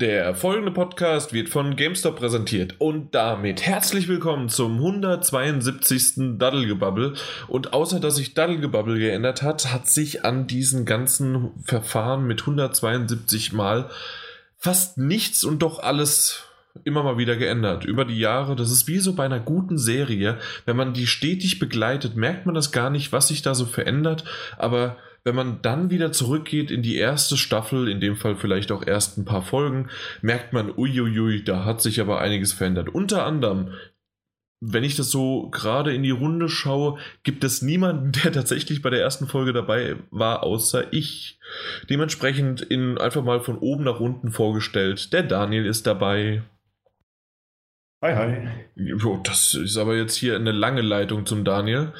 Der folgende Podcast wird von GameStop präsentiert und damit herzlich willkommen zum 172. Daddelgebubble. Und außer dass sich Daddelgebubble geändert hat, hat sich an diesen ganzen Verfahren mit 172 Mal fast nichts und doch alles immer mal wieder geändert. Über die Jahre, das ist wie so bei einer guten Serie. Wenn man die stetig begleitet, merkt man das gar nicht, was sich da so verändert. Aber wenn man dann wieder zurückgeht in die erste Staffel, in dem Fall vielleicht auch erst ein paar Folgen, merkt man, uiuiui, da hat sich aber einiges verändert. Unter anderem wenn ich das so gerade in die Runde schaue, gibt es niemanden, der tatsächlich bei der ersten Folge dabei war, außer ich. Dementsprechend in einfach mal von oben nach unten vorgestellt. Der Daniel ist dabei. Hi, hi. Jo, das ist aber jetzt hier eine lange Leitung zum Daniel.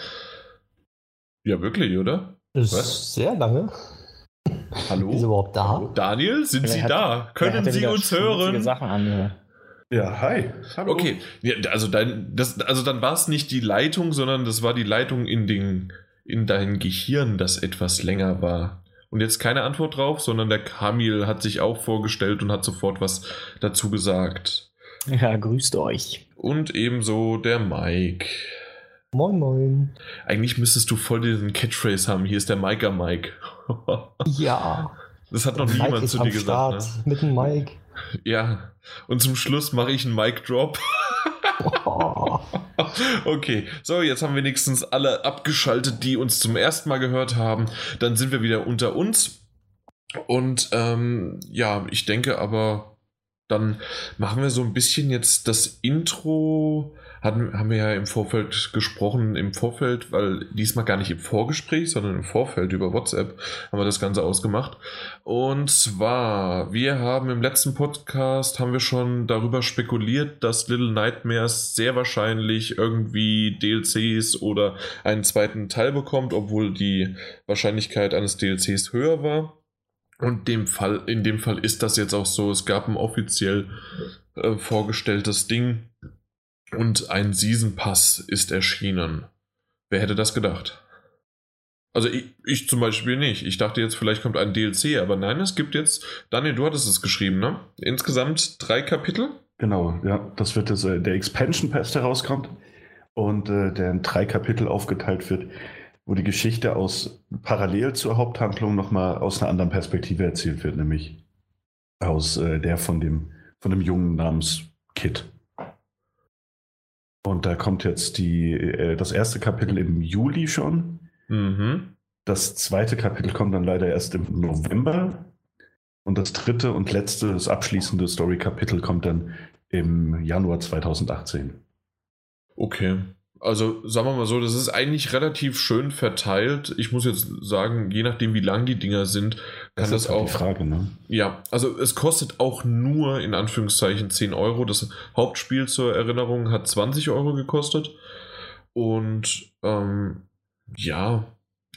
Ja, wirklich, oder? Ist Was? sehr lange. Hallo? Ist überhaupt da? Daniel, sind wer Sie hat, da? Können Sie uns hören? Sachen an, ja, hi. Hallo. Okay, ja, also, dein, das, also dann war es nicht die Leitung, sondern das war die Leitung in, den, in dein Gehirn, das etwas länger war. Und jetzt keine Antwort drauf, sondern der Kamil hat sich auch vorgestellt und hat sofort was dazu gesagt. Ja, grüßt euch. Und ebenso der Mike. Moin, moin. Eigentlich müsstest du voll den Catchphrase haben. Hier ist der Miker Mike. ja. Das hat noch Mike niemand zu dir gesagt. Ne? Mit dem Mike. Ja. Und zum Schluss mache ich einen Mic Drop. okay, so, jetzt haben wir wenigstens alle abgeschaltet, die uns zum ersten Mal gehört haben. Dann sind wir wieder unter uns. Und ähm, ja, ich denke aber, dann machen wir so ein bisschen jetzt das Intro hatten, haben wir ja im Vorfeld gesprochen, im Vorfeld, weil diesmal gar nicht im Vorgespräch, sondern im Vorfeld über WhatsApp haben wir das Ganze ausgemacht. Und zwar, wir haben im letzten Podcast, haben wir schon darüber spekuliert, dass Little Nightmares sehr wahrscheinlich irgendwie DLCs oder einen zweiten Teil bekommt, obwohl die Wahrscheinlichkeit eines DLCs höher war. Und dem Fall, in dem Fall ist das jetzt auch so. Es gab ein offiziell äh, vorgestelltes Ding, und ein Season Pass ist erschienen. Wer hätte das gedacht? Also ich, ich, zum Beispiel nicht. Ich dachte jetzt, vielleicht kommt ein DLC, aber nein, es gibt jetzt, Daniel, du hattest es geschrieben, ne? Insgesamt drei Kapitel? Genau, ja. Das wird jetzt äh, der Expansion Pass, der rauskommt und äh, der in drei Kapitel aufgeteilt wird, wo die Geschichte aus parallel zur Haupthandlung nochmal aus einer anderen Perspektive erzählt wird, nämlich aus äh, der von dem, von dem Jungen namens Kid. Und da kommt jetzt die, äh, das erste Kapitel im Juli schon. Mhm. Das zweite Kapitel kommt dann leider erst im November. Und das dritte und letzte, das abschließende Story-Kapitel kommt dann im Januar 2018. Okay. Also sagen wir mal so, das ist eigentlich relativ schön verteilt. Ich muss jetzt sagen, je nachdem, wie lang die Dinger sind, kann das, das halt auch. Die Frage, ne? Ja, also es kostet auch nur in Anführungszeichen 10 Euro. Das Hauptspiel zur Erinnerung hat 20 Euro gekostet. Und ähm, ja,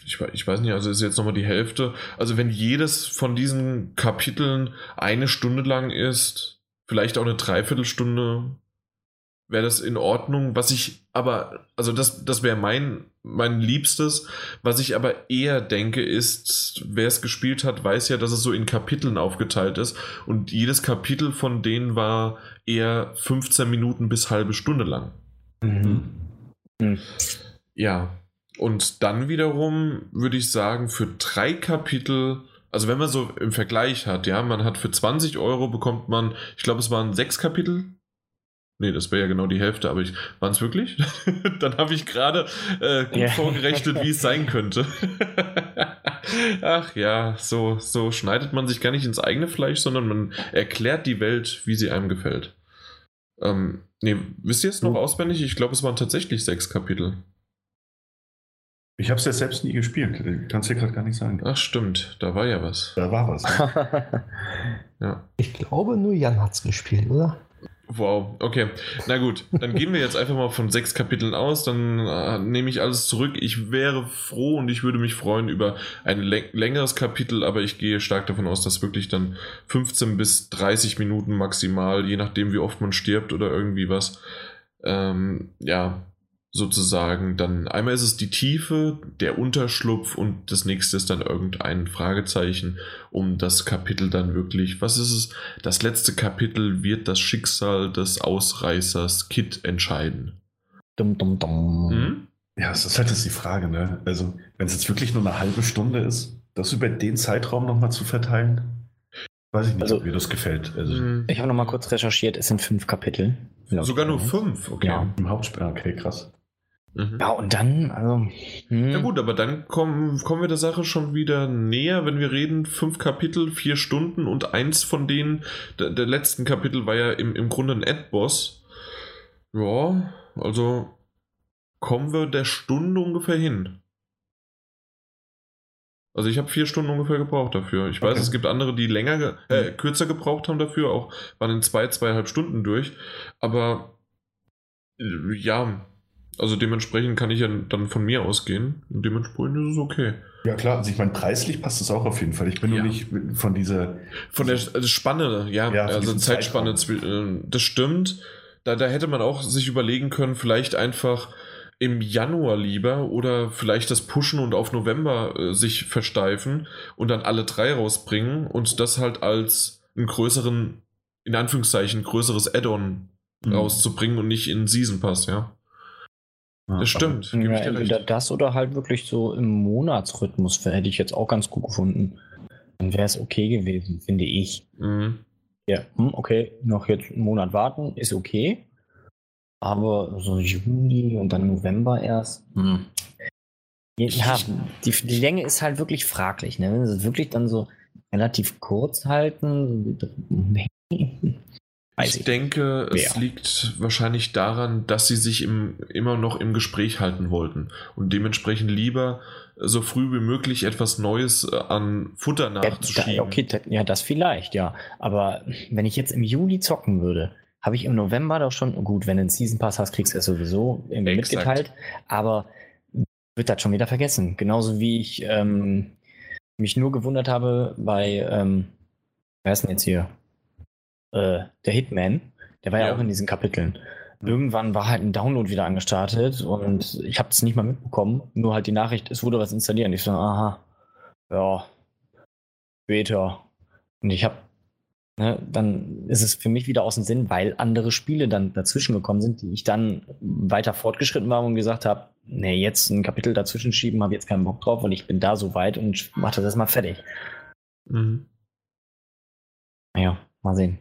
ich, ich weiß nicht, also ist jetzt nochmal die Hälfte. Also wenn jedes von diesen Kapiteln eine Stunde lang ist, vielleicht auch eine Dreiviertelstunde, wäre das in Ordnung. Was ich aber, also das, das wäre mein, mein Liebstes. Was ich aber eher denke, ist, wer es gespielt hat, weiß ja, dass es so in Kapiteln aufgeteilt ist. Und jedes Kapitel von denen war eher 15 Minuten bis halbe Stunde lang. Mhm. Mhm. Ja. Und dann wiederum würde ich sagen, für drei Kapitel also wenn man so im Vergleich hat, ja, man hat für 20 Euro bekommt man, ich glaube, es waren sechs Kapitel Nee, das wäre ja genau die Hälfte, aber ich. Waren es wirklich? Dann habe ich gerade äh, gut ja. vorgerechnet, wie es sein könnte. Ach ja, so, so schneidet man sich gar nicht ins eigene Fleisch, sondern man erklärt die Welt, wie sie einem gefällt. Ähm, nee, wisst ihr es noch auswendig? Ich glaube, es waren tatsächlich sechs Kapitel. Ich habe es ja selbst nie gespielt. Kannst du dir gerade gar nicht sagen. Ach, stimmt. Da war ja was. Da war was. ja. Ich glaube, nur Jan hat es gespielt, oder? Wow, okay. Na gut, dann gehen wir jetzt einfach mal von sechs Kapiteln aus, dann äh, nehme ich alles zurück. Ich wäre froh und ich würde mich freuen über ein längeres Kapitel, aber ich gehe stark davon aus, dass wirklich dann 15 bis 30 Minuten maximal, je nachdem wie oft man stirbt oder irgendwie was. Ähm, ja, sozusagen dann, einmal ist es die Tiefe, der Unterschlupf und das nächste ist dann irgendein Fragezeichen, um das Kapitel dann wirklich, was ist es? Das letzte Kapitel wird das Schicksal des Ausreißers Kit entscheiden. Dum, dum, dum. Hm? Ja, das ist halt jetzt die Frage, ne? Also, wenn es jetzt wirklich nur eine halbe Stunde ist, das über den Zeitraum nochmal zu verteilen, weiß ich nicht, Also- ob mir das gefällt. Also, Hm. Ich habe noch mal kurz recherchiert, es sind fünf Kapitel. Sogar nur fünf, okay. Ja. Im Hauptspiel, okay, krass. Mhm. Ja, und dann, also. Hm, Ja gut, aber dann kommen, kommen wir der Sache schon wieder näher, wenn wir reden, fünf Kapitel, vier Stunden und eins von denen, der, der letzten Kapitel war ja im, im Grunde ein Endboss. Ja, also kommen wir der Stunde ungefähr hin. Also ich habe vier Stunden ungefähr gebraucht dafür. Ich weiß, Okay. es gibt andere, die länger, ge- äh, kürzer gebraucht haben dafür, auch waren in zwei, zweieinhalb Stunden durch. Aber äh, ja, also dementsprechend kann ich ja dann von mir ausgehen. Und dementsprechend ist es okay. Ja, klar, also ich meine, preislich passt das auch auf jeden Fall. Ich bin Ja. nur nicht von dieser. Von der also Spanne, ja, Ja, also Zeitspanne, Zeitraum. zwi- äh, das stimmt. Da, da hätte man auch sich überlegen können, vielleicht einfach im Januar lieber oder vielleicht das pushen und auf November äh, sich versteifen und dann alle drei rausbringen und das halt als einen größeren, in Anführungszeichen, größeres Add-on Mhm. rauszubringen und nicht in Season Pass, ja. Das stimmt, ja, entweder das oder halt wirklich so im Monatsrhythmus hätte ich jetzt auch ganz gut gefunden. Dann wäre es okay gewesen, finde ich. Mhm. Ja, hm, okay, noch jetzt einen Monat warten, ist okay. Aber so Juni und dann November erst. Hm. Ja, die, die Länge ist halt wirklich fraglich. Ne? Wenn sie es wirklich dann so relativ kurz halten, weiß ich denke, es Wer? liegt wahrscheinlich daran, dass sie sich im, immer noch im Gespräch halten wollten und dementsprechend lieber so früh wie möglich etwas Neues äh, an Futter Ja, da, nachzuschieben. okay, da, ja, das vielleicht, ja. Aber wenn ich jetzt im Juli zocken würde, habe ich im November doch schon, gut, wenn du einen Season Pass hast, kriegst du es sowieso mitgeteilt, aber wird das schon wieder vergessen. Genauso wie ich ähm, mich nur gewundert habe bei, ähm, wer ist denn jetzt hier? Äh, der Hitman, der war ja, Ja. auch in diesen Kapiteln. Irgendwann war halt ein Download wieder angestartet und ich habe es nicht mal mitbekommen. Nur halt die Nachricht, es wurde was installiert. Und ich so, aha, ja, später. Und ich habe, ne, dann ist es für mich wieder aus dem Sinn, weil andere Spiele dann dazwischen gekommen sind, die ich dann weiter fortgeschritten war und gesagt habe, nee, jetzt ein Kapitel dazwischen schieben, habe jetzt keinen Bock drauf, weil ich bin da so weit und mache das erstmal fertig. Mhm. Naja, mal sehen.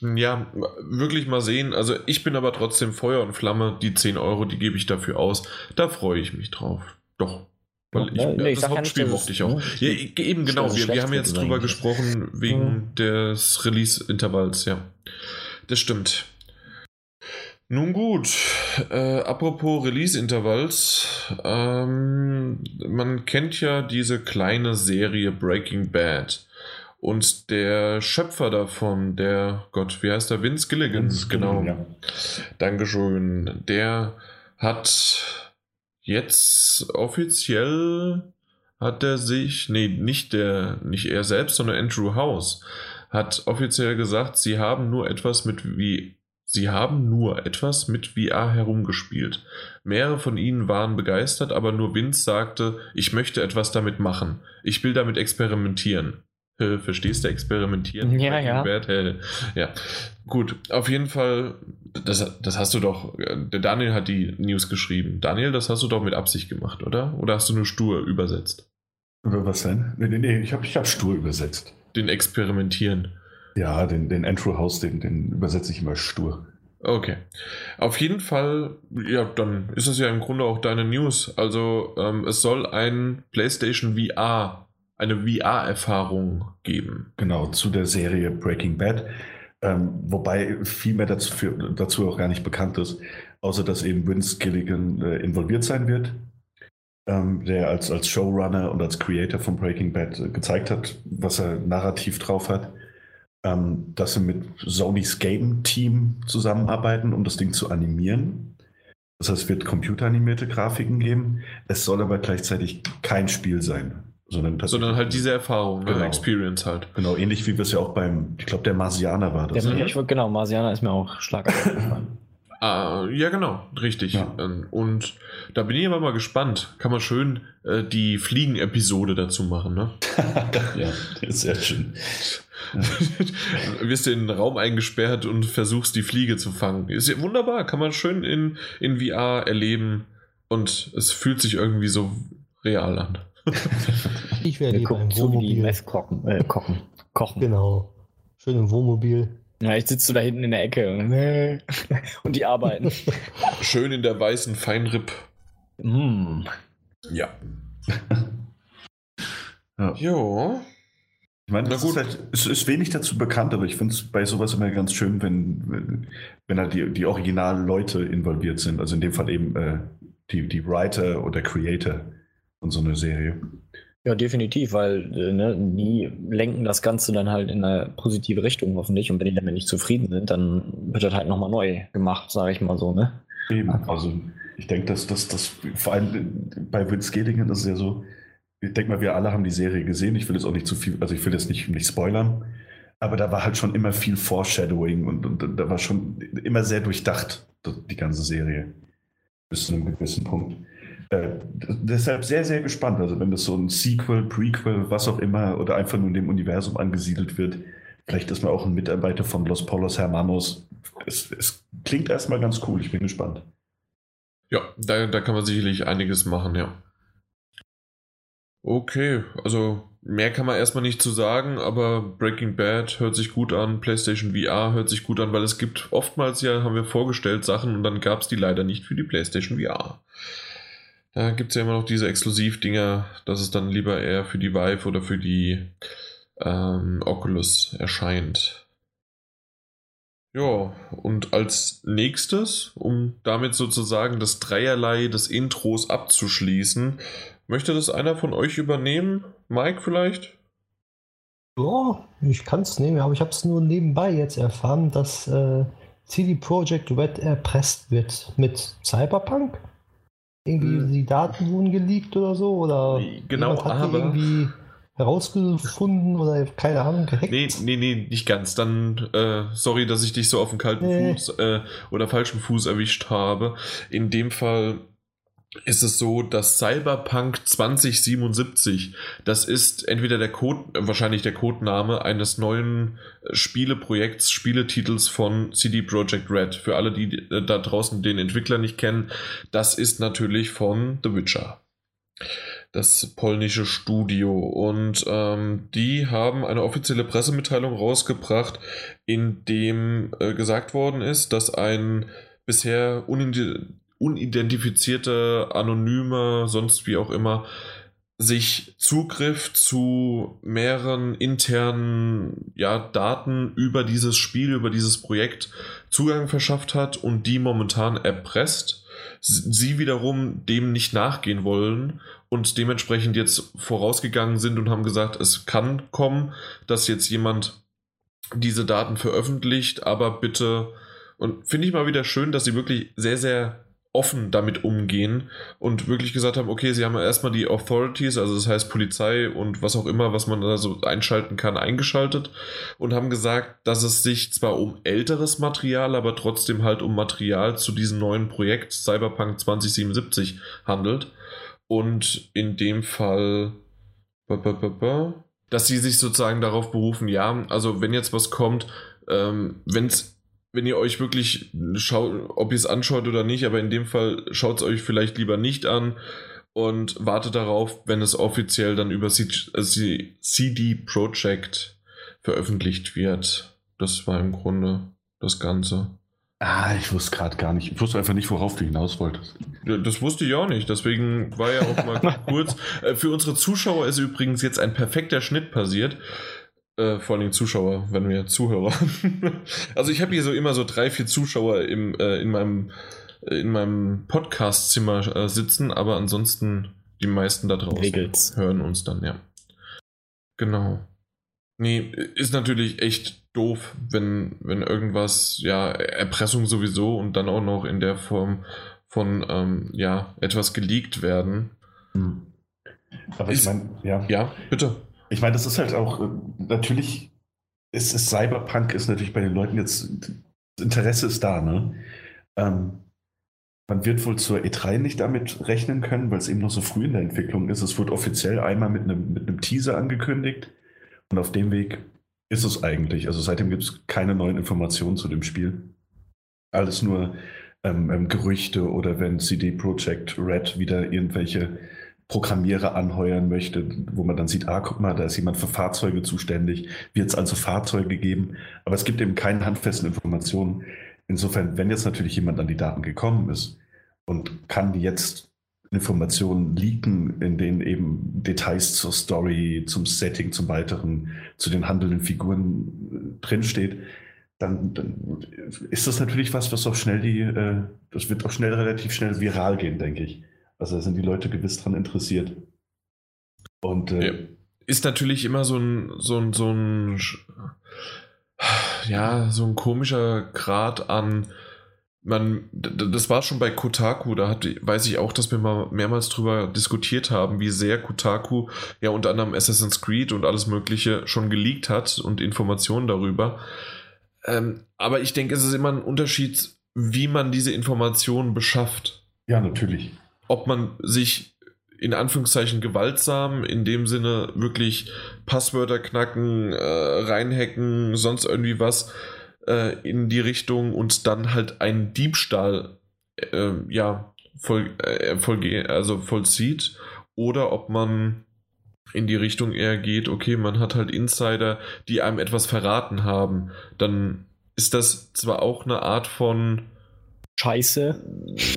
Ja, wirklich mal sehen. Also ich bin aber trotzdem Feuer und Flamme. Die 10 Euro, die gebe ich dafür aus. Da freue ich mich drauf. Doch. Weil ich, Ja, nee, ich das ja Hauptspiel nicht, mochte ich auch. ne, Ja, ich- eben genau. Wir, wir haben jetzt drüber übrigens. gesprochen wegen des Release-Intervalls, ja. Das stimmt. Nun gut, äh, apropos Release-Intervalls, ähm, man kennt ja diese kleine Serie Breaking Bad. Und der Schöpfer davon, der Gott, wie heißt der? Vince Gilligan, genau. Ja. Dankeschön. Der hat jetzt offiziell hat er sich, nee, nicht der, nicht er selbst, sondern Andrew House hat offiziell gesagt, sie haben nur etwas mit wie sie haben nur etwas mit VR herumgespielt. Mehrere von ihnen waren begeistert, aber nur Vince sagte, ich möchte etwas damit machen. Ich will damit experimentieren. Äh, Verstehst du experimentieren? Ja, ja. Bad, äh, ja. Gut, auf jeden Fall, das, das hast du doch, der Daniel hat die News geschrieben. Daniel, das hast du doch mit Absicht gemacht, oder? Oder hast du nur stur übersetzt? Was denn? Nee, nee, nee ich habe ich hab stur übersetzt. Den Experimentieren. Ja, den, den Andrew House, den, den übersetze ich immer stur. Okay. Auf jeden Fall, ja, dann ist es ja im Grunde auch deine News. Also, ähm, es soll ein PlayStation VR, eine VR-Erfahrung geben. Genau, zu der Serie Breaking Bad. Ähm, wobei viel mehr dazu, für, dazu auch gar nicht bekannt ist, außer dass eben Vince Gilligan äh, involviert sein wird, ähm, der als, als Showrunner und als Creator von Breaking Bad äh, gezeigt hat, was er narrativ drauf hat. Ähm, dass sie mit Sony's Game-Team zusammenarbeiten, um das Ding zu animieren. Das heißt, es wird computeranimierte Grafiken geben. Es soll aber gleichzeitig kein Spiel sein, sondern, Sondern halt diese Erfahrung, ne? Genau. Experience halt. Genau, ähnlich wie wir es ja auch beim, ich glaube, der Marsianer war das. Der, Mhm. ich, genau, Marsianer ist mir auch schlagartig aufgefallen. Ah, ja, genau, richtig. Ja. Ähm, Und da bin ich aber mal gespannt. Kann man schön äh, die Fliegen-Episode dazu machen, ne? ja, ist sehr schön. Wirst du in den Raum eingesperrt und versuchst die Fliege zu fangen. Ist ja wunderbar, kann man schön in, in VR erleben und es fühlt sich irgendwie so real an. Ich Wir lieber im Wohnmobil. Meth kochen. Äh, kochen. kochen. Genau. Schön im Wohnmobil. Ja, ich sitze da hinten in der Ecke und, die arbeiten. Schön in der weißen Feinripp. mm. Ja. Ja. Jo. Ich meine, Na es gut. ist, halt, es ist wenig dazu bekannt, aber ich finde es bei sowas immer ganz schön, wenn, wenn, wenn halt die, die originalen Leute involviert sind. Also in dem Fall eben äh, die, die Writer oder Creator von so einer Serie. Ja, definitiv, weil äh, ne, die lenken das Ganze dann halt in eine positive Richtung hoffentlich. Und wenn die damit nicht zufrieden sind, dann wird das halt nochmal neu gemacht, sage ich mal so, ne? Eben. Also ich denke, dass das, das vor allem bei Vince Gilligan ist es ja so, ich denke mal, wir alle haben die Serie gesehen. Ich will jetzt auch nicht zu viel, also ich will jetzt nicht, nicht spoilern, aber da war halt schon immer viel Foreshadowing und, und da war schon immer sehr durchdacht, die ganze Serie. Bis zu einem gewissen Punkt. Äh, deshalb sehr, sehr gespannt. Also wenn das so ein Sequel, Prequel, was auch immer, oder einfach nur in dem Universum angesiedelt wird, vielleicht ist man auch ein Mitarbeiter von Los Polos Hermanos. Es, es klingt erstmal ganz cool, ich bin gespannt. Ja, da, da kann man sicherlich einiges machen, ja. Okay, also mehr kann man erstmal nicht zu sagen, aber Breaking Bad hört sich gut an, PlayStation VR hört sich gut an, weil es gibt oftmals ja, haben wir vorgestellt Sachen und dann gab es die leider nicht für die PlayStation VR. Da gibt es ja immer noch diese Exklusivdinger, dass es dann lieber eher für die Vive oder für die ähm, Oculus erscheint. Ja, und als nächstes, um damit sozusagen das Dreierlei des Intros abzuschließen, möchte das einer von euch übernehmen? Mike vielleicht? Ja, ich kann es nehmen, aber ich habe es nur nebenbei jetzt erfahren, dass äh, CD Projekt Red erpresst wird mit Cyberpunk. Irgendwie Hm. die Daten wurden geleakt oder so oder Genau, hat die aber- irgendwie herausgefunden oder keine Ahnung gehackt. Nee, nee, nee, nicht ganz. Dann, äh, sorry, dass ich dich so auf dem kalten Nee. Fuß äh, oder falschen Fuß erwischt habe. In dem Fall ist es so, dass Cyberpunk 2077, das ist entweder der Code, äh, wahrscheinlich der Codename eines neuen äh, Spieleprojekts, Spieletitels von CD Projekt Red. Für alle, die äh, da draußen den Entwickler nicht kennen, das ist natürlich von The Witcher das polnische Studio. Und ähm, die haben eine offizielle Pressemitteilung rausgebracht, in dem äh, gesagt worden ist, dass ein bisher unide- unidentifizierter, anonymer, sonst wie auch immer, sich Zugriff zu mehreren internen ja, Daten über dieses Spiel, über dieses Projekt Zugang verschafft hat und die momentan erpresst. Sie wiederum dem nicht nachgehen wollen und dementsprechend jetzt vorausgegangen sind und haben gesagt, es kann kommen, dass jetzt jemand diese Daten veröffentlicht, aber bitte, und finde ich mal wieder schön, dass sie wirklich sehr, sehr offen damit umgehen und wirklich gesagt haben, okay, sie haben erstmal die Authorities, also das heißt Polizei und was auch immer, was man da so einschalten kann, eingeschaltet und haben gesagt, dass es sich zwar um älteres Material, aber trotzdem halt um Material zu diesem neuen Projekt Cyberpunk 2077 handelt. Und in dem Fall, dass sie sich sozusagen darauf berufen, ja, also wenn jetzt was kommt, ähm, wenn's, wenn ihr euch wirklich schaut, ob ihr es anschaut oder nicht, aber in dem Fall schaut es euch vielleicht lieber nicht an und wartet darauf, wenn es offiziell dann über C- äh, CD Projekt veröffentlicht wird. Das war im Grunde das Ganze. Ah, ich wusste gerade gar nicht. Ich wusste einfach nicht, worauf du hinaus wolltest. Ja, Das wusste ich auch nicht, deswegen war ja auch mal kurz. Äh, Für unsere Zuschauer ist übrigens jetzt ein perfekter Schnitt passiert. Äh, vor allem Zuschauer, wenn wir Zuhörer. also ich habe hier so immer so drei, vier Zuschauer im, äh, in meinem, äh, in meinem Podcast-Zimmer äh, sitzen, aber ansonsten die meisten da draußen Regelt's. hören uns dann, ja. Genau. Nee, ist natürlich echt doof, wenn, wenn irgendwas, ja, Erpressung sowieso und dann auch noch in der Form von, ähm, ja, etwas geleakt werden. Aber Ist- ich meine, ja. Ja, bitte. Ich meine, das ist halt auch, äh, natürlich, ist es Cyberpunk ist natürlich bei den Leuten jetzt, das Interesse ist da, ne? Ähm, man wird wohl zur E3 nicht damit rechnen können, weil es eben noch so früh in der Entwicklung ist. Es wird offiziell einmal mit einem, mit einem Teaser angekündigt und auf dem Weg ist es eigentlich. Also seitdem gibt es keine neuen Informationen zu dem Spiel. Alles nur ähm, ähm, Gerüchte oder wenn CD Projekt Red wieder irgendwelche Programmierer anheuern möchte, wo man dann sieht, ah, guck mal, da ist jemand für Fahrzeuge zuständig, wird es also Fahrzeuge geben, aber es gibt eben keine handfesten Informationen. Insofern, wenn jetzt natürlich jemand an die Daten gekommen ist und kann jetzt Informationen leaken, in denen eben Details zur Story, zum Setting, zum weiteren, zu den handelnden Figuren äh, drinsteht, dann, dann ist das natürlich was, was auch schnell die, äh, das wird auch schnell relativ schnell viral gehen, denke ich. Also da sind die Leute gewiss dran interessiert. Und äh, ja. ist natürlich immer so ein, so ein, so ein, ja, so ein komischer Grad an, man, das war schon bei Kotaku, da hat, weiß ich auch, dass wir mal mehrmals drüber diskutiert haben, wie sehr Kotaku ja unter anderem Assassin's Creed und alles Mögliche schon geleakt hat und Informationen darüber. Ähm, aber ich denke, es ist immer ein Unterschied, wie man diese Informationen beschafft. Ja, natürlich. Ob man sich in Anführungszeichen gewaltsam, in dem Sinne wirklich Passwörter knacken, äh, reinhacken, sonst irgendwie was äh, in die Richtung und dann halt einen Diebstahl äh, ja, voll, äh, voll, also vollzieht. Oder ob man in die Richtung eher geht, okay, man hat halt Insider, die einem etwas verraten haben, dann ist das zwar auch eine Art von Scheiße. Ich,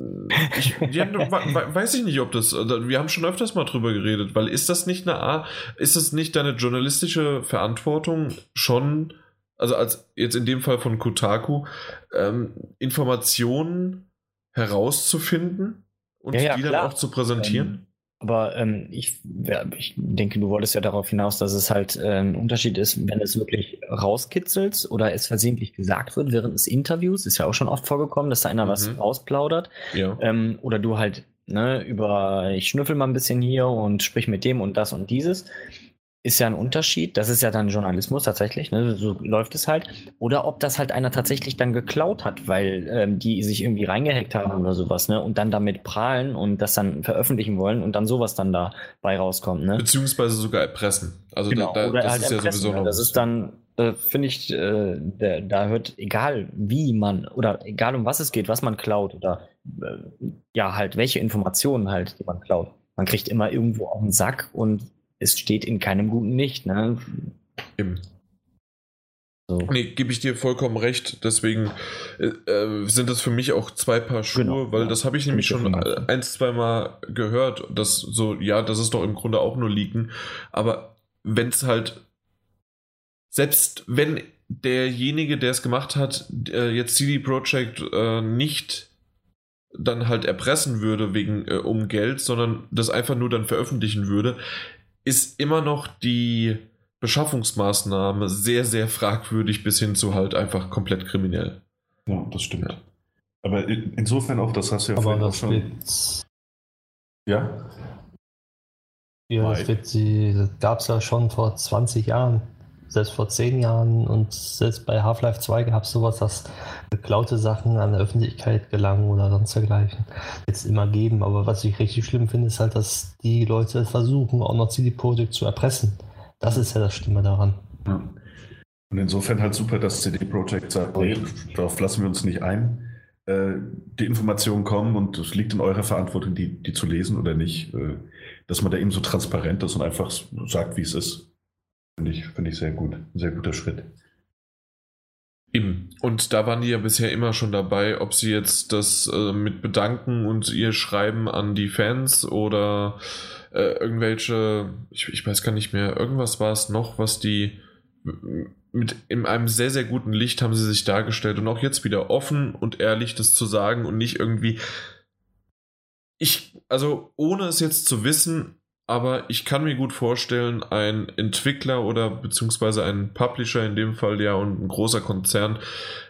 ja, weiß ich nicht, ob das. Wir haben schon öfters mal drüber geredet, weil ist das nicht eine Art, ist das nicht deine journalistische Verantwortung schon, also als jetzt in dem Fall von Kotaku, ähm, Informationen herauszufinden und ja, ja, die dann auch zu präsentieren? Aber ähm, ich, ich denke, du wolltest ja darauf hinaus, dass es halt äh, ein Unterschied ist, wenn es wirklich rauskitzelt oder es versehentlich gesagt wird während des Interviews. Ist ja auch schon oft vorgekommen, dass da einer mhm. was rausplaudert. Ja. Ähm, oder du halt ne, über, ich schnüffel mal ein bisschen hier und sprich mit dem und das und dieses ist ja ein Unterschied. Das ist ja dann Journalismus tatsächlich, ne? so läuft es halt. Oder ob das halt einer tatsächlich dann geklaut hat, weil ähm, die sich irgendwie reingehackt haben oder sowas, ne? Und dann damit prahlen und das dann veröffentlichen wollen und dann sowas dann dabei rauskommt, ne? Beziehungsweise sogar erpressen. Also genau, da, da, das halt ist ja sowieso ne? noch. Das ist dann, äh, finde ich, äh, da, da hört, egal wie man oder egal um was es geht, was man klaut oder äh, ja, halt welche Informationen halt, die man klaut. Man kriegt immer irgendwo auf den Sack und es steht in keinem guten Licht. Ne? Eben. So. Nee, gebe ich dir vollkommen recht. Deswegen äh, äh, sind das für mich auch zwei Paar Schuhe, genau, weil ja. das habe ich nämlich schon ein, zwei Mal gehört, dass so, ja, das ist doch im Grunde auch nur Leaken. Aber wenn es halt, selbst wenn derjenige, der es gemacht hat, äh, jetzt CD Projekt äh, nicht dann halt erpressen würde wegen äh, um Geld, sondern das einfach nur dann veröffentlichen würde, ist immer noch die Beschaffungsmaßnahme sehr, sehr fragwürdig bis hin zu halt einfach komplett kriminell. Ja, das stimmt. Ja. Aber insofern auch, das hast du ja Aber vorhin auch schon. Wird... Ja? Ja, das gab es ja schon vor 20 Jahren selbst vor zehn Jahren und selbst bei Half-Life 2 gab es sowas, dass geklaute Sachen an der Öffentlichkeit gelangen oder sonst dergleichen. Jetzt immer geben, aber was ich richtig schlimm finde, ist halt, dass die Leute versuchen, auch noch CD Projekt zu erpressen. Das ist ja das Stimme daran. Ja. Und insofern halt super, dass CD Projekt sagt, nee, darauf lassen wir uns nicht ein. Äh, die Informationen kommen und es liegt in eurer Verantwortung, die, die zu lesen oder nicht. Äh, dass man da eben so transparent ist und einfach sagt, wie es ist. Finde ich, find ich sehr gut. Ein sehr guter Schritt. Eben. Und da waren die ja bisher immer schon dabei, ob sie jetzt das äh, mit bedanken und ihr schreiben an die Fans oder äh, irgendwelche, ich, ich weiß gar nicht mehr, irgendwas war es noch, was die mit in einem sehr, sehr guten Licht haben sie sich dargestellt und auch jetzt wieder offen und ehrlich das zu sagen und nicht irgendwie. Ich, also ohne es jetzt zu wissen, aber ich kann mir gut vorstellen, ein Entwickler oder beziehungsweise ein Publisher in dem Fall ja und ein großer Konzern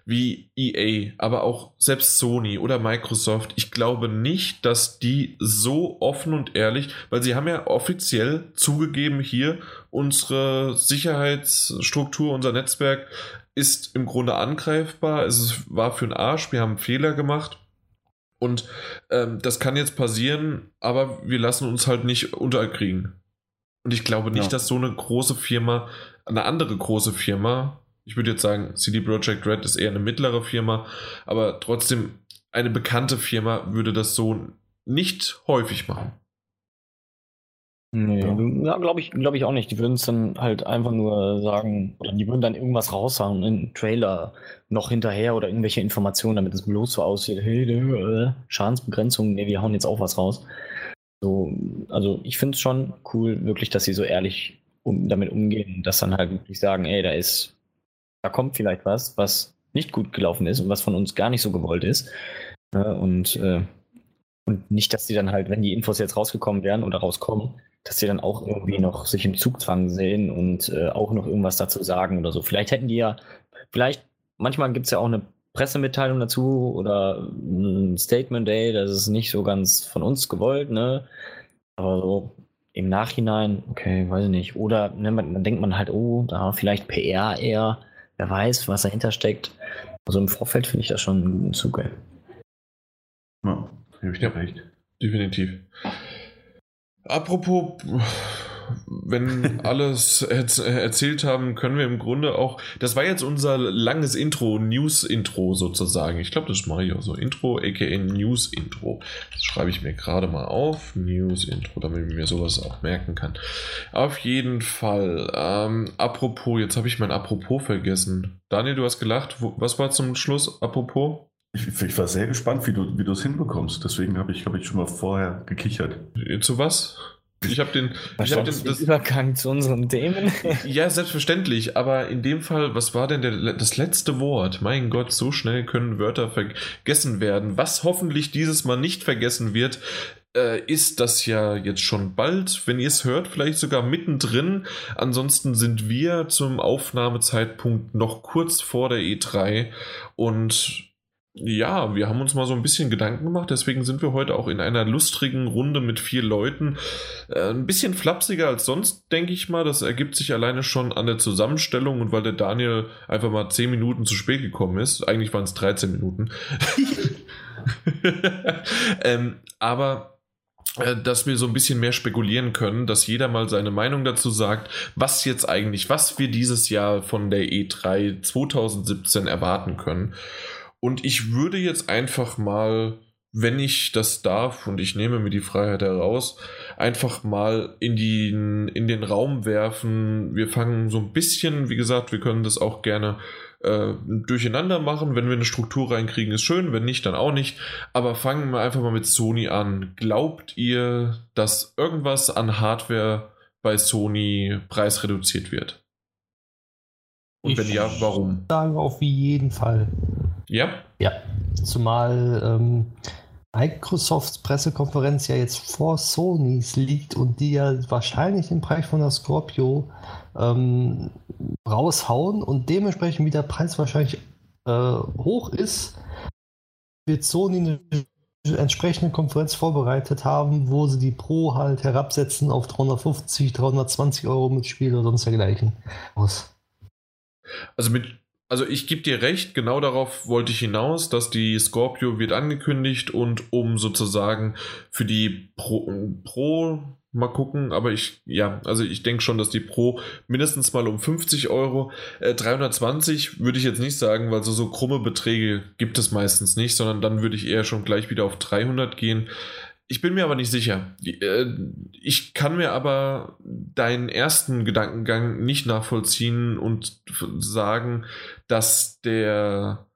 wie EA, aber auch selbst Sony oder Microsoft, ich glaube nicht, dass die so offen und ehrlich, weil sie haben ja offiziell zugegeben hier, unsere Sicherheitsstruktur, unser Netzwerk ist im Grunde angreifbar, es war für den Arsch, wir haben Fehler gemacht Und ähm, das kann jetzt passieren, aber wir lassen uns halt nicht unterkriegen. Und ich glaube nicht, ja. dass so eine große Firma, eine andere große Firma, ich würde jetzt sagen, CD Projekt Red ist eher eine mittlere Firma, aber trotzdem eine bekannte Firma würde das so nicht häufig machen. Nee, ja, glaube ich, glaube ich auch nicht. Die würden es dann halt einfach nur sagen, oder die würden dann irgendwas raushauen, einen Trailer noch hinterher oder irgendwelche Informationen, damit es bloß so aussieht, hey, äh, Schadensbegrenzung, nee, wir hauen jetzt auch was raus. So, also ich finde es schon cool, wirklich, dass sie so ehrlich um, damit umgehen dass dann halt wirklich sagen, ey, da ist, da kommt vielleicht was, was nicht gut gelaufen ist und was von uns gar nicht so gewollt ist. Ja, und, äh, und nicht, dass die dann halt, wenn die Infos jetzt rausgekommen wären oder rauskommen, dass sie dann auch irgendwie noch sich im Zugzwang sehen und äh, auch noch irgendwas dazu sagen oder so. Vielleicht hätten die ja, vielleicht, manchmal gibt es ja auch eine Pressemitteilung dazu oder ein Statement, ey, das ist nicht so ganz von uns gewollt, ne? Aber so im Nachhinein, okay, weiß ich nicht. Oder ne, man, dann denkt man halt, oh, da vielleicht PR eher, wer weiß, was dahinter steckt. Also im Vorfeld finde ich das schon einen guten Zug, ey. Ja, habe ich dir recht. Definitiv. Apropos, wenn alles erzählt haben, können wir im Grunde auch. Das war jetzt unser langes Intro, News-Intro sozusagen. Ich glaube, das mache ich auch so. Intro, aka News-Intro. Das schreibe ich mir gerade mal auf. News-Intro, damit ich mir sowas auch merken kann. Auf jeden Fall. Ähm, apropos, jetzt habe ich mein Apropos vergessen. Daniel, du hast gelacht. Was war zum Schluss? Apropos? Ich, ich, war sehr gespannt, wie du, wie du es hinbekommst. Deswegen habe ich, hab ich schon mal vorher gekichert. Zu was? Ich habe den, ich hab den das, Übergang zu unseren Themen. ja, selbstverständlich. Aber in dem Fall, was war denn der, das letzte Wort? Mein Gott, so schnell können Wörter vergessen werden. Was hoffentlich dieses Mal nicht vergessen wird, äh, ist das ja jetzt schon bald. Wenn ihr es hört, vielleicht sogar mittendrin. Ansonsten sind wir zum Aufnahmezeitpunkt noch kurz vor der E3 und ja, wir haben uns mal so ein bisschen Gedanken gemacht, deswegen sind wir heute auch in einer lustrigen Runde mit vier Leuten. Äh, ein bisschen flapsiger als sonst, denke ich mal. Das ergibt sich alleine schon an der Zusammenstellung und weil der Daniel einfach mal 10 Minuten zu spät gekommen ist. Eigentlich waren es 13 Minuten. ähm, aber äh, dass wir so ein bisschen mehr spekulieren können, dass jeder mal seine Meinung dazu sagt, was jetzt eigentlich, was wir dieses Jahr von der E3 2017 erwarten können. Und ich würde jetzt einfach mal, wenn ich das darf und ich nehme mir die Freiheit heraus, einfach mal in, die, in den Raum werfen. Wir fangen so ein bisschen, wie gesagt, wir können das auch gerne äh, durcheinander machen. Wenn wir eine Struktur reinkriegen, ist schön, wenn nicht, dann auch nicht. Aber fangen wir einfach mal mit Sony an. Glaubt ihr, dass irgendwas an Hardware bei Sony preisreduziert wird? Und ich wenn ja, warum? Sagen auf jeden Fall. Ja? Ja. Zumal ähm, Microsofts Pressekonferenz ja jetzt vor Sonys liegt und die ja wahrscheinlich den Preis von der Scorpio ähm, raushauen und dementsprechend wie der Preis wahrscheinlich äh, hoch ist, wird Sony eine entsprechende Konferenz vorbereitet haben, wo sie die Pro halt herabsetzen auf 350, 320 Euro mit Spiel oder sonst dergleichen aus. Also mit also ich gebe dir recht, genau darauf wollte ich hinaus, dass die Scorpio wird angekündigt und um sozusagen für die Pro, Pro mal gucken, aber ich, ja, also ich denke schon, dass die Pro mindestens mal um 50 Euro, äh, 320 würde ich jetzt nicht sagen, weil so, so krumme Beträge gibt es meistens nicht, sondern dann würde ich eher schon gleich wieder auf 300 gehen. Ich bin mir aber nicht sicher. Äh, ich kann mir aber deinen ersten Gedankengang nicht nachvollziehen und sagen, dass der,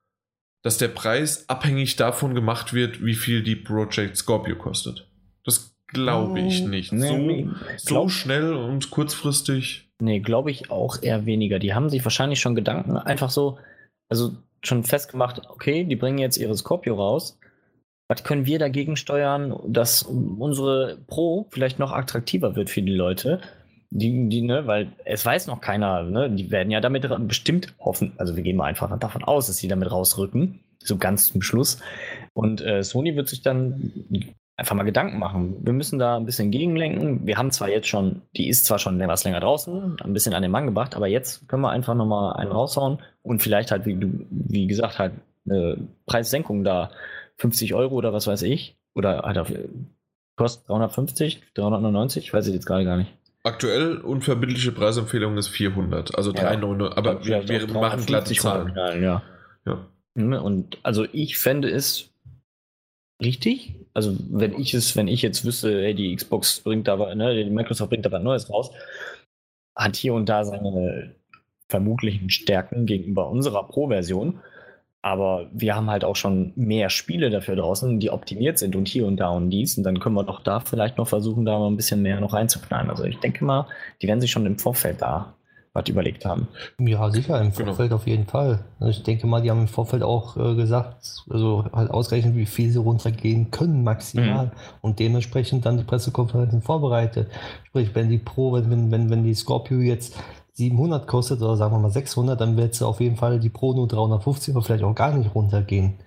dass der Preis abhängig davon gemacht wird, wie viel die Project Scorpio kostet. Das glaube ich oh, nicht. Nee, so, nee. so schnell und kurzfristig. Nee, glaube ich auch eher weniger. Die haben sich wahrscheinlich schon Gedanken einfach so, also schon festgemacht, okay, die bringen jetzt ihre Scorpio raus was können wir dagegen steuern, dass unsere Pro vielleicht noch attraktiver wird für die Leute? Die, die, ne, weil es weiß noch keiner, ne, die werden ja damit bestimmt hoffen, also wir gehen mal einfach davon aus, dass sie damit rausrücken, so ganz zum Schluss. Und äh, Sony wird sich dann einfach mal Gedanken machen. Wir müssen da ein bisschen gegenlenken. Wir haben zwar jetzt schon, die ist zwar schon etwas länger draußen, ein bisschen an den Mann gebracht, aber jetzt können wir einfach nochmal einen raushauen und vielleicht halt, wie wie gesagt, halt eine Preissenkung da 50 Euro oder was weiß ich. Oder auf, kostet 350, 399, weiß ich jetzt gerade gar nicht. Aktuell unverbindliche Preisempfehlung ist 400, also Ja. 399, aber wir, wir machen glatte 350 Zahlen. runterknallen, Ja. Ja. Ne, Und also ich fände es richtig. Also wenn ich es, wenn ich jetzt wüsste, hey, die Xbox bringt da, was- ne, die Microsoft bringt da was Neues raus, hat hier und da seine vermutlichen Stärken gegenüber unserer Pro-Version. Aber wir haben halt auch schon mehr Spiele dafür draußen, die optimiert sind und hier und da und dies. Und dann können wir doch da vielleicht noch versuchen, da mal ein bisschen mehr noch reinzuknallen. Also ich denke mal, die werden sich schon im Vorfeld da was überlegt haben. Ja, sicher, im Genau. Vorfeld auf jeden Fall. Also ich denke mal, die haben im Vorfeld auch äh, gesagt, also halt ausgerechnet, wie viel sie runtergehen können maximal und dementsprechend dann die Pressekonferenzen vorbereitet. Sprich, wenn die Pro, wenn, wenn, wenn, wenn die Scorpio jetzt 700 kostet oder sagen wir mal 600, dann wird sie auf jeden Fall die Pro nur 350 oder vielleicht auch gar nicht runtergehen.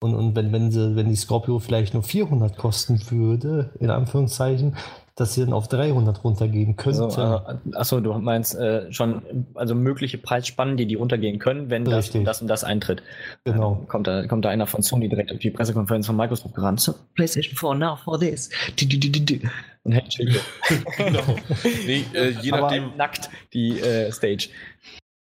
Und, und wenn, wenn, sie, wenn die Scorpio vielleicht nur 400 kosten würde, in Anführungszeichen, dass sie dann auf 300 runtergehen könnte. Also, äh, achso, du meinst äh, schon, also mögliche Preisspannen, die die runtergehen können, wenn das das und das eintritt. genau. Äh, kommt, da, kommt da einer von Sony direkt auf die Pressekonferenz von Microsoft gerannt. So, PlayStation 4 now for this. Und Handshake. genau. Nee, äh, je Aber- nachdem. Nackt die äh, Stage.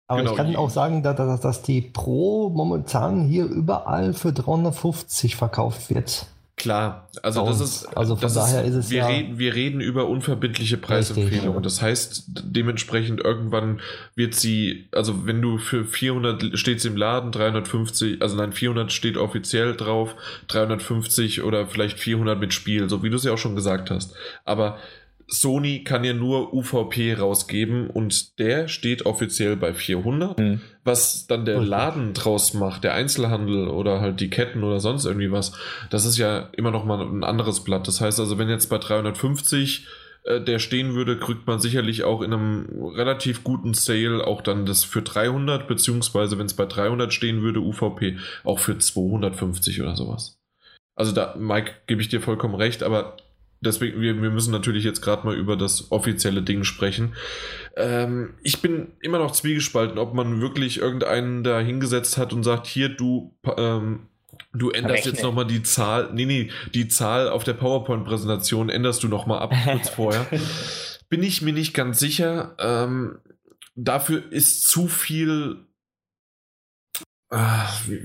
Aber Genau, ich kann auch sagen, dass, dass, dass die Pro momentan hier überall für 350 verkauft wird. Klar, also Bei das uns. ist, Also von daher ist es wir ja- reden, wir reden über unverbindliche Preisempfehlungen. Das heißt, dementsprechend irgendwann wird sie, also wenn du für 400 steht sie im Laden, 350, also nein, 400 steht offiziell drauf, 350 oder vielleicht 400 mit Spiel, so wie du es ja auch schon gesagt hast. Aber Sony kann ja nur UVP rausgeben und der steht offiziell bei 400. Hm. Was dann der. Laden draus macht, der Einzelhandel oder halt die Ketten oder sonst irgendwie was, das ist ja immer noch mal ein anderes Blatt. Das heißt also, wenn jetzt bei 350 äh, der stehen würde, kriegt man sicherlich auch in einem relativ guten Sale auch dann das für 300, beziehungsweise wenn es bei 300 stehen würde, UVP, auch für 250 oder sowas. Also da, Mike, gebe ich dir vollkommen recht, aber deswegen, wir, wir müssen natürlich jetzt gerade mal über das offizielle Ding sprechen. Ähm, ich bin immer noch zwiegespalten, ob man wirklich irgendeinen da hingesetzt hat und sagt, hier, du, ähm, du änderst Rechne. jetzt nochmal die Zahl, nee, nee, die Zahl auf der PowerPoint-Präsentation änderst du nochmal ab kurz vorher. Bin ich mir nicht ganz sicher. Ähm, dafür ist zu viel. Wie-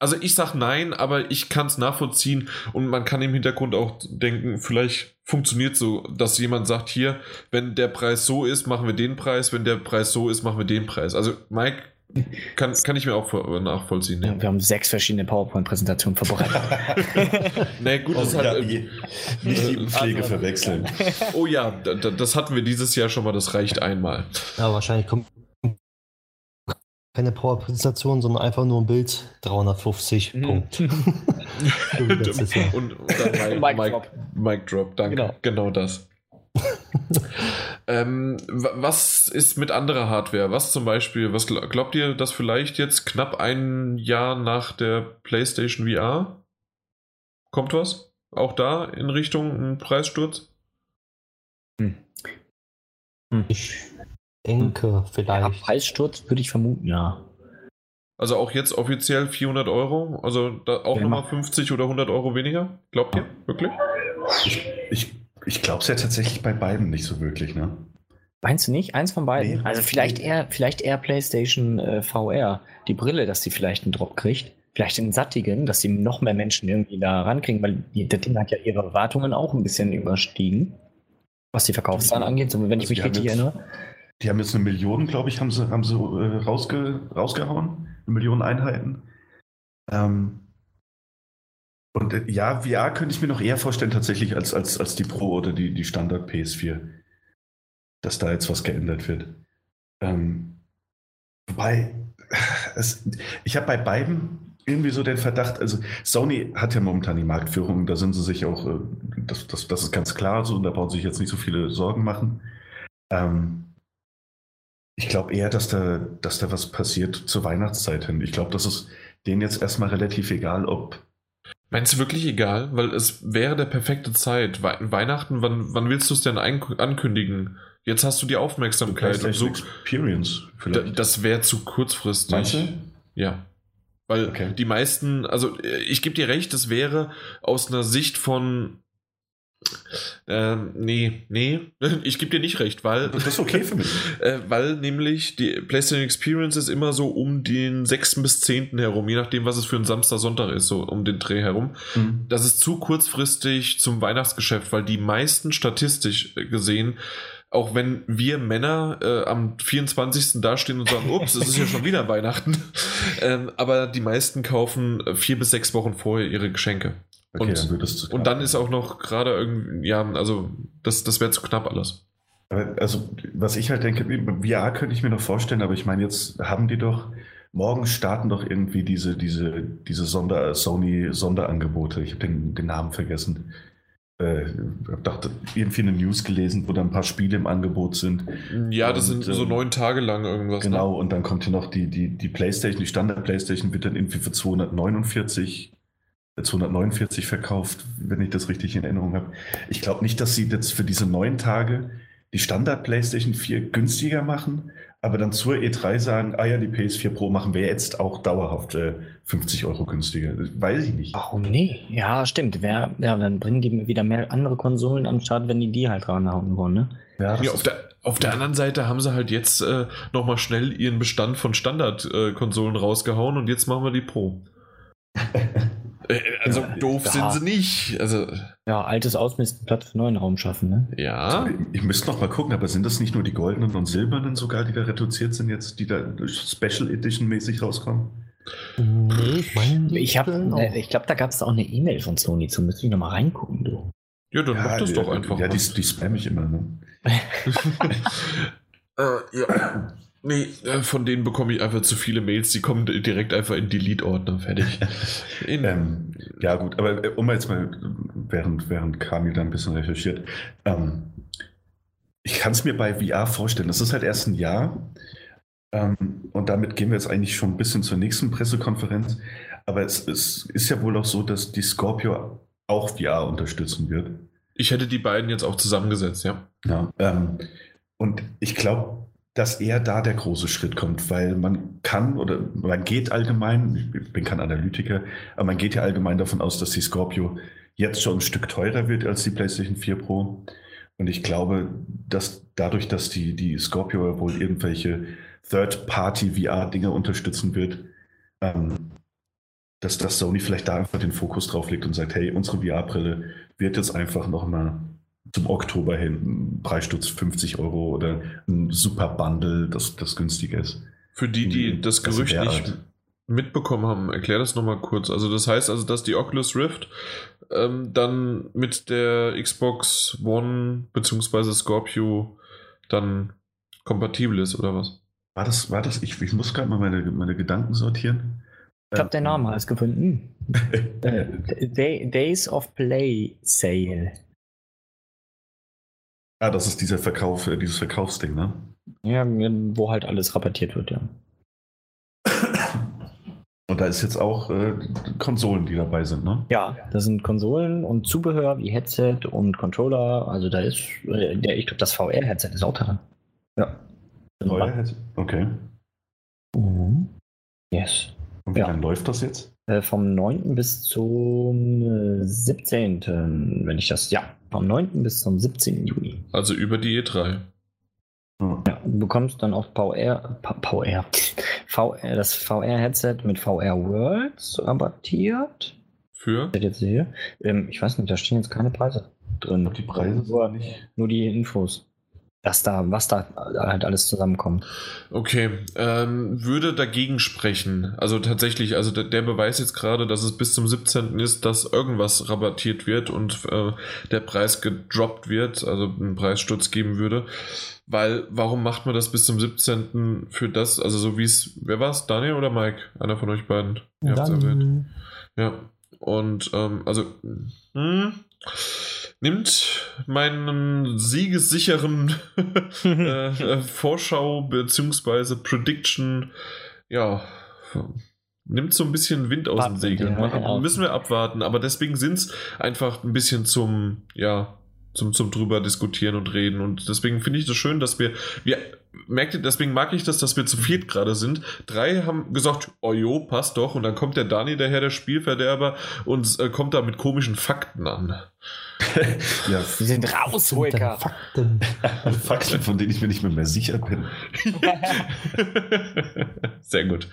Also ich sag nein, aber ich kann es nachvollziehen und man kann im Hintergrund auch denken, vielleicht funktioniert so, dass jemand sagt, hier, wenn der Preis so ist, machen wir den Preis, wenn der Preis so ist, machen wir den Preis. Also Mike, kann, kann ich mir auch nachvollziehen. Ja. Wir haben sechs verschiedene PowerPoint-Präsentationen vorbereitet. Na gut, das Und hat, ja, je- nicht die Pflege verwechseln. oh ja, da- da- das hatten wir dieses Jahr schon mal, das reicht einmal. Ja, wahrscheinlich kommt keine Power-Präsentation, sondern einfach nur ein Bild 350. Mhm. Punkt. Und, und dann Mike, Mic Mike, drop. Danke. Genau, Genau. das. ähm, wa- was ist mit anderer Hardware? Was zum Beispiel, was gl- glaubt ihr, dass vielleicht jetzt knapp ein Jahr nach der PlayStation VR kommt was? Auch da in Richtung ein Preissturz? Ich denke, Ja, vielleicht. Preissturz würde ich vermuten, ja. Also auch jetzt offiziell 400 Euro? Also da auch Ja, nochmal mach- 50 oder 100 Euro weniger? Glaubt ihr? Wirklich? Ich, ich, ich glaube es ja tatsächlich bei beiden nicht so wirklich, ne? Meinst du nicht? Eins von beiden? Nee. also vielleicht eher, vielleicht eher PlayStation äh, VR. Die Brille, dass die vielleicht einen Drop kriegt. Vielleicht den Sattigen, dass die noch mehr Menschen irgendwie da rankriegen, weil die, das Ding hat ja ihre Erwartungen auch ein bisschen überstiegen. Was die Verkaufszahlen angeht, so wenn ich Also mich die haben richtig erinnere. Die haben jetzt eine Million, glaube ich, haben sie, haben sie äh, rausge, rausgehauen. Eine Million Einheiten. Ähm, und äh, ja, VR könnte ich mir noch eher vorstellen, tatsächlich, als, als, als die Pro oder die, die Standard PS4. Dass da jetzt was geändert wird. Ähm, wobei, es, ich habe bei beiden irgendwie so den Verdacht, also Sony hat ja momentan die Marktführung, da sind sie sich auch, äh, das, das, das ist ganz klar so, und da brauchen sie sich jetzt nicht so viele Sorgen machen. Ähm, ich glaube eher, dass da, dass da was passiert zur Weihnachtszeit hin. Ich glaube, das ist denen jetzt erstmal relativ egal, ob. Meinst du wirklich egal? Weil es wäre der perfekte Zeit. Wei Weihnachten, wann, wann willst du es denn ankündigen? Jetzt hast du die Aufmerksamkeit und so. Experience vielleicht. das wäre zu kurzfristig. Meinst du? Ja. Weil Okay. die meisten, also äh, ich gebe dir recht, das wäre aus einer Sicht von. Ähm, nee, nee, ich gebe dir nicht recht, weil. Das ist okay für mich. Äh, weil nämlich die PlayStation Experience ist immer so um den 6. bis 10. herum, je nachdem, was es für ein Samstag, Sonntag ist, so um den Dreh herum. Mhm. Das ist zu kurzfristig zum Weihnachtsgeschäft, weil die meisten statistisch gesehen, auch wenn wir Männer äh, am 24. dastehen und sagen, ups, es ist ja schon wieder Weihnachten, ähm, aber die meisten kaufen vier bis sechs Wochen vorher ihre Geschenke. Okay, Und- dann wird es zu Und dann ist auch noch gerade irgendwie, ja, also das, das wäre zu knapp alles. Also, was ich halt denke, VR könnte ich mir noch vorstellen, aber ich meine, jetzt haben die doch, morgen starten doch irgendwie diese, diese, diese Sonder, Sony-Sonderangebote. Ich habe den, den Namen vergessen. Äh, hab dachte, irgendwie eine News gelesen, wo da ein paar Spiele im Angebot sind. Ja, das Und, sind so ähm, neun Tage lang irgendwas. Genau, und dann kommt hier noch die, die, die Playstation, die Standard-Playstation wird dann irgendwie für 249, äh, 249 verkauft, wenn ich das richtig in Erinnerung habe. Ich glaube nicht, dass sie jetzt für diese neun Tage die Standard-Playstation 4 günstiger machen, aber dann zur E3 sagen, ah ja, die PS4 Pro machen wir jetzt auch dauerhaft äh, 50 Euro günstiger. Weiß ich nicht. Warum nee? Ja, stimmt. Wer, ja, dann bringen die wieder mehr andere Konsolen am Start, wenn die die halt ranhauen wollen, ne? Ja, Ja, auf, der, auf der anderen Seite haben sie halt jetzt äh, nochmal schnell ihren Bestand von Standard-Konsolen rausgehauen und jetzt machen wir die Pro. Äh, also Ja, doof da- sind sie nicht. Also, Ja, altes Ausmisten, Platz für neuen Raum schaffen, ne? ja. Ich, ich müsste noch mal gucken, aber sind das nicht nur die goldenen und silbernen sogar, die da reduziert sind jetzt, die da Special Edition mäßig rauskommen? Nee, ich meine, die Ich, hab, äh, ich glaube, da gab es auch eine E-Mail von Sony zu. Müsste ich nochmal reingucken, du. Ja, dann mach das ja, doch einfach. Ja, die, die spam ich immer. Ne? äh, ja. Nee, äh, von denen bekomme ich einfach zu viele Mails, die kommen direkt einfach in Delete-Ordner, fertig. Ähm, ja, gut, aber äh, um mal jetzt mal, während, während Kamil da ein bisschen recherchiert, ähm, ich kann es mir bei VR vorstellen. Das ist halt erst ein Jahr. Ähm, und damit gehen wir jetzt eigentlich schon ein bisschen zur nächsten Pressekonferenz. Aber es, es ist ja wohl auch so, dass die Scorpio auch VR unterstützen wird. Ich hätte die beiden jetzt auch zusammengesetzt, ja. Ja, ähm, und ich glaube, dass eher da der große Schritt kommt, weil man kann oder man geht allgemein, ich bin kein Analytiker, aber man geht ja allgemein davon aus, dass die Scorpio jetzt schon ein Stück teurer wird als die PlayStation 4 Pro. Und ich glaube, dass dadurch, dass die, die Scorpio wohl irgendwelche Third-Party-VR-Dinge unterstützen wird, ähm, dass das Sony vielleicht da einfach den Fokus drauf legt und sagt, hey, unsere VR-Brille wird jetzt einfach nochmal zum Oktober hin ein Preissturz 50 Euro oder ein super Bundle, das, das günstiger ist. Für die, die Mhm, das das Gerücht wäre nicht mitbekommen haben, erklär das nochmal kurz. Also das heißt also, dass die Oculus Rift ähm, dann mit der Xbox One bzw. Scorpio dann kompatibel ist, oder was? War das, war das, ich, ich muss gerade mal meine, meine Gedanken sortieren. Ich habe den Namen alles gefunden. Äh, Day, Days of Play Sale. Ah, das ist dieser Verkauf, äh, dieses Verkaufsding, ne? Ja, wo halt alles rabattiert wird, ja. Und da ist jetzt auch äh, Konsolen, die dabei sind, ne? Ja, das sind Konsolen und Zubehör wie Headset und Controller. Also da ist, äh, der, ich glaube, das VR-Headset ist auch dran. Ja. Neue Headset? Okay. Mhm. Yes. Und wie Ja. lange läuft das jetzt? Äh, vom 9. bis zum äh, 17., wenn ich das, ja, vom 9. bis zum 17. Juni. Also über die E3. Hm. Ja, du bekommst dann auch VR, VR, VR das VR-Headset mit VR Worlds rabattiert. Für? Ich jetzt sehe. Ähm, ich weiß nicht, da stehen jetzt keine Preise drin. Und die Preise sind nur, nicht. nur die Infos. Was da, was da halt alles zusammenkommt. Okay, ähm, würde dagegen sprechen. Also tatsächlich, also der, der Beweis jetzt gerade, dass es bis zum 17. ist, dass irgendwas rabattiert wird und äh, der Preis gedroppt wird, also einen Preissturz geben würde. Weil, warum macht man das bis zum 17. für das? Also so wie es, wer war es? Daniel oder Mike? Einer von euch beiden. Ihr habt's erwähnt. Ja, und ähm, also hm, nimmt meinen siegessicheren äh, äh, Vorschau bzw. Prediction, ja, nimmt so ein bisschen Wind aus dem Warten, Segel. ja, Mal, genau. Müssen wir abwarten, aber deswegen sind es einfach ein bisschen zum, ja, zum, zum drüber diskutieren und reden. Und deswegen finde ich das schön, dass wir, wir merkt ihr, deswegen mag ich das, dass wir zu viert gerade sind. Drei haben gesagt, oh jo, passt doch. Und dann kommt der Dani, der Herr der Spielverderber, und äh, kommt da mit komischen Fakten an. ja. Sie sind raus, Hoeker. Fakten. Fakten, von denen ich mir nicht mehr, mehr sicher bin. Sehr gut.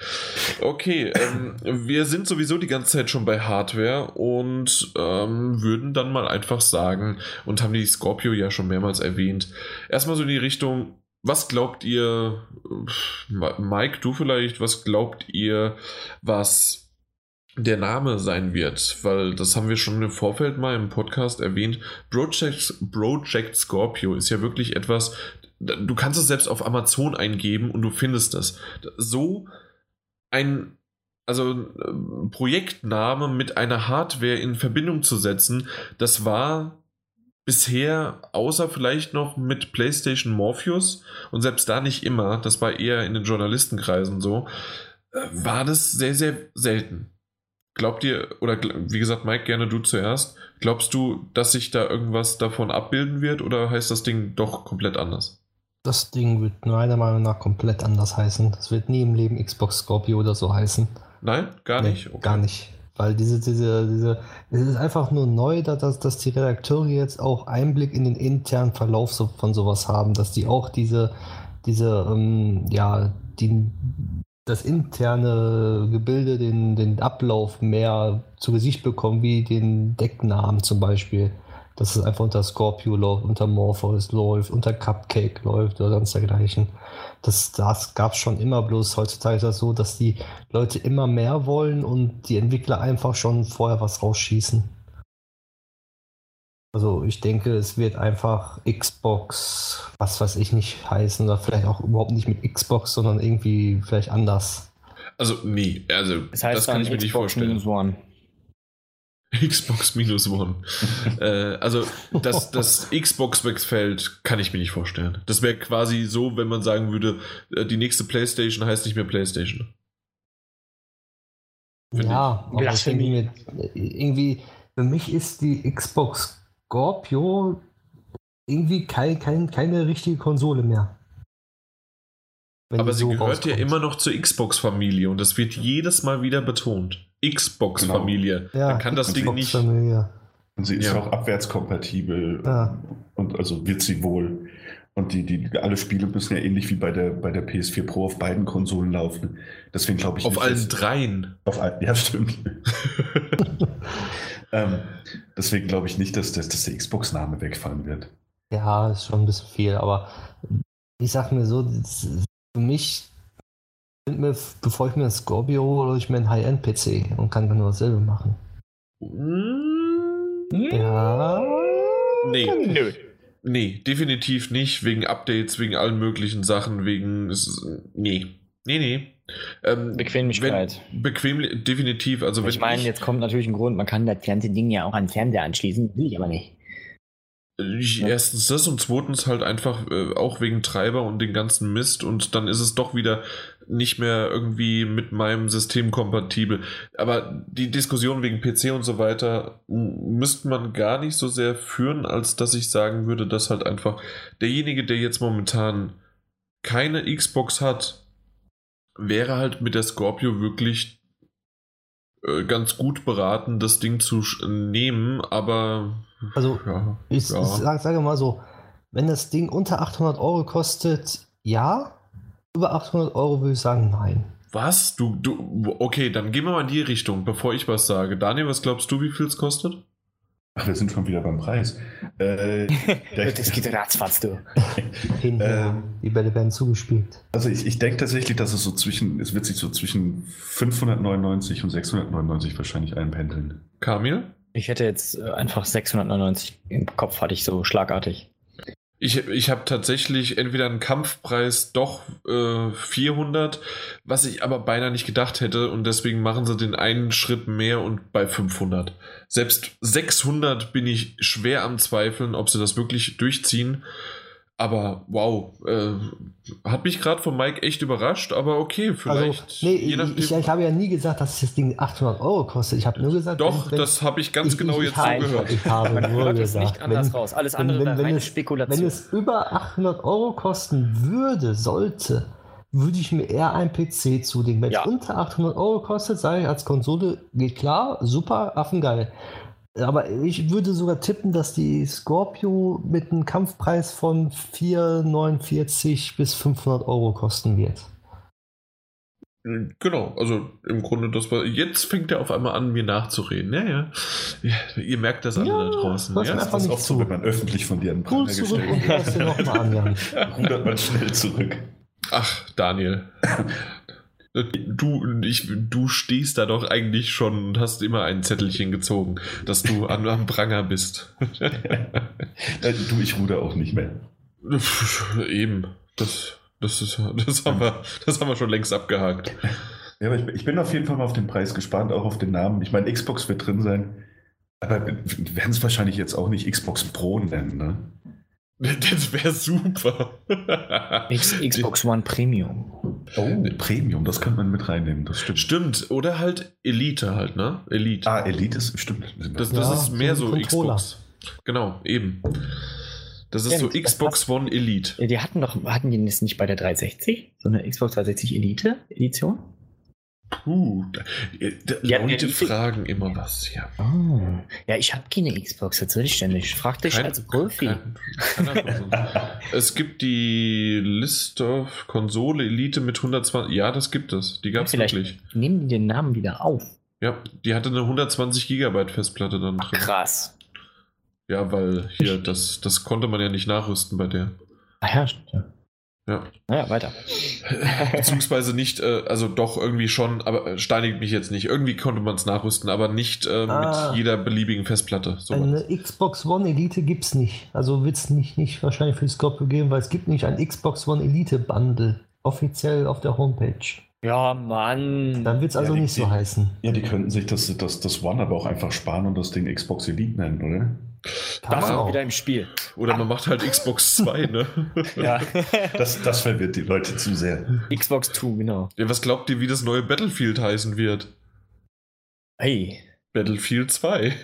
Okay, ähm, wir sind sowieso die ganze Zeit schon bei Hardware und ähm, würden dann mal einfach sagen, und haben die Scorpio ja schon mehrmals erwähnt, erstmal so in die Richtung, was glaubt ihr, Mike, du vielleicht, was glaubt ihr, was der Name sein wird, weil das haben wir schon im Vorfeld mal im Podcast erwähnt. Project, Project Scorpio ist ja wirklich etwas, du kannst es selbst auf Amazon eingeben und du findest das. So ein also Projektname mit einer Hardware in Verbindung zu setzen, das war bisher, außer vielleicht noch mit PlayStation Morpheus und selbst da nicht immer, das war eher in den Journalistenkreisen so, äh, war das sehr, sehr selten. Glaubt ihr, oder wie gesagt, Mike, gerne du zuerst, glaubst du, dass sich da irgendwas davon abbilden wird oder heißt das Ding doch komplett anders? Das Ding wird meiner Meinung nach komplett anders heißen. Das wird nie im Leben Xbox Scorpio oder so heißen. Nein, gar nee, nicht. Okay. Gar nicht. Weil diese, diese, diese, es ist einfach nur neu, dass, dass die Redakteure jetzt auch Einblick in den internen Verlauf so, von sowas haben, dass die auch diese, diese, ähm, ja, die das interne Gebilde, den, den Ablauf mehr zu Gesicht bekommen, wie den Decknamen zum Beispiel. Dass es einfach unter Scorpio läuft, unter Morpheus läuft, unter Cupcake läuft oder sonst dergleichen. Das, das gab es schon immer, bloß heutzutage ist das so, dass die Leute immer mehr wollen und die Entwickler einfach schon vorher was rausschießen. Also ich denke, es wird einfach Xbox, was weiß ich nicht heißen, oder vielleicht auch überhaupt nicht mit Xbox, sondern irgendwie vielleicht anders. Also nee, also das, heißt das kann ich mir nicht vorstellen. Xbox minus one. äh, also das, das Xbox-Wechsfeld kann ich mir nicht vorstellen. Das wäre quasi so, wenn man sagen würde, äh, die nächste PlayStation heißt nicht mehr PlayStation. ja, aber irgendwie, irgendwie, für mich ist die Xbox Scorpio irgendwie kein, kein, keine richtige Konsole mehr. Aber sie so gehört rauskommt. ja immer noch zur Xbox-Familie und das wird jedes Mal wieder betont. Xbox-Familie. Genau. Ja, Dann kann das Ding nicht. Familie. Und sie ist ja. auch abwärtskompatibel. Ja. Und also wird sie wohl. Und die, die, alle Spiele müssen ja ähnlich wie bei der, bei der PS4 Pro auf beiden Konsolen laufen. Deswegen glaube ich. Auf allen dreien. Auf allen, ja, stimmt. ähm, deswegen glaube ich nicht, dass, dass, dass der Xbox-Name wegfallen wird. Ja, ist schon ein bisschen viel, aber ich sag mir so, für mich, bevor ich mir ein Scorpio hole, hole ich mir einen High-End-PC und kann genau dasselbe machen. Mm. Ja. Nee. Nö. Nee, definitiv nicht. Wegen Updates, wegen allen möglichen Sachen, wegen. Nee. Nee, nee. Ähm, Bequemlichkeit. Wenn, bequem, definitiv. Also ich meine, jetzt kommt natürlich ein Grund, man kann das ganze Ding ja auch an den Fernseher anschließen, will ich aber nicht. Ja. Erstens das und zweitens halt einfach äh, auch wegen Treiber und den ganzen Mist und dann ist es doch wieder nicht mehr irgendwie mit meinem System kompatibel. Aber die Diskussion wegen PC und so weiter müsste man gar nicht so sehr führen, als dass ich sagen würde, dass halt einfach derjenige, der jetzt momentan keine Xbox hat, wäre halt mit der Scorpio wirklich äh, ganz gut beraten, das Ding zu nehmen, aber. Also, ja, ich, ja. sage, sage mal so, wenn das Ding unter 800 Euro kostet, ja. Über 800 Euro würde ich sagen, nein. Was? Du, du, okay, dann gehen wir mal in die Richtung, bevor ich was sage. Daniel, was glaubst du, wie viel es kostet? Ach, wir sind schon wieder beim Preis. Äh, das geht ratzfatz, du. Hinher, äh, die Bälle werden zugespielt. Also ich, ich denke tatsächlich, dass es so zwischen, es wird sich so zwischen 599 und 699 wahrscheinlich einpendeln. Kamil? Ich hätte jetzt äh, einfach 699 im Kopf, hatte ich so schlagartig. Ich, ich habe tatsächlich entweder einen Kampfpreis doch äh, 400, was ich aber beinahe nicht gedacht hätte und deswegen machen sie den einen Schritt mehr und bei 500. Selbst 600 bin ich schwer am Zweifeln, ob sie das wirklich durchziehen. Aber wow, äh, hat mich gerade von Mike echt überrascht, aber okay, vielleicht. Also, nee, ich, ich, ich, habe ja nie gesagt, dass das Ding 800 Euro kostet. Ich habe nur gesagt, doch, wenn, das habe ich ganz ich, genau jetzt so gehört. Ich habe nur gesagt, nicht anders wenn, raus. Alles andere wenn, wenn, wenn es, Spekulation. Wenn es über 800 Euro kosten würde, sollte, würde ich mir eher ein PC zulegen. Wenn ja. es unter 800 Euro kostet, sage ich als Konsole, geht klar, super, affengeil. Aber ich würde sogar tippen, dass die Scorpio mit einem Kampfpreis von 449 bis 500 Euro kosten wird. Genau, also im Grunde, das war. Jetzt fängt er auf einmal an, mir nachzureden. Ja, ja. ja ihr merkt das alle ja, da draußen. Das ja, ist das auch so, wenn man öffentlich von dir einen Pranger gestellt wird. Rudert man schnell zurück. Ach, Daniel. Du, ich, du stehst da doch eigentlich schon und hast immer ein Zettelchen gezogen, dass du an, am Pranger bist. du, ich ruder auch nicht mehr. Eben. Das, das, ist, das, haben wir, das haben wir schon längst abgehakt. Ja, aber ich, ich bin auf jeden Fall mal auf den Preis gespannt, auch auf den Namen. Ich meine, Xbox wird drin sein. Aber wir werden es wahrscheinlich jetzt auch nicht Xbox Pro nennen, ne? Das wäre super. Xbox One Premium. Oh, Premium, das könnte man mit reinnehmen, das stimmt. Stimmt, oder halt Elite halt, ne? Elite. Ah, Elite ist, stimmt. Das, das ja, ist mehr so Controller. Xbox. Genau, eben. Das ist ja, so Xbox One Elite. Die hatten doch, hatten die das nicht bei der 360? So eine Xbox 360 Elite Edition? Puh, da, da ja, Leute fragen immer was, ja. Oh. Ja, ich habe keine Xbox, jetzt will ich ständig. Frag dich kein, als Profi. Kein, es gibt die List of Konsole Elite mit 120. Ja, das gibt es. Die gab es wirklich. Nehmen die den Namen wieder auf. Ja, die hatte eine 120 Gigabyte Festplatte dann drin. Ach, krass. Ja, weil hier, das, das konnte man ja nicht nachrüsten bei der. Ah ja, stimmt. Ja. Ja. Naja, weiter. Beziehungsweise nicht, äh, also doch irgendwie schon, aber äh, steinigt mich jetzt nicht. Irgendwie konnte man es nachrüsten, aber nicht äh, ah, mit jeder beliebigen Festplatte. So eine was. Xbox One Elite gibt es nicht. Also wird es nicht, nicht wahrscheinlich für Scorpio geben, weil es gibt nicht ein Xbox One Elite Bundle offiziell auf der Homepage. Ja, Mann. Dann wird es also ja, nicht die, so heißen. Ja, die könnten sich das, das, das One aber auch einfach sparen und das Ding Xbox Elite nennen, oder? Kann das auch wieder im Spiel. Oder man macht halt Xbox 2, ne? ja. Das, das verwirrt die Leute zu sehr. Xbox 2, genau. Ja, was glaubt ihr, wie das neue Battlefield heißen wird? Hey. Battlefield 2.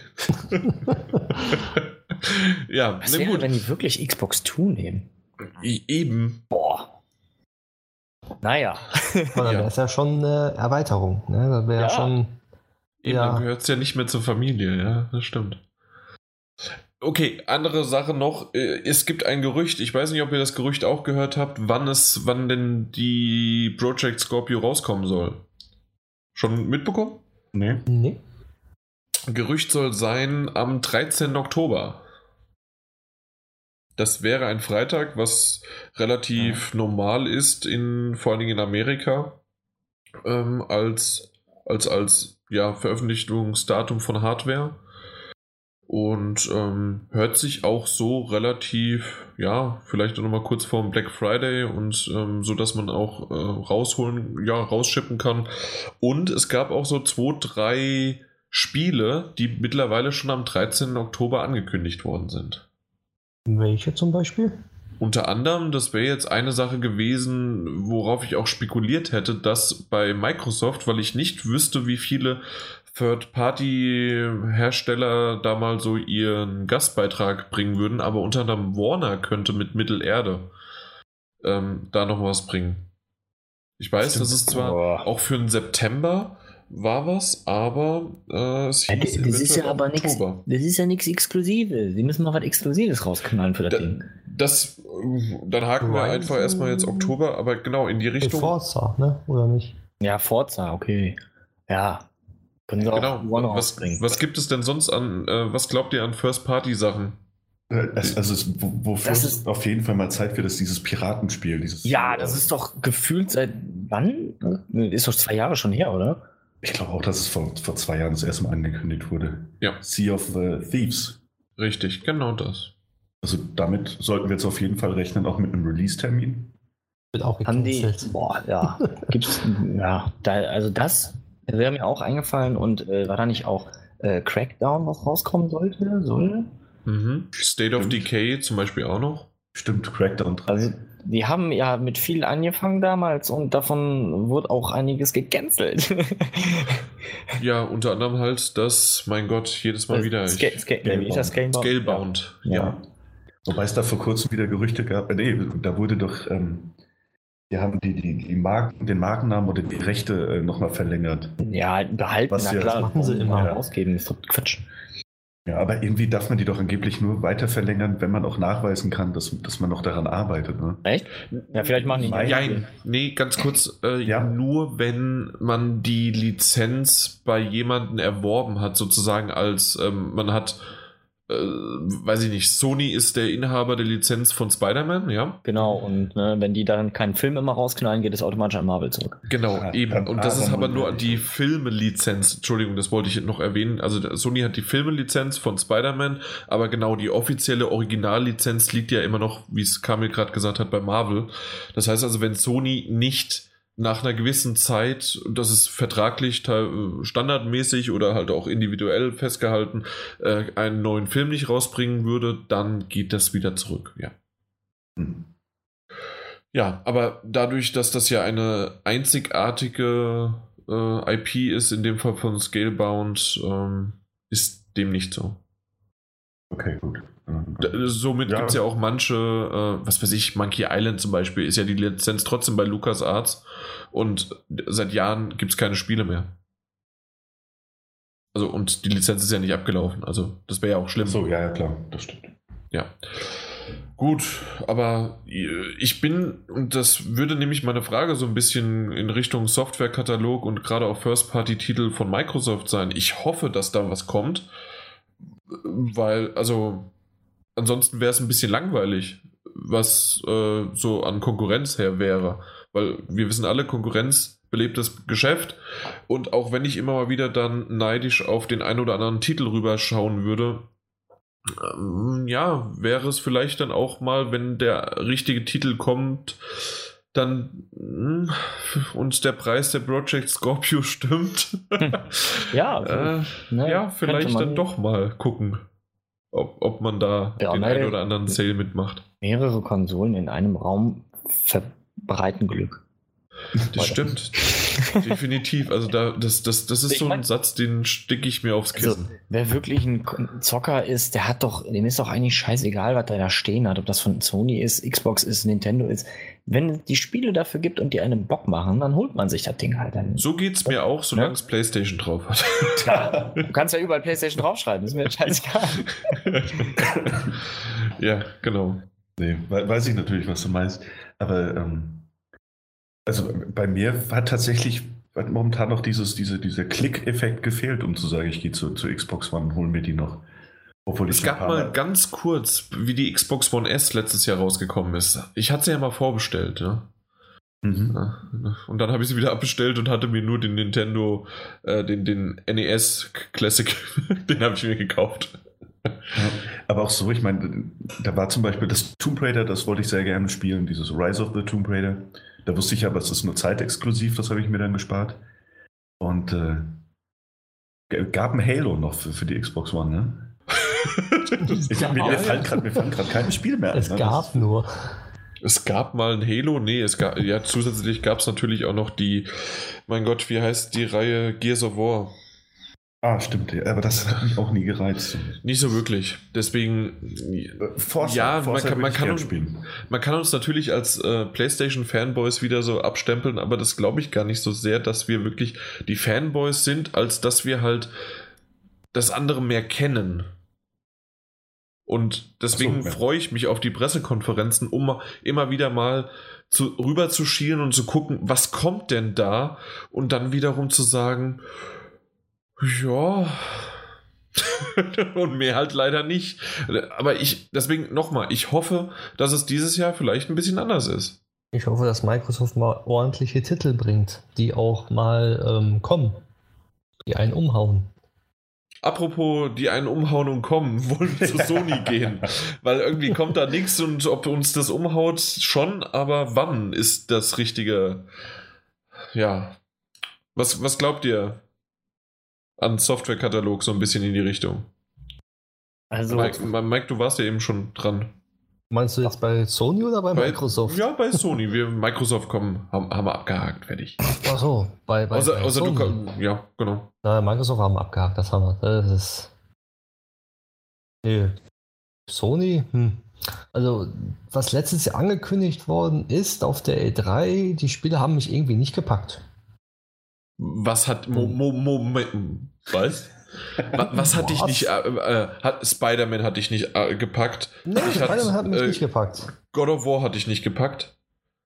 ja, was wäre, gut. wenn die wirklich Xbox 2 nehmen? Eben. Boah. Naja. Ja. Das ist ja schon eine Erweiterung. Ne? Das wäre ja. schon. Eben, ja. dann gehört es ja nicht mehr zur Familie, ja, das stimmt. Okay, andere Sache noch. Äh, es gibt ein Gerücht, ich weiß nicht, ob ihr das Gerücht auch gehört habt, wann es, wann denn die Project Scorpio rauskommen soll. Schon mitbekommen? Nee. Nee. Gerücht soll sein am 13. Oktober. Das wäre ein Freitag, was relativ ja. normal ist, in, vor allen Dingen in Amerika, ähm, als, als, als ja, Veröffentlichungsdatum von Hardware. Und ähm, hört sich auch so relativ, ja, vielleicht auch nochmal kurz vor dem Black Friday und ähm, so, dass man auch äh, rausholen, ja, rausschippen kann. Und es gab auch so zwei, drei Spiele, die mittlerweile schon am 13. Oktober angekündigt worden sind. Welche zum Beispiel? Unter anderem, das wäre jetzt eine Sache gewesen, worauf ich auch spekuliert hätte, dass bei Microsoft, weil ich nicht wüsste, wie viele Third-Party-Hersteller da mal so ihren Gastbeitrag bringen würden, aber unter anderem Warner könnte mit Mittelerde ähm, da noch was bringen. Ich weiß, Stimmt. das ist zwar oh. auch für den September war was, aber äh, es ja, das, das ist ja aber nichts. Das ist ja nichts Exklusives. Sie müssen mal was Exklusives rausknallen für das da, Ding. Das, dann haken wir einfach erstmal jetzt Oktober, aber genau in die Richtung. Forza, ne? Oder nicht? Ja, Forza, okay. Ja, können sie genau. auch was, was gibt es denn sonst an, äh, was glaubt ihr an First-Party-Sachen? Äh, es, also es, wofür das ist auf jeden Fall mal Zeit wird, ist dieses Piratenspiel. Dieses ja, das ist doch gefühlt seit wann? Ist doch zwei Jahre schon her, oder? Ich glaube auch, dass es vor, vor zwei Jahren das erste Mal angekündigt wurde. Ja. Sea of uh, Thieves. Richtig, genau das. Also damit sollten wir jetzt auf jeden Fall rechnen, auch mit einem Release-Termin. Wird auch gecancelt. Boah, ja. Gibt's, ja, da, also das wäre mir auch eingefallen und äh, war da nicht auch äh, Crackdown, was rauskommen sollte? Soll? Mhm. State of Decay zum Beispiel auch noch. Stimmt, Crackdown 3. Also, die haben ja mit viel angefangen damals und davon wurde auch einiges gecancelt. ja, unter anderem halt das, mein Gott, jedes Mal wieder. Scale, Scale, Scalebound. Scalebound. Scalebound. Ja. ja. Wobei es da vor kurzem wieder Gerüchte gab. Nee, da wurde doch, ähm, die haben die, die, die Marken, den Markennamen oder die Rechte äh, nochmal verlängert. Ja, behalten, Was na klar, machen sie immer. Ja. ausgeben, ist doch Quatsch. Ja, aber irgendwie darf man die doch angeblich nur weiter verlängern, wenn man auch nachweisen kann, dass, dass man noch daran arbeitet. Ne? Echt? Ja, vielleicht machen die Mein- Nein, nee, ganz kurz, äh, Ja. nur wenn man die Lizenz bei jemandem erworben hat, sozusagen als ähm, man hat, äh, weiß ich nicht, Sony ist der Inhaber der Lizenz von Spider-Man, ja? Genau, und ne, wenn die dann keinen Film immer rausknallen, geht es automatisch an Marvel zurück. Genau, Ja, eben. Und das ist aber nur die Filmelizenz. Entschuldigung, das wollte ich noch erwähnen. Also Sony hat die Filmelizenz von Spider-Man, aber genau die offizielle Originallizenz liegt ja immer noch, wie es Kamil gerade gesagt hat, bei Marvel. Das heißt also, wenn Sony nicht nach einer gewissen Zeit, das ist vertraglich standardmäßig oder halt auch individuell festgehalten, äh, einen neuen Film nicht rausbringen würde, dann geht das wieder zurück, ja. Hm. Ja, aber dadurch, dass das ja eine einzigartige äh, IP ist, in dem Fall von Scalebound, ähm, ist dem nicht so. Okay, gut. D somit Ja. gibt es ja auch manche, äh, was weiß ich, Monkey Island zum Beispiel, ist ja die Lizenz trotzdem bei LucasArts und seit Jahren gibt es keine Spiele mehr. Also, und die Lizenz ist ja nicht abgelaufen, also das wäre ja auch schlimm. So, ja, ja, klar, das stimmt. Ja. Gut, aber ich bin, und das würde nämlich meine Frage so ein bisschen in Richtung Softwarekatalog und gerade auch First-Party-Titel von Microsoft sein. Ich hoffe, dass da was kommt, weil, also, ansonsten wäre es ein bisschen langweilig, was äh, so an Konkurrenz her wäre. Weil wir wissen alle, Konkurrenz belebt das Geschäft. Und auch wenn ich immer mal wieder dann neidisch auf den einen oder anderen Titel rüberschauen würde, ähm, ja, wäre es vielleicht dann auch mal, wenn der richtige Titel kommt, dann mh, und der Preis der Project Scorpio stimmt. Ja, äh, ne, ja, vielleicht dann doch mal gucken, ob, ob man da Ja, den einen oder anderen Sale mitmacht. Mehrere Konsolen in einem Raum verbreiten Glück. Das stimmt. Definitiv. Also da, das, das, das ist Ich so ein Satz, den sticke ich mir aufs Also, Kissen. wer wirklich ein Zocker ist, der hat doch, dem ist doch eigentlich scheißegal, was der da stehen hat, ob das von Sony ist, Xbox ist, Nintendo ist. Wenn es die Spiele dafür gibt und die einen Bock machen, dann holt man sich das Ding halt dann. so geht es mir auch, solange Ja. es PlayStation drauf hat. Klar, du kannst ja überall PlayStation draufschreiben, ist mir scheißegal. ja, genau. Nee, we- weiß ich natürlich, was du meinst. Aber ähm, also bei mir hat tatsächlich hat momentan noch dieses, diese, dieser Klick-Effekt gefehlt, um zu sagen, ich gehe zu, zu Xbox One und hole mir die noch. Obwohl Es ich gab mal ganz kurz, wie die Xbox One S letztes Jahr rausgekommen ist. Ich hatte sie ja mal vorbestellt, ne? Mhm. Ja, Und dann habe ich sie wieder abbestellt und hatte mir nur den Nintendo, äh, den, den NES Classic, den habe ich mir gekauft. Ja, aber auch so, ich meine, da war zum Beispiel das Tomb Raider, das wollte ich sehr gerne spielen, dieses Rise of the Tomb Raider. Da wusste ich aber, es ist nur zeitexklusiv, das habe ich mir dann gespart. Und äh, gab ein Halo noch für, für die Xbox One, ne? Ich, mir, mir fallen gerade keine Spiele mehr Es ne? gab nur. Es gab mal ein Halo, nee, es gab, ja, zusätzlich gab es natürlich auch noch die, mein Gott, wie heißt die Reihe Gears of War? Ah, stimmt, aber das hat mich auch nie gereizt. Nicht so wirklich. Deswegen, Äh, Forza, Ja, man kann- man kann uns-. Man kann uns natürlich als äh, PlayStation-Fanboys wieder so abstempeln, aber das glaube ich gar nicht so sehr, dass wir wirklich die Fanboys sind, als dass wir halt das andere mehr kennen. Und deswegen so, ja. freue ich mich auf die Pressekonferenzen, um immer wieder mal zu, rüber zu schielen und zu gucken, was kommt denn da? Und dann wiederum zu sagen, ja. und mehr halt leider nicht. Aber ich, deswegen nochmal, ich hoffe, dass es dieses Jahr vielleicht ein bisschen anders ist. Ich hoffe, dass Microsoft mal ordentliche Titel bringt, die auch mal ähm, kommen. Die einen umhauen. Apropos, die einen umhauen und kommen, wollen wir zu Sony gehen. Weil irgendwie kommt da nichts und ob uns das umhaut, schon, aber wann ist das richtige. Ja. Was, was glaubt ihr an Softwarekatalog so ein bisschen in die Richtung? Also, Mike, Mike, du warst ja eben schon dran. Meinst du jetzt bei Sony oder bei, Bei- Microsoft? Ja, bei Sony. Wir Microsoft kommen, haben, haben wir abgehakt, fertig. Ach so, bei, bei, Außer, bei außer du Sony. komm- ja, genau. Na, Microsoft haben wir abgehakt, das haben wir. Das ist. Nee. Sony? Hm. Also, was letztes Jahr angekündigt worden ist auf der E3, die Spiele haben mich irgendwie nicht gepackt. Was hat Mo, Mo, Moment, was? Wa- Was hat dich Was? nicht, äh, äh, hat, Spider-Man hat dich nicht äh, gepackt. Nee, hat, Spider-Man hat mich äh, nicht gepackt. God of War hat dich nicht gepackt.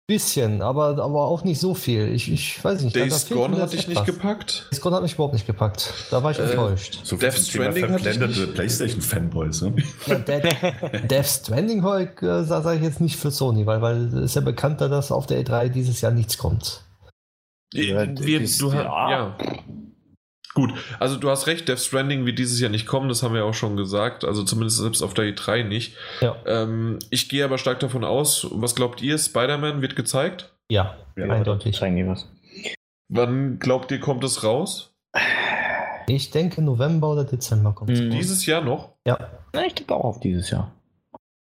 Bisschen, aber, aber auch nicht so viel. Ich, ich weiß nicht. da- da Days Gone hat dich nicht gepackt. Days Gone hat mich überhaupt nicht gepackt. Da war ich Äh, enttäuscht. So Death Stranding verblendete nicht. PlayStation-Fanboys. Ne? Ja, Death, Death Stranding heute äh, sage ich jetzt nicht für Sony, weil, weil es ist ja bekannter, dass auf der E3 dieses Jahr nichts kommt. Ja, Wir, das- du, ja. ja. Gut, also du hast recht, Death Stranding wird dieses Jahr nicht kommen, das haben wir auch schon gesagt, also zumindest selbst auf der E3 nicht. Ja, Ähm, ich gehe aber stark davon aus, was glaubt ihr, Spider-Man wird gezeigt? ja, Ja, eindeutig. Zeigen die was. Wann glaubt ihr, kommt es raus? Ich denke, November oder Dezember kommt es. Mhm. Dieses Jahr noch? Ja. Na, ich denke auch auf dieses Jahr.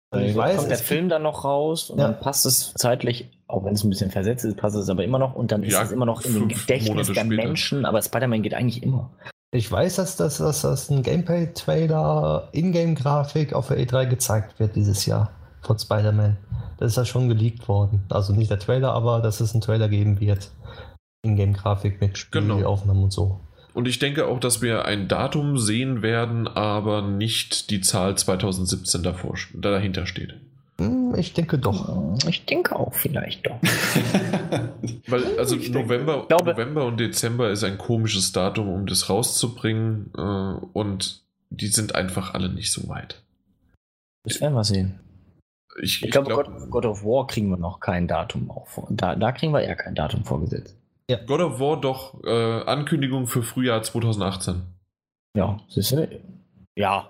Also ich weiß, kommt der Film dann noch raus und Ja. dann passt es zeitlich, auch wenn es ein bisschen versetzt ist, passt es aber immer noch und dann ist Ja, es immer noch in dem Gedächtnis der. Menschen, aber Spider-Man geht eigentlich immer. Ich weiß, dass das, dass das ein Gameplay-Trailer, Ingame-Grafik auf der E3 gezeigt wird dieses Jahr von Spider-Man. Das ist ja schon geleakt worden. Also nicht der Trailer, aber dass es einen Trailer geben wird. Ingame-Grafik mit Genau. Spielaufnahmen und so. Und ich denke auch, dass wir ein Datum sehen werden, aber nicht die Zahl 2017 davor, dahinter steht. Hm, Ich denke doch. Ich denke auch vielleicht doch. Weil, also Ich denke- November, glaube- November und Dezember ist ein komisches Datum, um das rauszubringen. Äh, und die sind einfach alle nicht so weit. Das werden wir sehen. Ich, Ich, ich glaube, glaub, God, God of War kriegen wir noch kein Datum auch vor. Da, da kriegen wir eher kein Datum vorgesetzt. God of War doch äh, Ankündigung für Frühjahr 2018. Ja, siehst du? Ja,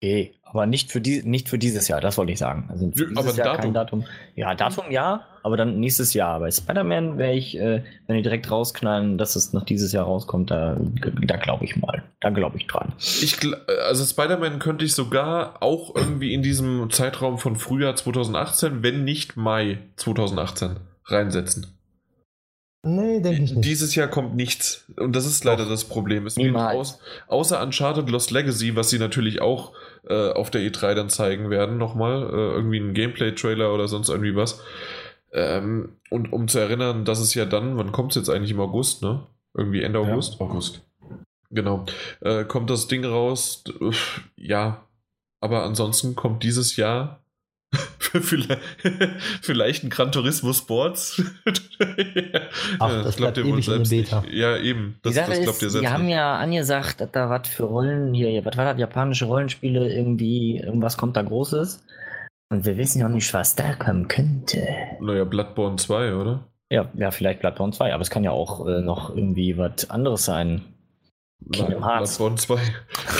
okay. Aber nicht für, die, nicht für dieses Jahr, das wollte ich sagen. Also für dieses aber ein Jahr Datum. kein Datum. Ja, Datum ja, aber dann nächstes Jahr. Bei Spider-Man wäre ich, äh, wenn die direkt rausknallen, dass es noch dieses Jahr rauskommt, da, da glaube ich mal. Da glaube ich dran. Ich, gl- also Spider-Man könnte ich sogar auch irgendwie in diesem Zeitraum von Frühjahr 2018, wenn nicht Mai 2018, reinsetzen. Nee, denke ich nicht. Dieses Jahr kommt nichts. Und das ist leider das Problem. Es aus, außer Uncharted Lost Legacy, was sie natürlich auch äh, auf der E3 dann zeigen werden, nochmal. Äh, irgendwie ein Gameplay-Trailer oder sonst irgendwie was. Ähm, und um zu erinnern, dass es ja dann, wann kommt es jetzt eigentlich im August, ne? Irgendwie Ende August? Ja, August. Genau. Äh, kommt das Ding raus? Ja. Aber ansonsten kommt dieses Jahr vielleicht, vielleicht ein Gran Turismo Sports. Ach, Ja, das glaubt ihr wohl selbst. Ja, eben. Das, die Sache das glaubt ihr ist, selbst die haben ja angesagt, dass da was für Rollen hier, was war das, japanische Rollenspiele irgendwie, irgendwas kommt da Großes. Und wir wissen ja noch nicht, was da kommen könnte. Naja, Bloodborne 2, oder? Ja, ja, vielleicht Bloodborne 2, aber es kann ja auch äh, noch irgendwie was anderes sein. Kingdom Hearts. Bloodborne 2.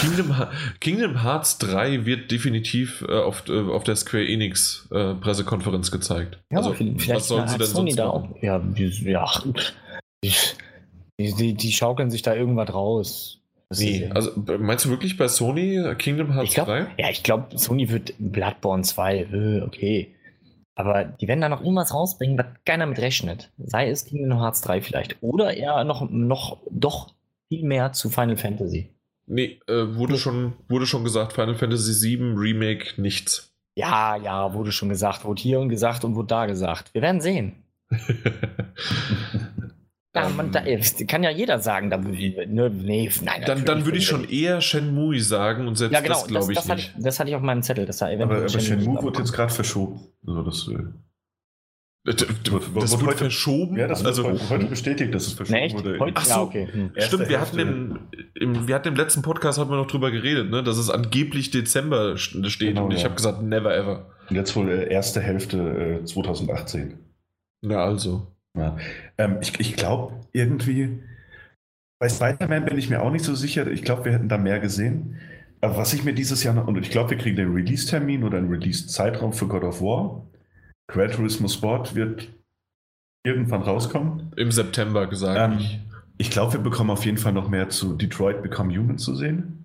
Kingdom, Kingdom Hearts 3 wird definitiv äh, auf, äh, auf der Square Enix äh, Pressekonferenz gezeigt. Ja, also, vielleicht was sollen sie denn Sony sonst da auch. Ja, die, ja die, die, die, schaukeln sich da irgendwas raus. Wie? Also, meinst du wirklich bei Sony äh, Kingdom Hearts glaub, 3? Ja, ich glaube, Sony wird Bloodborne 2, äh, okay. Aber die werden da noch irgendwas rausbringen, was keiner mit rechnet. Sei es Kingdom Hearts 3 vielleicht. Oder eher noch, noch doch viel mehr zu Final Fantasy. Nee, äh, wurde, schon, wurde schon gesagt, Final Fantasy VII Remake nichts. Ja, ja, wurde schon gesagt, wurde hier und gesagt und wurde da gesagt. Wir werden sehen. Ja, man, da, Ähm, kann ja jeder sagen, da, ne, nee, nein, dann, dann würde ich schon eher Shenmue sagen und selbst Ja, genau, das glaube ich das, hatte nicht. ich, das hatte ich auf meinem Zettel. Das da Aber, eventuell aber Shenmue Shenmue wird jetzt gerade verschoben. Also das, äh, Das, das, Wurde- heute- verschoben. ja, das also, heute, heute bestätigt, dass es verschoben echt? wurde. Heute? Ach ja, so. okay. Hm. Stimmt, wir hatten, im, im, wir hatten im letzten Podcast haben wir noch drüber geredet, ne, dass es angeblich Dezember st- steht Genau, und ich ja. habe gesagt, never ever. Und jetzt wohl äh, erste Hälfte äh, 2018. Na also. Ja. Ähm, ich ich glaube irgendwie, bei Spider-Man bin ich mir auch nicht so sicher. Ich glaube, wir hätten da mehr gesehen. Aber was ich mir dieses Jahr noch, und ich glaube, wir kriegen den Release-Termin oder einen Release-Zeitraum für God of War. Gran Turismo Sport wird irgendwann rauskommen. Im September gesagt. Ähm, ich. glaube, wir bekommen auf jeden Fall noch mehr zu Detroit Become Human zu sehen.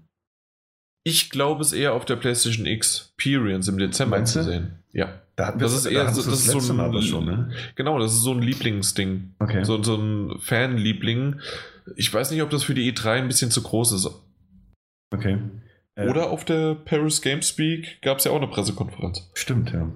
Ich glaube es eher auf der PlayStation Experience im Dezember Meinst zu sehen. Ja. Da hatten wir Das ist eher hatten so- das ist so ein- schon, ne? Genau, das ist so ein Lieblingsding. Okay. So, so ein Fanliebling. Ich weiß nicht, ob das für die E3 ein bisschen zu groß ist. okay. Äh, Oder auf der Paris Gamespeak gab es ja auch eine Pressekonferenz. Stimmt, ja.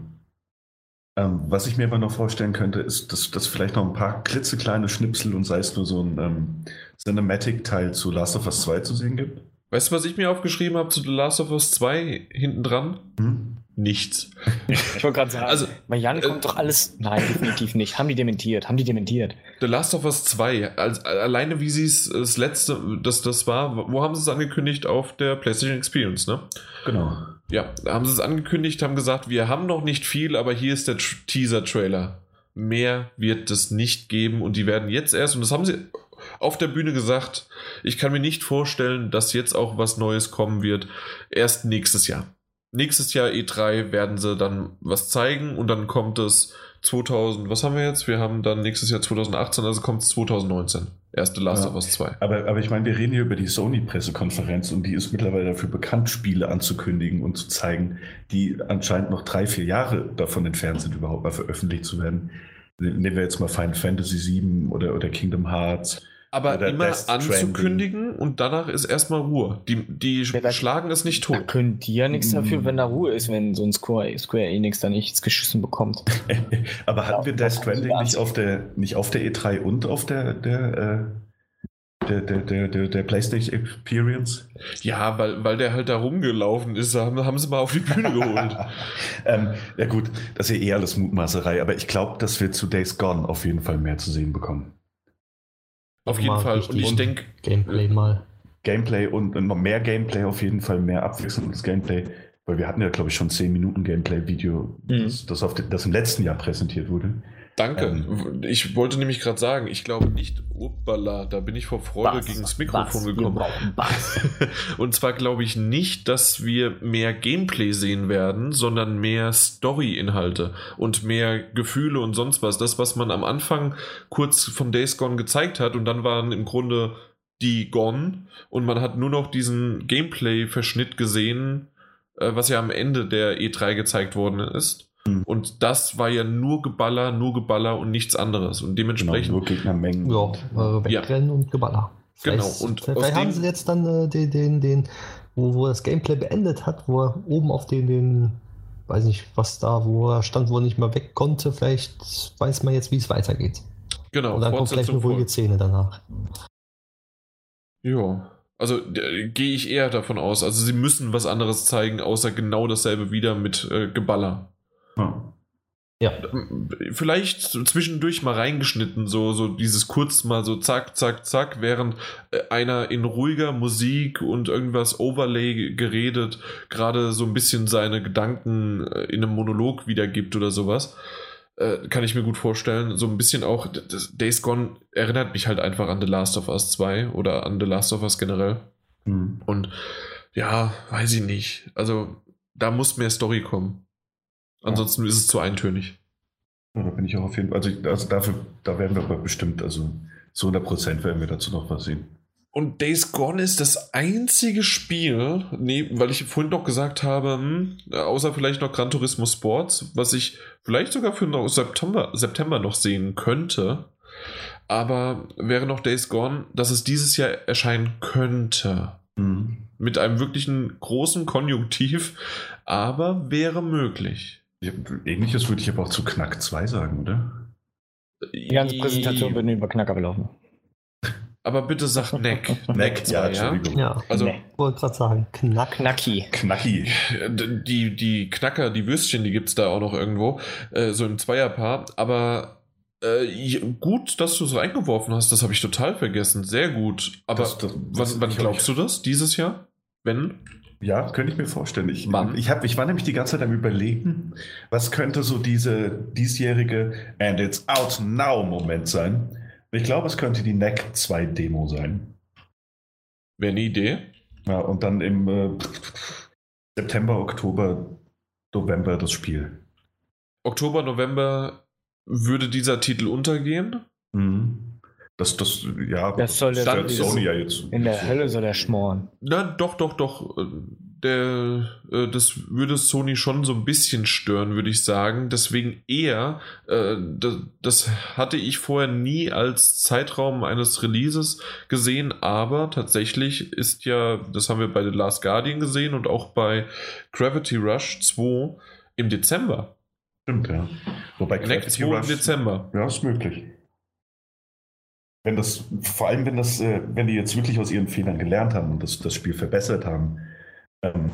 Ähm, was ich mir aber noch vorstellen könnte, ist, dass, dass vielleicht noch ein paar klitzekleine Schnipsel und sei es nur so ein ähm, Cinematic-Teil zu Last of Us 2 zu sehen gibt. Weißt du, was ich mir aufgeschrieben habe zu The Last of Us 2 hinten dran? Hm? Nichts. Ich wollte gerade sagen, Also, bei Jan äh, kommt doch alles. Nein, definitiv nicht. Haben die dementiert? Haben die dementiert? The Last of Us 2, als, alleine wie sie es das letzte, das, das war, wo haben sie es angekündigt? Auf der PlayStation Experience, ne? Genau. Ja, da haben sie es angekündigt, haben gesagt, wir haben noch nicht viel, aber hier ist der Tr- Teaser-Trailer. Mehr wird es nicht geben und die werden jetzt erst, und das haben sie auf der Bühne gesagt, ich kann mir nicht vorstellen, dass jetzt auch was Neues kommen wird, erst nächstes Jahr. Nächstes Jahr E3 werden sie dann was zeigen und dann kommt es 2000, was haben wir jetzt? Wir haben dann nächstes Jahr 2018, also kommt es 2019. Erste Last Ja. of Us 2. Aber, aber ich meine, wir reden hier über die Sony-Pressekonferenz und die ist mittlerweile dafür bekannt, Spiele anzukündigen und zu zeigen, die anscheinend noch drei, vier Jahre davon entfernt sind, überhaupt mal veröffentlicht zu werden. Nehmen wir jetzt mal Final Fantasy VII oder, oder Kingdom Hearts. Aber Oder immer anzukündigen und danach ist erstmal Ruhe. Die, die Ja, da- schlagen es nicht Da tot. können die ja nichts dafür, wenn da Ruhe ist, wenn so ein Square, Square Enix da nichts geschissen bekommt. Aber hatten wir Death das Stranding nicht auf der, nicht auf der E3 und auf der, der, äh, der, der, der, der, der PlayStation Experience? Ja, weil, weil der halt da rumgelaufen ist, haben, haben sie mal auf die Bühne geholt. ähm, ja gut, das ist ja eh alles Mutmaßerei, aber ich glaube, dass wir zu Days Gone auf jeden Fall mehr zu sehen bekommen. Auf jeden Fall. Und ich denke, Gameplay mal. Gameplay und noch mehr Gameplay auf jeden Fall, mehr abwechselndes Gameplay, weil wir hatten ja, glaube ich, schon 10 Minuten Gameplay-Video, Mhm. das, das, auf das im letzten Jahr präsentiert wurde. Danke. Ähm. Ich wollte nämlich gerade sagen, ich glaube nicht, uppala, da bin ich vor Freude gegen das Mikrofon was? Gekommen. Und zwar glaube ich nicht, dass wir mehr Gameplay sehen werden, sondern mehr Story-Inhalte und mehr Gefühle und sonst was. Das, was man am Anfang kurz von Days Gone gezeigt hat und dann waren im Grunde die Gone und man hat nur noch diesen Gameplay-Verschnitt gesehen, äh, was ja am Ende der E3 gezeigt worden ist. Mhm. Und das war ja nur Geballer, nur Geballer und nichts anderes. Und Genau, dementsprechend nur Gegnermengen. Ja, äh, wegrennen und Geballer. Genau, Vielleicht- und vielleicht aus haben dem- sie jetzt dann äh, den, den, den wo, wo das Gameplay beendet hat, wo er oben auf den, den, weiß nicht, was da, wo er stand, wo er nicht mehr weg konnte. Vielleicht weiß man jetzt, wie es weitergeht. genau, Und dann kommt gleich eine ruhige Szene danach. Ja. Also gehe ich eher davon aus. Also sie müssen was anderes zeigen, außer genau dasselbe wieder mit äh, Geballer. Ja. Ja. Vielleicht zwischendurch mal reingeschnitten, so, so dieses kurz mal so zack, zack, zack, während äh, einer in ruhiger Musik und irgendwas Overlay geredet, gerade so ein bisschen seine Gedanken äh, in einem Monolog wiedergibt oder sowas. Äh, kann ich mir gut vorstellen. So ein bisschen auch, Days Gone erinnert mich halt einfach an The Last of Us 2 oder an The Last of Us generell. Hm. Und ja, weiß ich nicht. Also da muss mehr Story kommen. Ansonsten ist es zu eintönig. Ja, da bin ich auch auf jeden Fall. Also, also dafür, da werden wir aber bestimmt, also zu 100 Prozent werden wir dazu noch was sehen. Und Days Gone ist das einzige Spiel, nee, weil ich vorhin noch gesagt habe, hm, außer vielleicht noch Gran Turismo Sports, was ich vielleicht sogar für noch September, September noch sehen könnte. Aber wäre noch Days Gone, dass es dieses Jahr erscheinen könnte. Hm. Mit einem wirklichen großen Konjunktiv, aber wäre möglich. Ähnliches würde ich aber auch zu Knack 2 sagen, oder? Die ganze Präsentation wird nur über Knacker belaufen. Aber bitte sag Neck. Neck, ja, Entschuldigung. Ja, Also Nee. ich wollte gerade sagen, knack. Knacki. Knacki. die, die Knacker, die Würstchen, die gibt es da auch noch irgendwo, äh, so im Zweierpaar. Aber äh, gut, dass du es reingeworfen hast, das habe ich total vergessen. Sehr gut. Aber Das- das- wann, das- wann ich- glaubst du das? Dieses Jahr? Wenn? Ja, könnte ich mir vorstellen. Ich, Wann? ich, hab, ich war nämlich die ganze Zeit am Überlegen, was könnte so diese diesjährige And It's Out Now Moment sein. Ich glaube, es könnte die Neck 2 Demo sein. Wäre eine Idee. Ja, und dann im äh, September, Oktober, November das Spiel. Oktober, November würde dieser Titel untergehen. Mhm. Das, das, ja, Das soll stellt dann- Sony ja jetzt. In der Hölle soll er schmoren. Na, doch, doch, doch. Der, äh, das würde Sony schon so ein bisschen stören, würde ich sagen. Deswegen eher, äh, das, das, hatte ich vorher nie als Zeitraum eines Releases gesehen, aber tatsächlich ist ja, das haben wir bei The Last Guardian gesehen und auch bei Gravity Rush 2 im Dezember. Stimmt, ja. Wobei Gravity Rush, im Dezember. Ja, ist möglich. Wenn das, vor allem wenn das, äh, wenn die jetzt wirklich aus ihren Fehlern gelernt haben und das, das Spiel verbessert haben, ähm,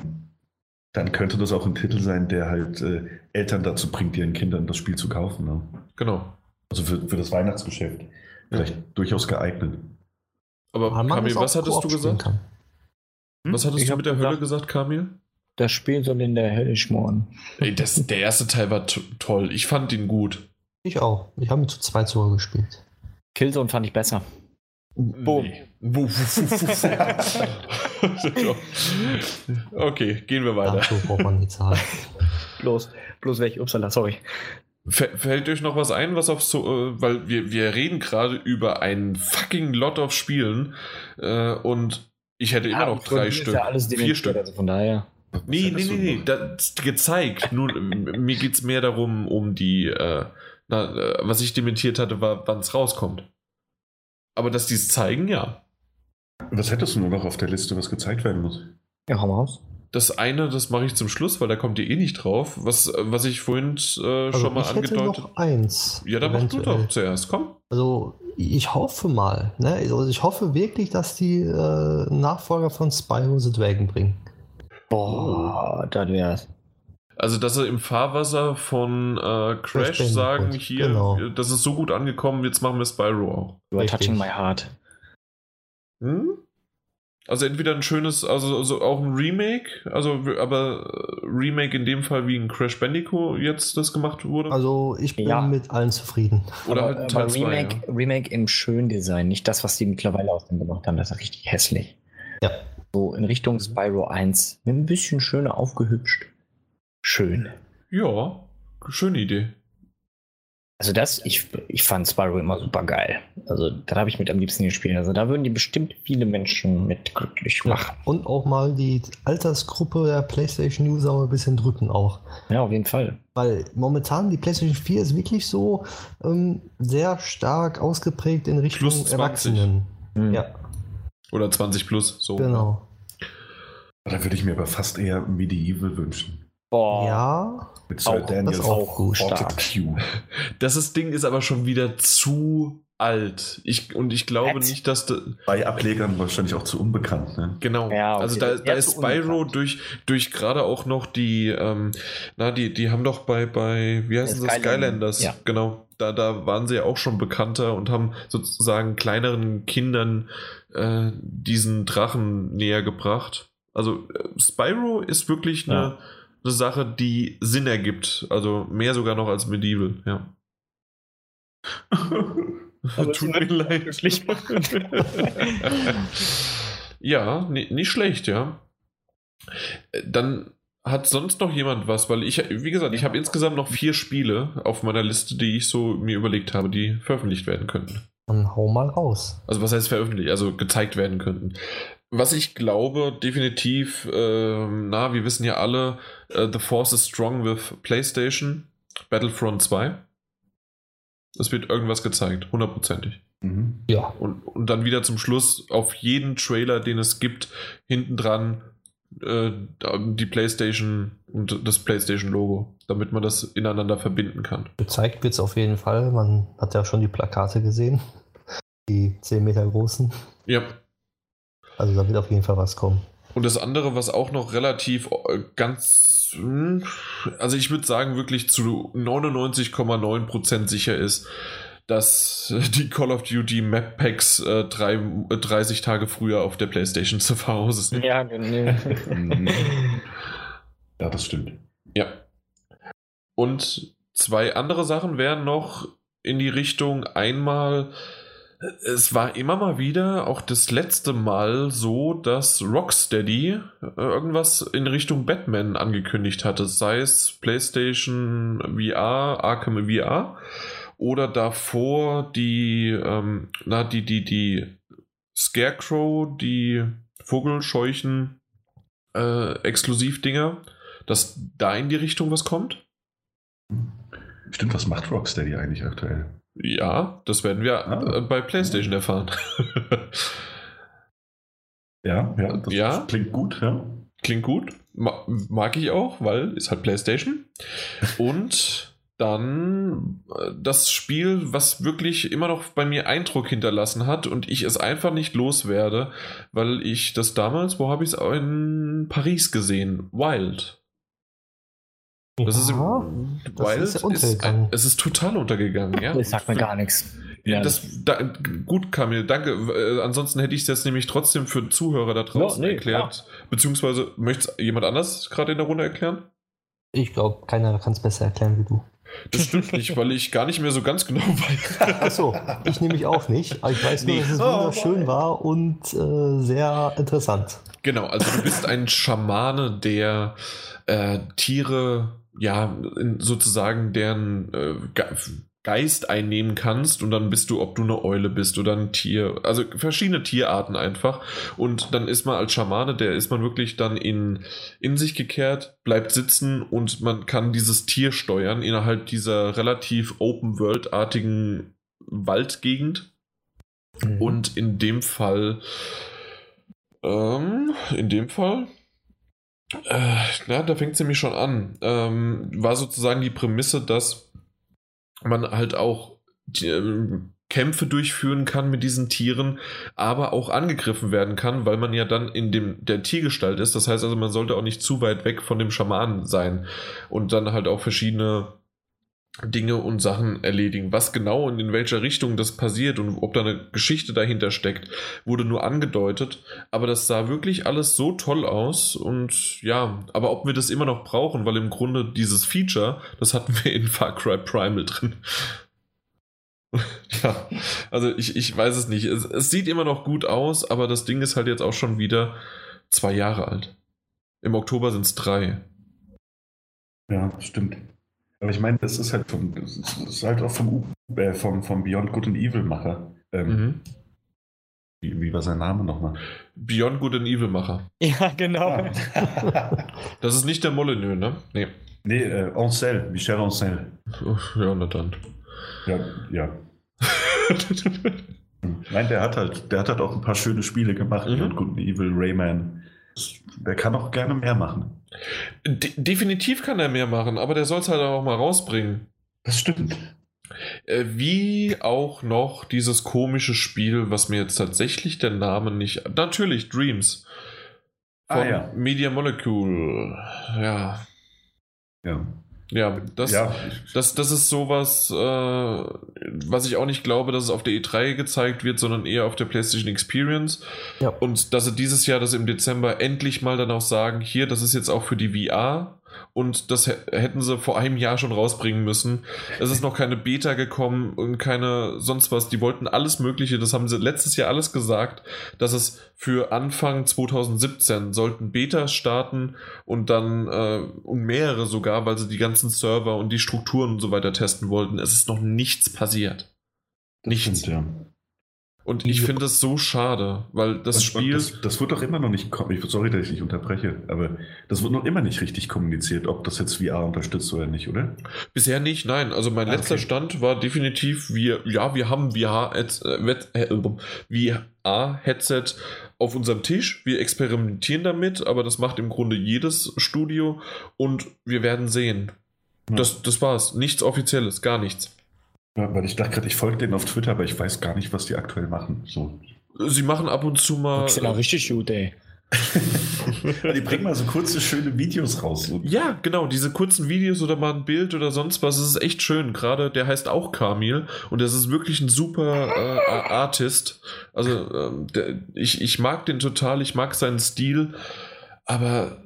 dann könnte das auch ein Titel sein, der halt äh, Eltern dazu bringt, ihren Kindern das Spiel zu kaufen. Ne? Genau. Also für, für das Weihnachtsgeschäft. Vielleicht ja. durchaus geeignet. Aber Kamil, was hattest du gesagt? Hm? Was hattest ich du mit der Hölle gesagt, Kamil? Das Spiel soll in der Hölle schmoren. Ey, das, der erste Teil war toll. Ich fand ihn gut. Ich auch. Ich habe ihn zu zweit sogar gespielt. Killzone fand ich besser. Boom. Nee. okay, gehen wir weiter. Dazu braucht man nicht zahlen. bloß, bloß welche, upsala, sorry. Fällt euch noch was ein, was auf so, äh, weil wir, wir reden gerade über ein fucking Lot of Spielen äh, und ich hätte ja, immer noch drei Stück. Ja alles vier Stück. Also von daher. Nee, nee, nee, nee, das gezeigt. Nun, mir geht es mehr darum, um die, äh, na, äh, was ich dementiert hatte, war, wann es rauskommt. Aber dass die es zeigen, ja. Was hättest du nur noch auf der Liste, was gezeigt werden muss? Ja, hau mal raus. Das eine, das mache ich zum Schluss, weil da kommt ihr eh nicht drauf. Was, was ich vorhin äh, also schon mal ich angedeutet habe. eins. Ja, da mach du doch zuerst, komm. Also, ich hoffe mal, ne? Also, ich hoffe wirklich, dass die äh, Nachfolger von Spyro the Dragon bringen. Boah, das wär's. Also, dass sie im Fahrwasser von äh, Crash sagen, hier, genau. das ist so gut angekommen, jetzt machen wir Spyro auch. You are touching my heart. Hm? Also entweder ein schönes, also, also auch ein Remake, also aber äh, Remake in dem Fall wie ein Crash Bandicoot jetzt das gemacht wurde. Also ich bin ja. mit allen zufrieden. Oder aber, halt Teil aber Remake, zwei, ja. Remake im schönen Design, nicht das, was die mittlerweile aus dem gemacht haben, das ist richtig hässlich. Ja. So in Richtung Spyro 1, ein bisschen schöner aufgehübscht. Schön. Ja, schöne Idee. Also das, ich, ich fand Spyro immer super geil. Also da habe ich mit am liebsten gespielt. Also da würden die bestimmt viele Menschen mit glücklich machen. Ja, und auch mal die Altersgruppe der PlayStation-User ein bisschen drücken auch. Ja, auf jeden Fall. Weil momentan die PlayStation 4 ist wirklich so ähm, sehr stark ausgeprägt in Richtung Erwachsenen. Mhm. Ja. Oder 20 plus, so. Genau. Da würde ich mir aber fast eher Medieval wünschen. Boah. Ja. Mit Sir auch, Daniel das auch gut stark. Das ist, Ding ist aber schon wieder zu alt. Ich, und ich glaube What? nicht, dass. Da, Bei Ablegern wahrscheinlich auch zu unbekannt. Ne? Genau. Ja, okay. Also da, da ist Spyro durch, durch gerade auch noch die, ähm, na, die, die haben doch bei, bei wie heißen das, Skylanders, ja. genau. Da, da waren sie ja auch schon bekannter und haben sozusagen kleineren Kindern äh, diesen Drachen näher gebracht. Also äh, Spyro ist wirklich eine. Ja eine Sache, die Sinn ergibt. Also mehr sogar noch als Medieval, ja. Tut mir leid. ja, nicht schlecht, ja. Dann hat sonst noch jemand was, weil ich, wie gesagt, ich habe insgesamt noch vier Spiele auf meiner Liste, die ich so mir überlegt habe, die veröffentlicht werden könnten. Dann hau mal raus. Also was heißt veröffentlicht, also gezeigt werden könnten. Was ich glaube, definitiv, äh, na, wir wissen ja alle, uh, The Force is strong with PlayStation, Battlefront 2. Es wird irgendwas gezeigt, hundertprozentig. Mhm. Ja. Und, und dann wieder zum Schluss auf jeden Trailer, den es gibt, hinten dran äh, die PlayStation und das PlayStation-Logo, damit man das ineinander verbinden kann. Gezeigt wird es auf jeden Fall. Man hat ja schon die Plakate gesehen. Die 10 Meter großen. Ja. Also da wird auf jeden Fall was kommen. Und das andere, was auch noch relativ äh, ganz, hm, also ich würde sagen, wirklich zu 99,9% sicher ist, dass die Call of Duty Map Packs äh, drei, 30 äh, Tage früher auf der PlayStation zu Hause sind. Ja, genau. ja, das stimmt. Ja. Und zwei andere Sachen wären noch in die Richtung einmal es war immer mal wieder, auch das letzte Mal so, dass Rocksteady äh, irgendwas in Richtung Batman angekündigt hatte, sei es PlayStation VR, Arkham VR oder davor die, ähm, na, die, die, die Scarecrow, die Vogelscheuchen äh, Exklusivdinger, dass da in die Richtung was kommt. Stimmt, was macht Rocksteady eigentlich aktuell? Ja, das werden wir Ah. äh, bei PlayStation erfahren. Ja, ja, das Ja? klingt gut, ja. Klingt gut. Ma mag ich auch, weil ist halt PlayStation. Und dann äh, das Spiel, was wirklich immer noch bei mir Eindruck hinterlassen hat und ich es einfach nicht loswerde, weil ich das damals, wo habe ich es in Paris gesehen? Wild. Das ist im, Ja, das ist ist, untergegangen. es ist total untergegangen, ja. Das sagt mir gar nichts. Ja, das, da, gut, Kamil, danke. Äh, ansonsten hätte ich es jetzt nämlich trotzdem für Zuhörer da draußen Ja, nee, erklärt. Beziehungsweise, möchte jemand anders gerade in der Runde erklären? Ich glaube, keiner kann es besser erklären wie du. Das stimmt nicht, weil ich gar nicht mehr so ganz genau weiß. Achso, ich nehme mich auch nicht. Aber ich weiß nur, Nee. dass es Oh, wunderschön war und äh, sehr interessant. genau, also du bist ein Schamane, der äh, Tiere, ja, sozusagen deren äh, Ge Geist einnehmen kannst und dann bist du, ob du eine Eule bist oder ein Tier, also verschiedene Tierarten einfach. Und dann ist man als Schamane, der ist man wirklich dann in, in sich gekehrt, bleibt sitzen und man kann dieses Tier steuern innerhalb dieser relativ Open-World-artigen Waldgegend. Mhm. Und in dem Fall, ähm, in dem Fall, äh, na, da fängt es nämlich schon an, ähm, war sozusagen die Prämisse, dass man halt auch die, ähm, Kämpfe durchführen kann mit diesen Tieren, aber auch angegriffen werden kann, weil man ja dann in dem der Tiergestalt ist. Das heißt also, man sollte auch nicht zu weit weg von dem Schamanen sein und dann halt auch verschiedene Dinge und Sachen erledigen. Was genau und in welcher Richtung das passiert und ob da eine Geschichte dahinter steckt, wurde nur angedeutet. Aber das sah wirklich alles so toll aus und ja, aber ob wir das immer noch brauchen, weil im Grunde dieses Feature, das hatten wir in Far Cry Primal drin. ja, also ich, ich weiß es nicht. Es, es sieht immer noch gut aus, aber das Ding ist halt jetzt auch schon wieder zwei Jahre alt. Im Oktober sind es drei. Ja, stimmt. Aber ich meine, das ist halt vom, das ist, das ist halt auch vom, äh, vom, vom Beyond Good and Evil Macher. Ähm, Mhm. wie, wie war sein Name nochmal? Beyond Good and Evil Macher. Ja, genau. Das ist nicht der Molyneux, ne? Nee. nee, äh, Ancel, Michel Ancel. Ja, na dann. Ja, ja. Nein, der hat halt, der hat halt auch ein paar schöne Spiele gemacht, Mhm. Beyond Good and Evil, Rayman. Der kann auch gerne mehr machen. De definitiv kann er mehr machen, aber der soll es halt auch mal rausbringen. Das stimmt. Äh, wie auch noch dieses komische Spiel, was mir jetzt tatsächlich der Name nicht. Natürlich, Dreams. Von Ah, ja. Media Molecule. Ja. Ja. Ja, das, ja, das, das ist sowas, äh, was ich auch nicht glaube, dass es auf der E3 gezeigt wird, sondern eher auf der PlayStation Experience. Ja. Und dass sie dieses Jahr das im Dezember endlich mal dann auch sagen, hier, das ist jetzt auch für die VR. Und das hä- hätten sie vor einem Jahr schon rausbringen müssen. Es ist noch keine Beta gekommen und keine sonst was. Die wollten alles Mögliche. Das haben sie letztes Jahr alles gesagt, dass es für Anfang 2017 sollten Betas starten und dann äh, und mehrere sogar, weil sie die ganzen Server und die Strukturen und so weiter testen wollten. Es ist noch nichts passiert. das nichts. stimmt, ja. Und ich finde es so schade, weil das Und- Spiel. und Das, das wird doch immer noch nicht, sorry, dass ich dich unterbreche, aber das wird noch immer nicht richtig kommuniziert, ob das jetzt VR unterstützt oder nicht, oder? Bisher nicht, nein. Also mein Ah, letzter okay. Stand war definitiv, wir, ja, wir haben VR, Heads- äh, äh, VR-Headset auf unserem Tisch. Wir experimentieren damit, aber das macht im Grunde jedes Studio und wir werden sehen. Ja. Das, das war's. Nichts Offizielles, gar nichts. Weil ich dachte gerade, ich folge denen auf Twitter, aber ich weiß gar nicht, was die aktuell machen. So. Sie machen ab und zu mal. Das ist ja richtig gut, ey. Die bringen mal so kurze, schöne Videos raus. Ja, genau, diese kurzen Videos oder mal ein Bild oder sonst was, es ist echt schön. Gerade der heißt auch Kamil und das ist wirklich ein super äh, Artist. Also ähm, der, ich, ich mag den total, ich mag seinen Stil, aber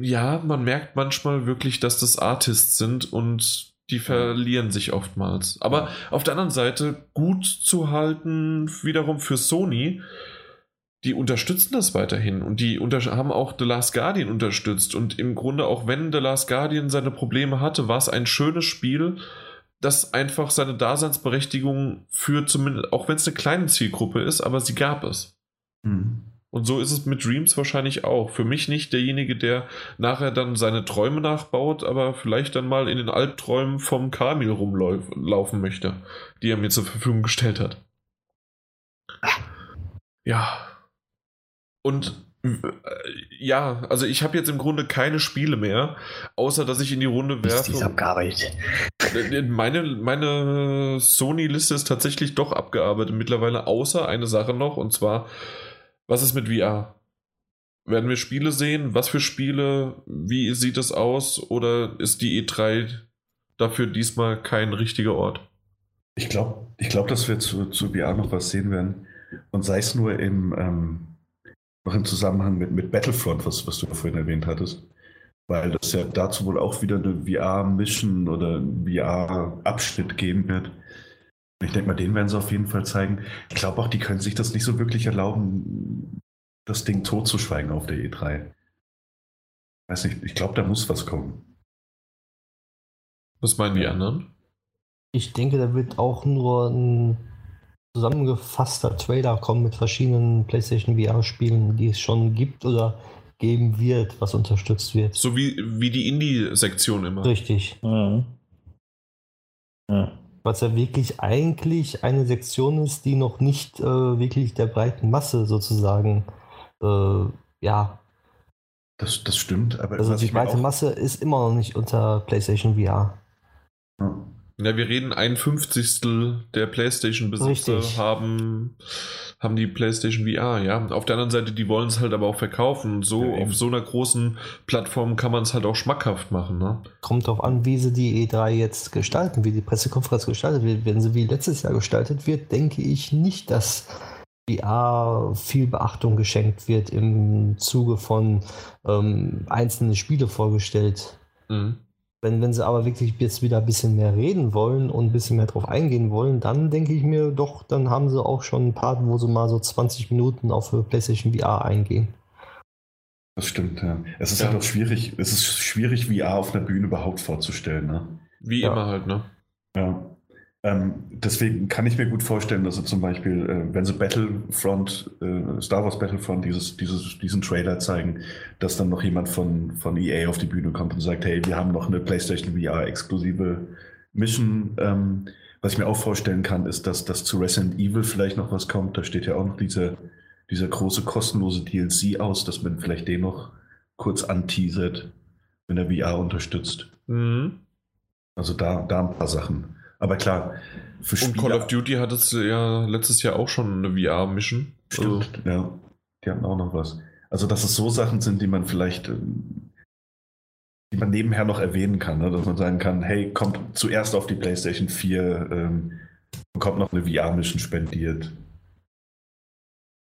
ja, man merkt manchmal wirklich, dass das Artists sind und die verlieren sich oftmals. Aber auf der anderen Seite gut zu halten, wiederum für Sony, die unterstützen das weiterhin und die haben auch The Last Guardian unterstützt und im Grunde auch wenn The Last Guardian seine Probleme hatte, war es ein schönes Spiel, das einfach seine Daseinsberechtigung für zumindest, auch wenn es eine kleine Zielgruppe ist, aber sie gab es. Mhm. Und so ist es mit Dreams wahrscheinlich auch. Für mich nicht derjenige, der nachher dann seine Träume nachbaut, aber vielleicht dann mal in den Albträumen vom Kamil rumlaufen möchte, die er mir zur Verfügung gestellt hat. Ja. Und äh, ja, also ich habe jetzt im Grunde keine Spiele mehr, außer dass ich in die Runde werfe. Ist abgearbeitet. Äh, meine, meine Sony-Liste ist tatsächlich doch abgearbeitet mittlerweile, außer eine Sache noch, und zwar, was ist mit VR? Werden wir Spiele sehen? Was für Spiele? Wie sieht es aus? Oder ist die E3 dafür diesmal kein richtiger Ort? Ich glaube, ich glaub, dass wir zu, zu VR noch was sehen werden. Und sei es nur im, ähm, noch im Zusammenhang mit, mit Battlefront, was, was du vorhin erwähnt hattest. Weil das ja dazu wohl auch wieder eine VR-Mission oder VR-Abschnitt geben wird. Ich denke mal, den werden sie auf jeden Fall zeigen. Ich glaube auch, die können sich das nicht so wirklich erlauben, das Ding totzuschweigen auf der E3. Weiß nicht, ich glaube, da muss was kommen. Was meinen die anderen? Ich denke, da wird auch nur ein zusammengefasster Trailer kommen mit verschiedenen PlayStation VR-Spielen, die es schon gibt oder geben wird, was unterstützt wird. So wie, wie die Indie-Sektion immer. Richtig. Mhm. Ja. Was ja wirklich eigentlich eine Sektion ist, die noch nicht äh, wirklich der breiten Masse sozusagen, äh, ja. Das, das stimmt, aber. Also die breite Masse ist immer noch nicht unter PlayStation VR. Ja. Ja, wir reden ein Fünfzigstel der PlayStation-Besitzer haben, haben die PlayStation VR, ja. Auf der anderen Seite, die wollen es halt aber auch verkaufen. So ja, auf so einer großen Plattform kann man es halt auch schmackhaft machen, ne? Kommt darauf an, wie sie die E3 jetzt gestalten, wie die Pressekonferenz gestaltet wird. Wenn sie wie letztes Jahr gestaltet wird, denke ich nicht, dass VR viel Beachtung geschenkt wird im Zuge von ähm, einzelnen Spiele vorgestellt. Mhm. Wenn, wenn sie aber wirklich jetzt wieder ein bisschen mehr reden wollen und ein bisschen mehr drauf eingehen wollen, dann denke ich mir doch, dann haben sie auch schon ein paar, wo sie mal so 20 Minuten auf PlayStation VR eingehen. Das stimmt, ja. Es ist ja. halt auch schwierig, es ist schwierig, VR auf einer Bühne überhaupt vorzustellen, ne? Wie ja. immer halt, ne? Ja. Ähm, deswegen kann ich mir gut vorstellen, dass sie zum Beispiel, äh, wenn sie Battlefront, äh, Star Wars Battlefront, dieses, dieses, diesen Trailer zeigen, dass dann noch jemand von, von EA auf die Bühne kommt und sagt, hey, wir haben noch eine PlayStation VR-exklusive Mission. Ähm, was ich mir auch vorstellen kann, ist, dass, dass zu Resident Evil vielleicht noch was kommt. Da steht ja auch noch dieser, dieser große kostenlose DLC aus, dass man vielleicht den noch kurz anteasert, wenn er VR unterstützt. Mhm. Also da, da ein paar Sachen. Aber klar, für Spieler. Und Call of Duty hat es ja letztes Jahr auch schon eine VR-Mission. Stimmt, also. ja. Die hatten auch noch was. Also, dass es so Sachen sind, die man vielleicht, ähm, die man nebenher noch erwähnen kann, ne? dass man sagen kann, hey, kommt zuerst auf die PlayStation 4, ähm, bekommt noch eine VR-Mission spendiert.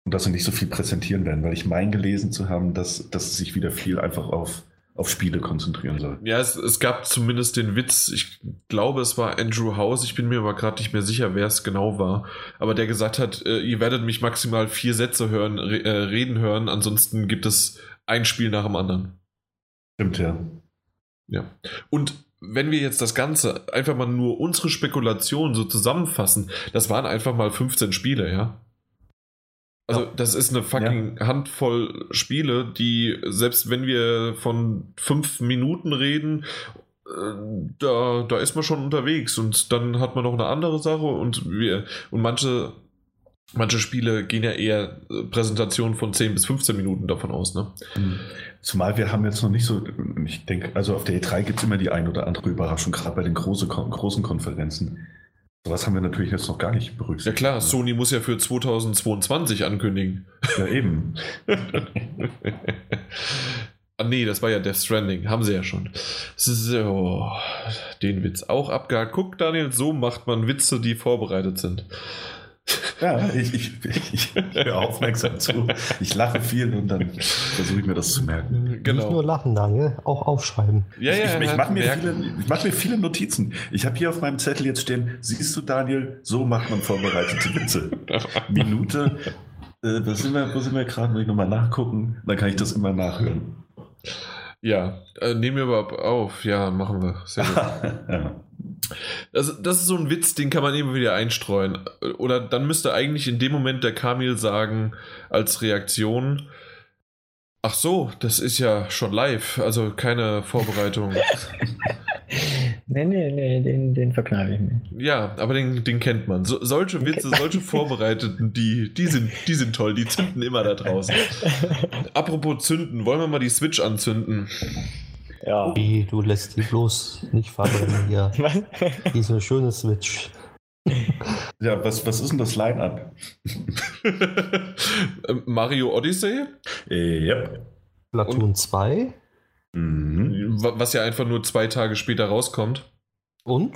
Und dass sie nicht so viel präsentieren werden, weil ich meine gelesen zu haben, dass, dass es sich wieder viel einfach auf auf Spiele konzentrieren soll. Ja, es, es, gab zumindest den Witz, ich glaube, es war Andrew House, ich bin mir aber gerade nicht mehr sicher, wer es genau war, aber der gesagt hat, äh, ihr werdet mich maximal vier Sätze hören, re äh, reden hören, ansonsten gibt es ein Spiel nach dem anderen. Stimmt, ja. Ja. Und wenn wir jetzt das Ganze einfach mal nur unsere Spekulationen so zusammenfassen, das waren einfach mal 15 Spiele, ja. Also ja. das ist eine fucking ja. Handvoll Spiele, die, selbst wenn wir von fünf Minuten reden, äh, da, da ist man schon unterwegs und dann hat man noch eine andere Sache und wir und manche manche Spiele gehen ja eher äh, Präsentationen von 10 bis 15 Minuten davon aus, ne? Mhm. Zumal wir haben jetzt noch nicht so, ich denke, also auf der E3 gibt es immer die ein oder andere Überraschung, gerade bei den große, großen Konferenzen. Sowas haben wir natürlich jetzt noch gar nicht berücksichtigt. Ja klar, Sony muss ja für 2022 ankündigen. Ja, eben. ah nee, das war ja Death Stranding. Haben sie ja schon. So, den Witz auch abgehakt. Guck, Daniel, so macht man Witze, die vorbereitet sind. Ja, ich, ich, ich, höre aufmerksam zu. Ich lache viel und dann versuche ich mir das zu merken. Genau. Nicht nur lachen, Daniel, auch aufschreiben. Ja, ja, ich, ich mache mir, viele, mach mir viele Notizen. Ich habe hier auf meinem Zettel jetzt stehen, siehst du, Daniel, so macht man vorbereitete Witze. Minute, äh, da sind wir, wo sind wir gerade? Muss ich nochmal nachgucken? Dann kann ich das immer nachhören. Ja, äh, nehmen wir überhaupt auf. Ja, machen wir. Sehr gut. Also, das ist so ein Witz, den kann man immer wieder einstreuen. Oder dann müsste eigentlich in dem Moment der Kamil sagen, als Reaktion, ach so, das ist ja schon live, also keine Vorbereitung. nee, nee, nee, den, den verkneife ich mir. Ja, aber den, den kennt man. So, solche Witze, solche Vorbereiteten, die, die, sind, die sind toll, die zünden immer da draußen. Apropos zünden, wollen wir mal die Switch anzünden? Ja. Wie, du lässt die bloß nicht verbrennen hier. Diese schöne Switch. Ja, was, was ist denn das Line-Up? Mario Odyssey? Äh, yep. Platoon 2. Mhm. Was ja einfach nur zwei Tage später rauskommt. Und?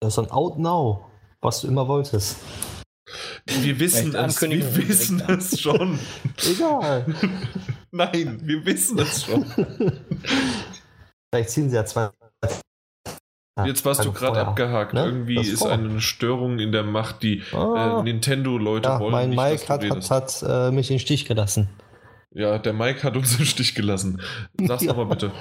Das ist ein Out Now, was du immer wolltest. Wir wissen es, wir wissen es schon. Egal. Nein, wir wissen es schon. Vielleicht ziehen sie ja zwei. Jetzt warst du gerade abgehakt. Ne? Irgendwie ist vor. eine Störung in der Macht, die ah. äh, Nintendo-Leute ja, wollen. Mein nicht, Mike hat, hat, hat äh, mich in den Stich gelassen. Ja, der Mike hat uns im Stich gelassen. Sag's aber bitte.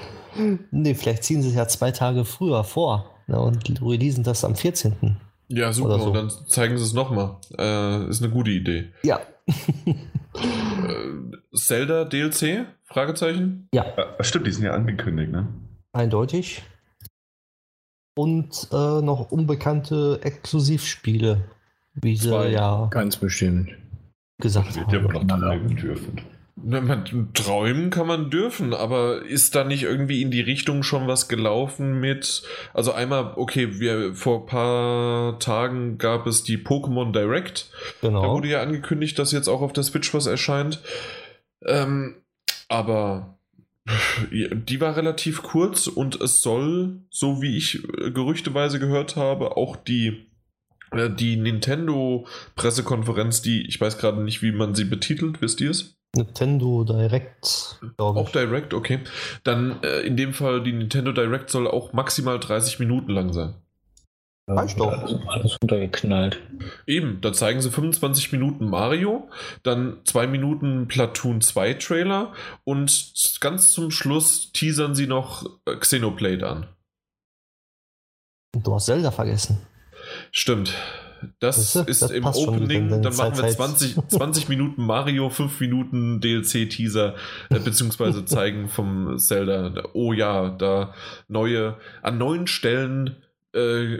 Nee, vielleicht ziehen sie es ja zwei Tage früher vor ne, und releasen das am 14. Ja, super. So. Und dann zeigen sie es nochmal. Äh, ist eine gute Idee. Ja. äh, Zelda DLC? Fragezeichen? Ja. ja. Stimmt, die sind ja angekündigt, ne? Eindeutig. Und äh, noch unbekannte Exklusivspiele. Wie sie Zwei. ja. Ganz bestimmt. Gesagt haben. Wird ja noch treiben dürfen. Träumen kann man dürfen, aber ist da nicht irgendwie in die Richtung schon was gelaufen mit. Also einmal, okay, wir vor ein paar Tagen gab es die Pokémon Direct. Genau. Da wurde ja angekündigt, dass jetzt auch auf der Switch was erscheint. Ähm, aber die war relativ kurz und es soll, so wie ich gerüchteweise gehört habe, auch die äh, die Nintendo-Pressekonferenz, die, ich weiß gerade nicht, wie man sie betitelt, wisst ihr es? Nintendo Direct. Auch Direct, okay. Dann äh, in dem Fall, die Nintendo Direct soll auch maximal 30 Minuten lang sein. Reicht doch. Alles runtergeknallt. Eben, da zeigen sie 25 Minuten Mario, dann 2 Minuten Platoon 2 Trailer und ganz zum Schluss teasern sie noch äh, Xenoblade an. Du hast Zelda vergessen. Stimmt. Das, das ist das im Opening, dann machen wir 20, 20 Minuten Mario, 5 Minuten DLC-Teaser, äh, beziehungsweise zeigen vom Zelda, oh ja, da neue, an neuen Stellen äh,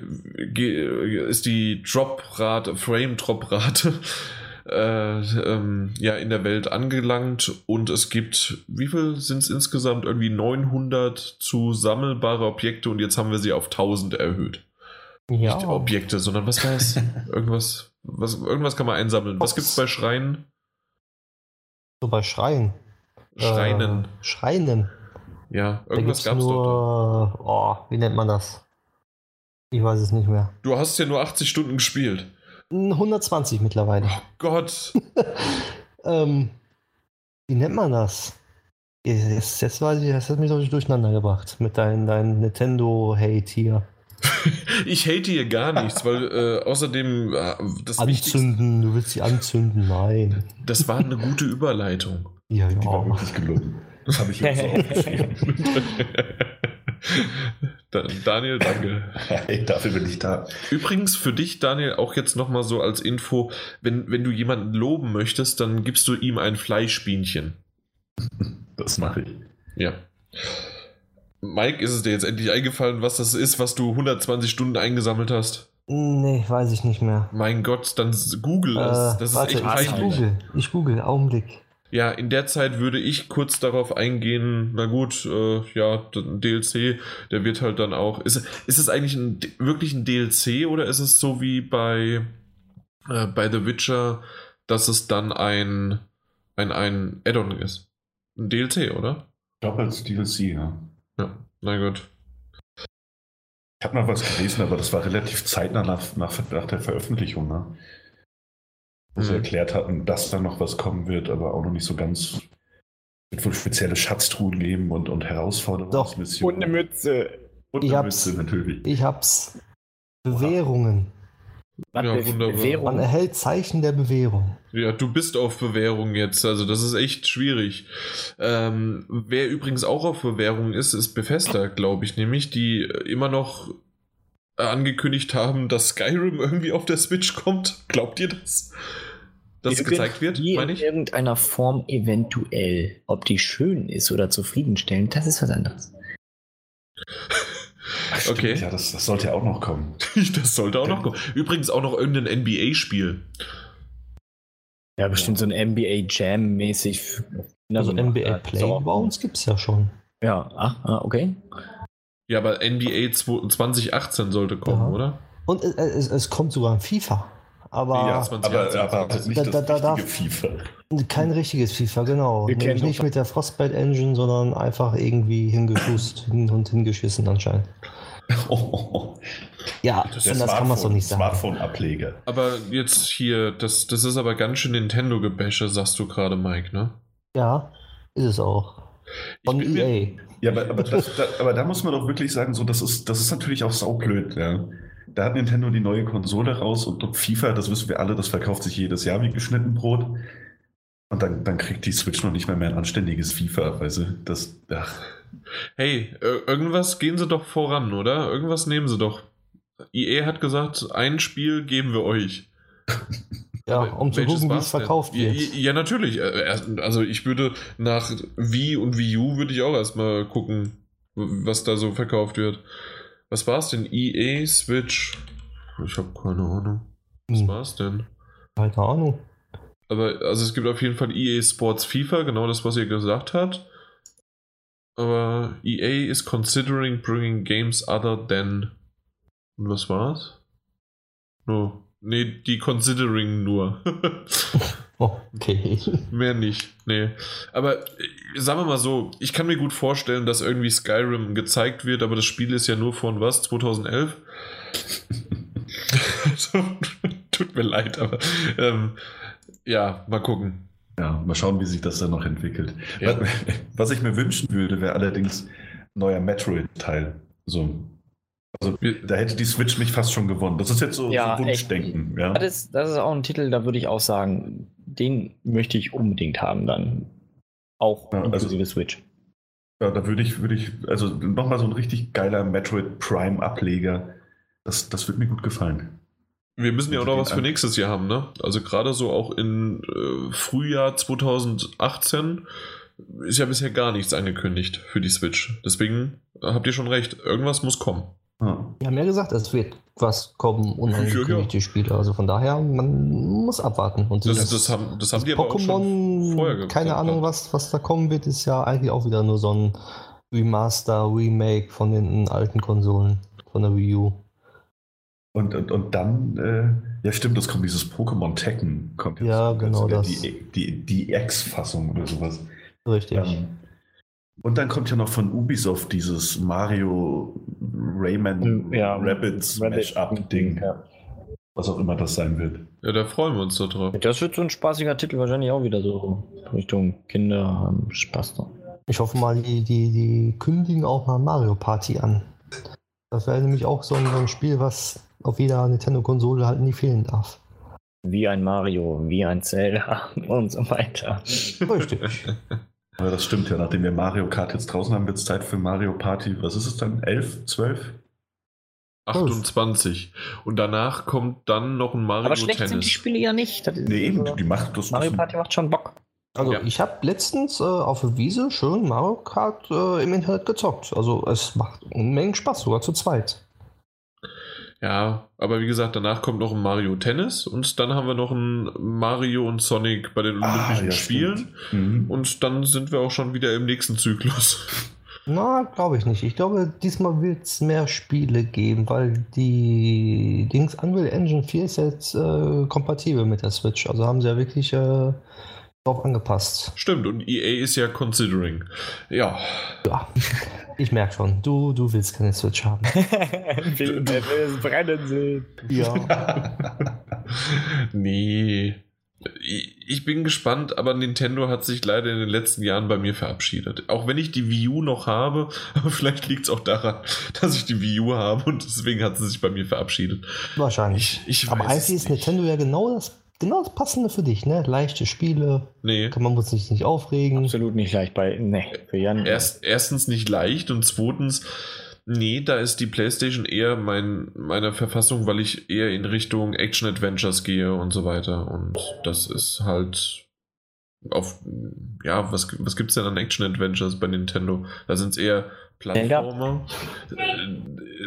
ist die Drop-Rate, Frame-Drop-Rate äh, ähm, ja, in der Welt angelangt und es gibt, wie viel sind es insgesamt? Irgendwie 900 zu sammelbare Objekte und jetzt haben wir sie auf 1000 erhöht. Ja. Nicht Objekte, sondern was war es? irgendwas, was, irgendwas kann man einsammeln. Was gibt es bei Schreien? So bei Schreien. Schreinen. Äh, Schreinen. Ja, irgendwas gab es nur. Oh, wie nennt man das? Ich weiß es nicht mehr. Du hast ja nur 80 Stunden gespielt. 120 mittlerweile. Oh Gott. ähm, wie nennt man das? Jetzt, jetzt weiß ich, das hat mich doch durcheinander gebracht mit deinem dein Nintendo-Hate hier. ich hate hier gar nichts, weil äh, außerdem äh, das Anzünden, du willst sie anzünden, nein. Das war eine gute Überleitung. Ja, ja. Die war wirklich gelungen. Das habe ich jetzt auch aufgeschrieben. Daniel, danke. Hey, dafür bin ich da. Übrigens für dich, Daniel, auch jetzt nochmal so als Info, wenn, wenn du jemanden loben möchtest, dann gibst du ihm ein Fleischbienchen. Das mache ich. Ja. Mike, ist es dir jetzt endlich eingefallen, was das ist, was du 120 Stunden eingesammelt hast? Nee, weiß ich nicht mehr. Mein Gott, dann google es. Äh, das warte, ist echt ich google, ich google, Augenblick. Ja, in der Zeit würde ich kurz darauf eingehen, na gut, äh, ja, ein DLC, der wird halt dann auch. Ist, ist es eigentlich ein, wirklich ein DLC oder ist es so wie bei, äh, bei The Witcher, dass es dann ein, ein, ein Add-on ist? Ein DLC, oder? Ich glaube als DLC, ja. Ja, na gut. Ich habe noch was gelesen, aber das war relativ zeitnah nach, nach, nach der Veröffentlichung, ne? Wo mhm. sie erklärt hatten, dass da noch was kommen wird, aber auch noch nicht so ganz. Es wird wohl spezielle Schatztruhen geben und, und Herausforderungsmissionen. Und eine Mütze. Und eine Mütze, natürlich. Ich hab's. Bewährungen. Ja, wunderbar. Man erhält Zeichen der Bewährung. Ja, du bist auf Bewährung jetzt, also das ist echt schwierig. Ähm, wer übrigens auch auf Bewährung ist, ist Bethesda, glaube ich, nämlich, die immer noch angekündigt haben, dass Skyrim irgendwie auf der Switch kommt. Glaubt ihr das? Dass es gezeigt wird, meine ich? In irgendeiner Form eventuell. Ob die schön ist oder zufriedenstellend, das ist was anderes. Ach, okay. Ja, das, das, sollte ja auch noch kommen. das sollte auch noch kommen. Übrigens auch noch irgendein NBA-Spiel. Ja, bestimmt so ein NBA Jam mäßig. Also NBA Playgrounds gibt es ja schon. Ja, ach, ah, okay. Ja, aber NBA 2018 sollte kommen, ja. oder? Und es, es, es, kommt sogar ein FIFA. Aber, ja, 2018, aber, aber nicht da, das da, richtige FIFA. Kein richtiges FIFA, genau. Nämlich nicht mit der Frostbite Engine, sondern einfach irgendwie hingeschust und hingeschissen anscheinend. Oh. Ja, das anders kann man doch nicht sagen. Smartphone-Ableger. Aber jetzt hier, das, das ist aber ganz schön Nintendo-Gebäsche, sagst du gerade, Mike, ne? Ja, ist es auch. Von EA. Mir, ja, aber, aber, das, da, aber, da, muss man doch wirklich sagen, so, das, ist, das ist natürlich auch saublöd. Ja. Da hat Nintendo die neue Konsole raus und, FIFA, das wissen wir alle, das verkauft sich jedes Jahr wie geschnitten Brot. Und dann, dann kriegt die Switch noch nicht mehr, mehr ein anständiges FIFA, weil sie das. Ach. Hey, irgendwas gehen sie doch voran, oder? Irgendwas nehmen sie doch. EA hat gesagt, ein Spiel geben wir euch. Ja, um zu gucken, wie es verkauft wird. Ja, ja, natürlich. Äh, also ich würde nach Wii und Wii U würde ich auch erstmal gucken, was da so verkauft wird. Was war es denn? EA Switch? Ich habe keine Ahnung. Was hm. war es denn? Keine Ahnung. Aber also es gibt auf jeden Fall EA Sports FIFA, genau das, was ihr gesagt habt. Aber EA is considering bringing games other than. Und was war's? No. Nee, die Considering nur. okay. Mehr nicht. Nee. Aber sagen wir mal so, ich kann mir gut vorstellen, dass irgendwie Skyrim gezeigt wird, aber das Spiel ist ja nur von was? 2011? Tut mir leid, aber ähm, ja, mal gucken. Ja, mal schauen, wie sich das dann noch entwickelt. Ja. Was ich mir wünschen würde, wäre allerdings neuer Metroid-Teil. So also da hätte die Switch mich fast schon gewonnen. Das ist jetzt so, ja, so Wunschdenken. Ja. Das, ist, das ist auch ein Titel, da würde ich auch sagen, den möchte ich unbedingt haben dann. Auch ja, inklusive also, Switch. Ja, da würde ich, würde ich, also nochmal so ein richtig geiler Metroid Prime-Ableger. Das, das würde mir gut gefallen. Wir müssen ja auch noch was für nächstes Jahr haben, ne? Also gerade so auch in äh, Frühjahr 2018 ist ja bisher gar nichts angekündigt für die Switch. Deswegen habt ihr schon recht, irgendwas muss kommen. Wir haben ja gesagt, es wird was kommen, unangekündigte ja, ja. Spiele. Also von daher, man muss abwarten. Und das, das, das haben, das haben die aber Pokémon, auch schon vorher gesagt. Keine Ahnung, was, was da kommen wird, ist ja eigentlich auch wieder nur so ein Remaster, Remake von den alten Konsolen, von der Wii U. Und, und, und dann, äh, ja stimmt, es kommt dieses Pokémon Tekken. Kommt jetzt ja, genau das. Die, die, die X-Fassung oder sowas. Richtig. Ähm, und dann kommt ja noch von Ubisoft dieses Mario Rayman ja, Rabbids Matchup-Ding. Ja. Was auch immer das sein wird. Ja, da freuen wir uns so drauf. Das wird so ein spaßiger Titel wahrscheinlich auch wieder so Richtung Kinder haben Spaß da. Ich hoffe mal, die, die, die kündigen auch mal Mario Party an. Das wäre nämlich auch so ein, so ein Spiel, was auf jeder Nintendo-Konsole halt nie fehlen darf. Wie ein Mario, wie ein Zelda und so weiter. Richtig. Ja, das stimmt ja. Nachdem wir Mario Kart jetzt draußen haben, wird es Zeit für Mario Party. Was ist es dann? 11? 12? 28. Und danach kommt dann noch ein Mario Aber schlecht Tennis. sind die Spiele ja nicht. Das nee, eben, die macht das. Mario Party macht schon Bock. Also ja. ich habe letztens äh, auf der Wiese schön Mario Kart äh, im Internet gezockt. Also es macht Unmengen Spaß, sogar zu zweit. Ja, aber wie gesagt, danach kommt noch ein Mario Tennis und dann haben wir noch ein Mario und Sonic bei den Olympischen ah, ja, Spielen. Mhm. Und dann sind wir auch schon wieder im nächsten Zyklus. Na, glaube ich nicht. Ich glaube, diesmal wird es mehr Spiele geben, weil die Dings Unreal Engine 4 ist jetzt äh, kompatibel mit der Switch. Also haben sie ja wirklich äh, drauf angepasst. Stimmt, und EA ist ja considering. Ja. Ja, ich merke schon, du, du willst keine Switch haben. will, will es brennen sehen. Ja. nee. Ich bin gespannt, aber Nintendo hat sich leider in den letzten Jahren bei mir verabschiedet. Auch wenn ich die Wii U noch habe, aber vielleicht liegt es auch daran, dass ich die Wii U habe und deswegen hat sie sich bei mir verabschiedet. Wahrscheinlich. Ich, ich aber eigentlich ist Nintendo ja genau das genau das Passende für dich, ne? Leichte Spiele. Nee. Kann man muss sich nicht aufregen. Absolut nicht leicht bei. Nee, für Jan. Erst, erstens nicht leicht und zweitens, Nee, da ist die PlayStation eher mein, meine Verfassung, weil ich eher in Richtung Action-Adventures gehe und so weiter. Und das ist halt auf, ja, was, was gibt es denn an Action-Adventures bei Nintendo? Da sind es eher Plattformer.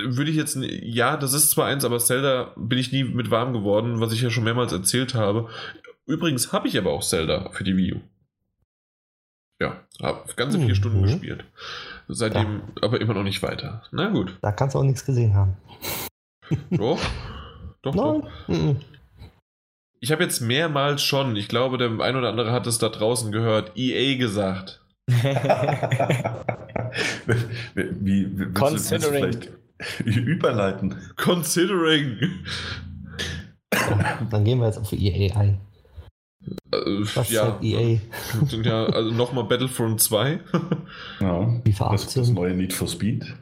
Würde ich jetzt, ja, das ist zwar eins, aber Zelda bin ich nie mit warm geworden, was ich ja schon mehrmals erzählt habe. Übrigens habe ich aber auch Zelda für die Wii U. Ja, habe ganze vier mhm. Stunden gespielt. Seitdem ja. aber immer noch nicht weiter. Na gut. Da kannst du auch nichts gesehen haben. Doch. Doch, doch. Mhm. Ich habe jetzt mehrmals schon, ich glaube, der ein oder andere hat es da draußen gehört, EA gesagt. Wie, wie Considering. überleiten? Considering. Dann gehen wir jetzt auf EA ein. Äh, Was ja, sagt EA? ja, also nochmal Battlefront 2. ja, das, das neue Need for Speed.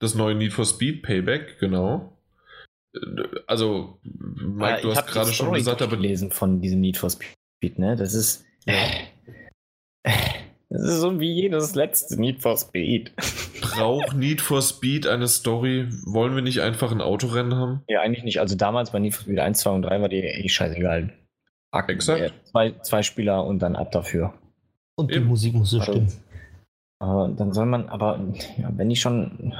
Das neue Need for Speed Payback, genau. Also, Mike, ah, du hast gerade schon gesagt, aber. gelesen von diesem Need for Speed, ne? Das ist. Das ist so wie jedes letzte Need for Speed. Braucht Need for Speed eine Story? Wollen wir nicht einfach ein Autorennen haben? Ja, eigentlich nicht. Also damals bei Need for Speed 1, 2 und 3 war die eh scheißegal. Ak Exakt. Zwei, zwei Spieler und dann ab dafür. Und die Eben. Musik muss so stimmen. Aber dann soll man, aber ja, wenn ich schon.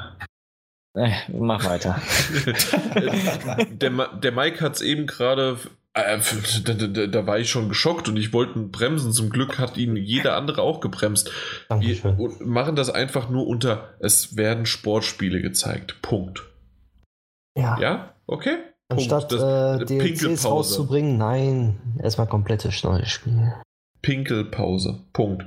Äh, mach weiter. der, der Mike hat es eben gerade äh, da, da, da, war ich schon geschockt und ich wollte bremsen. Zum Glück hat ihn jeder andere auch gebremst. Dankeschön. Wir machen das einfach nur unter, es werden Sportspiele gezeigt. Punkt. Ja. Ja? Okay? Anstatt äh, DLCs rauszubringen, nein, erstmal komplettes neues Spiel. Pinkelpause. Punkt.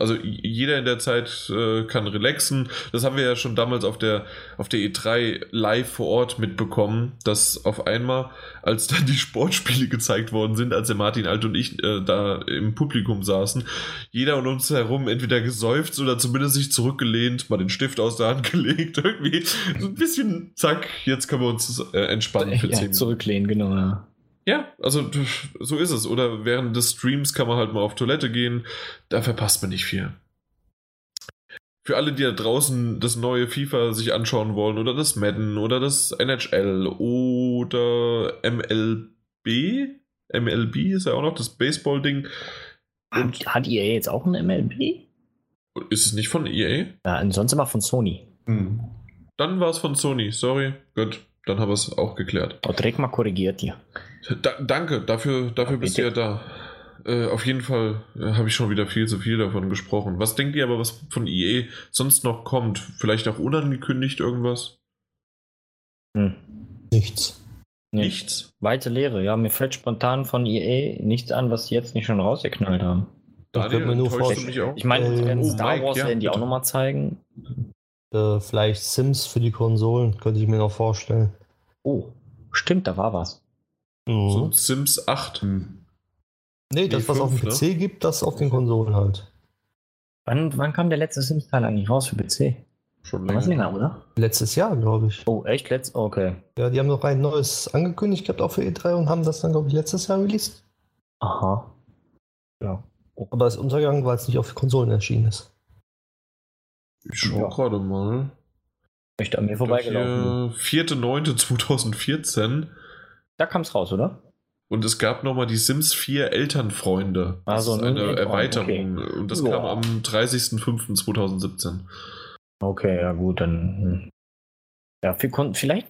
Also jeder in der Zeit äh, kann relaxen. Das haben wir ja schon damals auf der, auf der E3 live vor Ort mitbekommen, dass auf einmal, als dann die Sportspiele gezeigt worden sind, als der Martin Alt und ich äh, da im Publikum saßen, jeder um uns herum entweder gesäuft oder zumindest sich zurückgelehnt, mal den Stift aus der Hand gelegt, irgendwie so ein bisschen, zack, jetzt können wir uns äh, entspannen für ja, Zurücklehnen, genau. Ja. Ja, also so ist es. Oder während des Streams kann man halt mal auf Toilette gehen. Da verpasst man nicht viel. Für alle, die da draußen das neue FIFA sich anschauen wollen oder das Madden oder das NHL oder MLB. MLB ist ja auch noch das Baseball-Ding. Hat, hat EA jetzt auch ein MLB? Ist es nicht von EA? Ja, ansonsten immer von Sony. Hm. Dann war es von Sony, sorry. Gut, dann haben wir es auch geklärt. Oh, direkt mal korrigiert hier. Da, danke, dafür, dafür bist du ja da. Äh, auf jeden Fall äh, habe ich schon wieder viel zu viel davon gesprochen. Was denkt ihr aber, was von IE sonst noch kommt? Vielleicht auch unangekündigt irgendwas? Hm. Nichts. Nee. Nichts? Weite Lehre, ja. Mir fällt spontan von EA nichts an, was sie jetzt nicht schon rausgeknallt haben. Daniel, mir nur vorstellen. Ich meine, äh, oh, Star Mike, Wars ja, werden die bitte. auch nochmal zeigen. Äh, vielleicht Sims für die Konsolen, könnte ich mir noch vorstellen. Oh, stimmt, da war was. Mhm. So Sims 8. Hm. Nee, das, was auf dem PC ne? gibt, das auf den Konsolen halt. Wann, wann kam der letzte Sims-Teil eigentlich raus für PC? Schon länger. länger, oder? Letztes Jahr, glaube ich. Oh, echt? Letzt? Okay. Ja, die haben noch ein neues angekündigt gehabt, auch für E3 und haben das dann, glaube ich, letztes Jahr released. Aha. Ja. Aber es ist untergegangen, weil es nicht auf Konsolen erschienen ist. Ich schaue ja. gerade mal. Echt an mir vorbeigelaufen. 4.9.2014 da kam es raus, oder? Und es gab nochmal die Sims 4 Elternfreunde. Das also eine Erweiterung. Okay. Und das Boah. kam am 30.05.2017. Okay, ja gut, dann. Hm. Ja, für Kon vielleicht,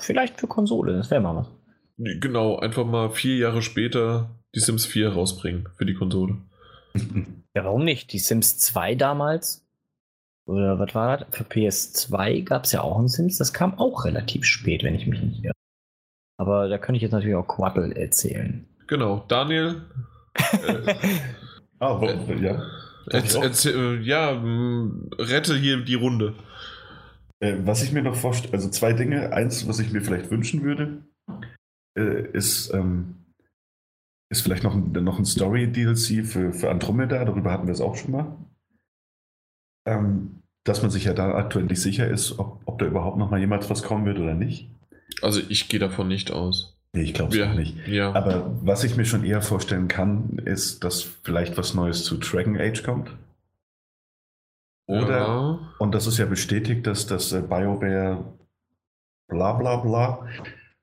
vielleicht für Konsole, das wäre mal was. Genau, einfach mal vier Jahre später die Sims 4 rausbringen für die Konsole. Ja, warum nicht? Die Sims 2 damals, oder was war das? Für PS2 gab es ja auch ein Sims, das kam auch relativ spät, wenn ich mich nicht irre. Aber da könnte ich jetzt natürlich auch Quaddle erzählen. Genau, Daniel. äh, ah, äh, ja. Erzähl, erzähl, ja, rette hier die Runde. Äh, was ich mir noch vorstelle, also zwei Dinge. Eins, was ich mir vielleicht wünschen würde, äh, ist, ähm, ist vielleicht noch ein, noch ein Story-DLC für, für Andromeda. Darüber hatten wir es auch schon mal. Ähm, dass man sich ja da aktuell nicht sicher ist, ob, ob da überhaupt noch mal jemals was kommen wird oder nicht. Also ich gehe davon nicht aus. Nee, ich glaube es auch nicht. Ja. Aber was ich mir schon eher vorstellen kann, ist, dass vielleicht was Neues zu Dragon Age kommt. Oder, Ja. und das ist ja bestätigt, dass das äh, BioWare bla bla bla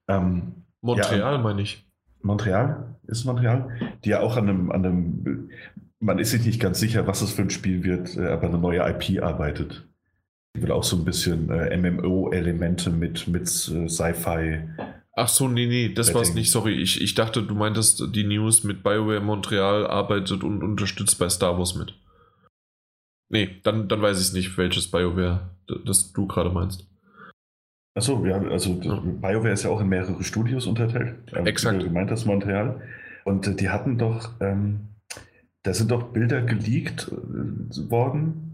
ähm, Montreal meine ich. Montreal ist Montreal, die ja auch an einem, an einem, man ist sich nicht ganz sicher, was es für ein Spiel wird, äh, aber eine neue IP arbeitet. Will auch so ein bisschen äh, MMO-Elemente mit, mit äh, Sci-Fi. Ach so, nee, nee, das war's Setting. nicht. Sorry, ich, ich dachte, du meintest die News mit BioWare Montreal arbeitet und unterstützt bei Star Wars mit. Nee, dann, dann weiß ich nicht, welches BioWare das du gerade meinst. Achso, ja, also Ja. BioWare ist ja auch in mehrere Studios unterteilt. Ähm, Exakt. Du gemeint hast, Montreal. Und äh, die hatten doch, ähm, da sind doch Bilder geleakt äh, worden.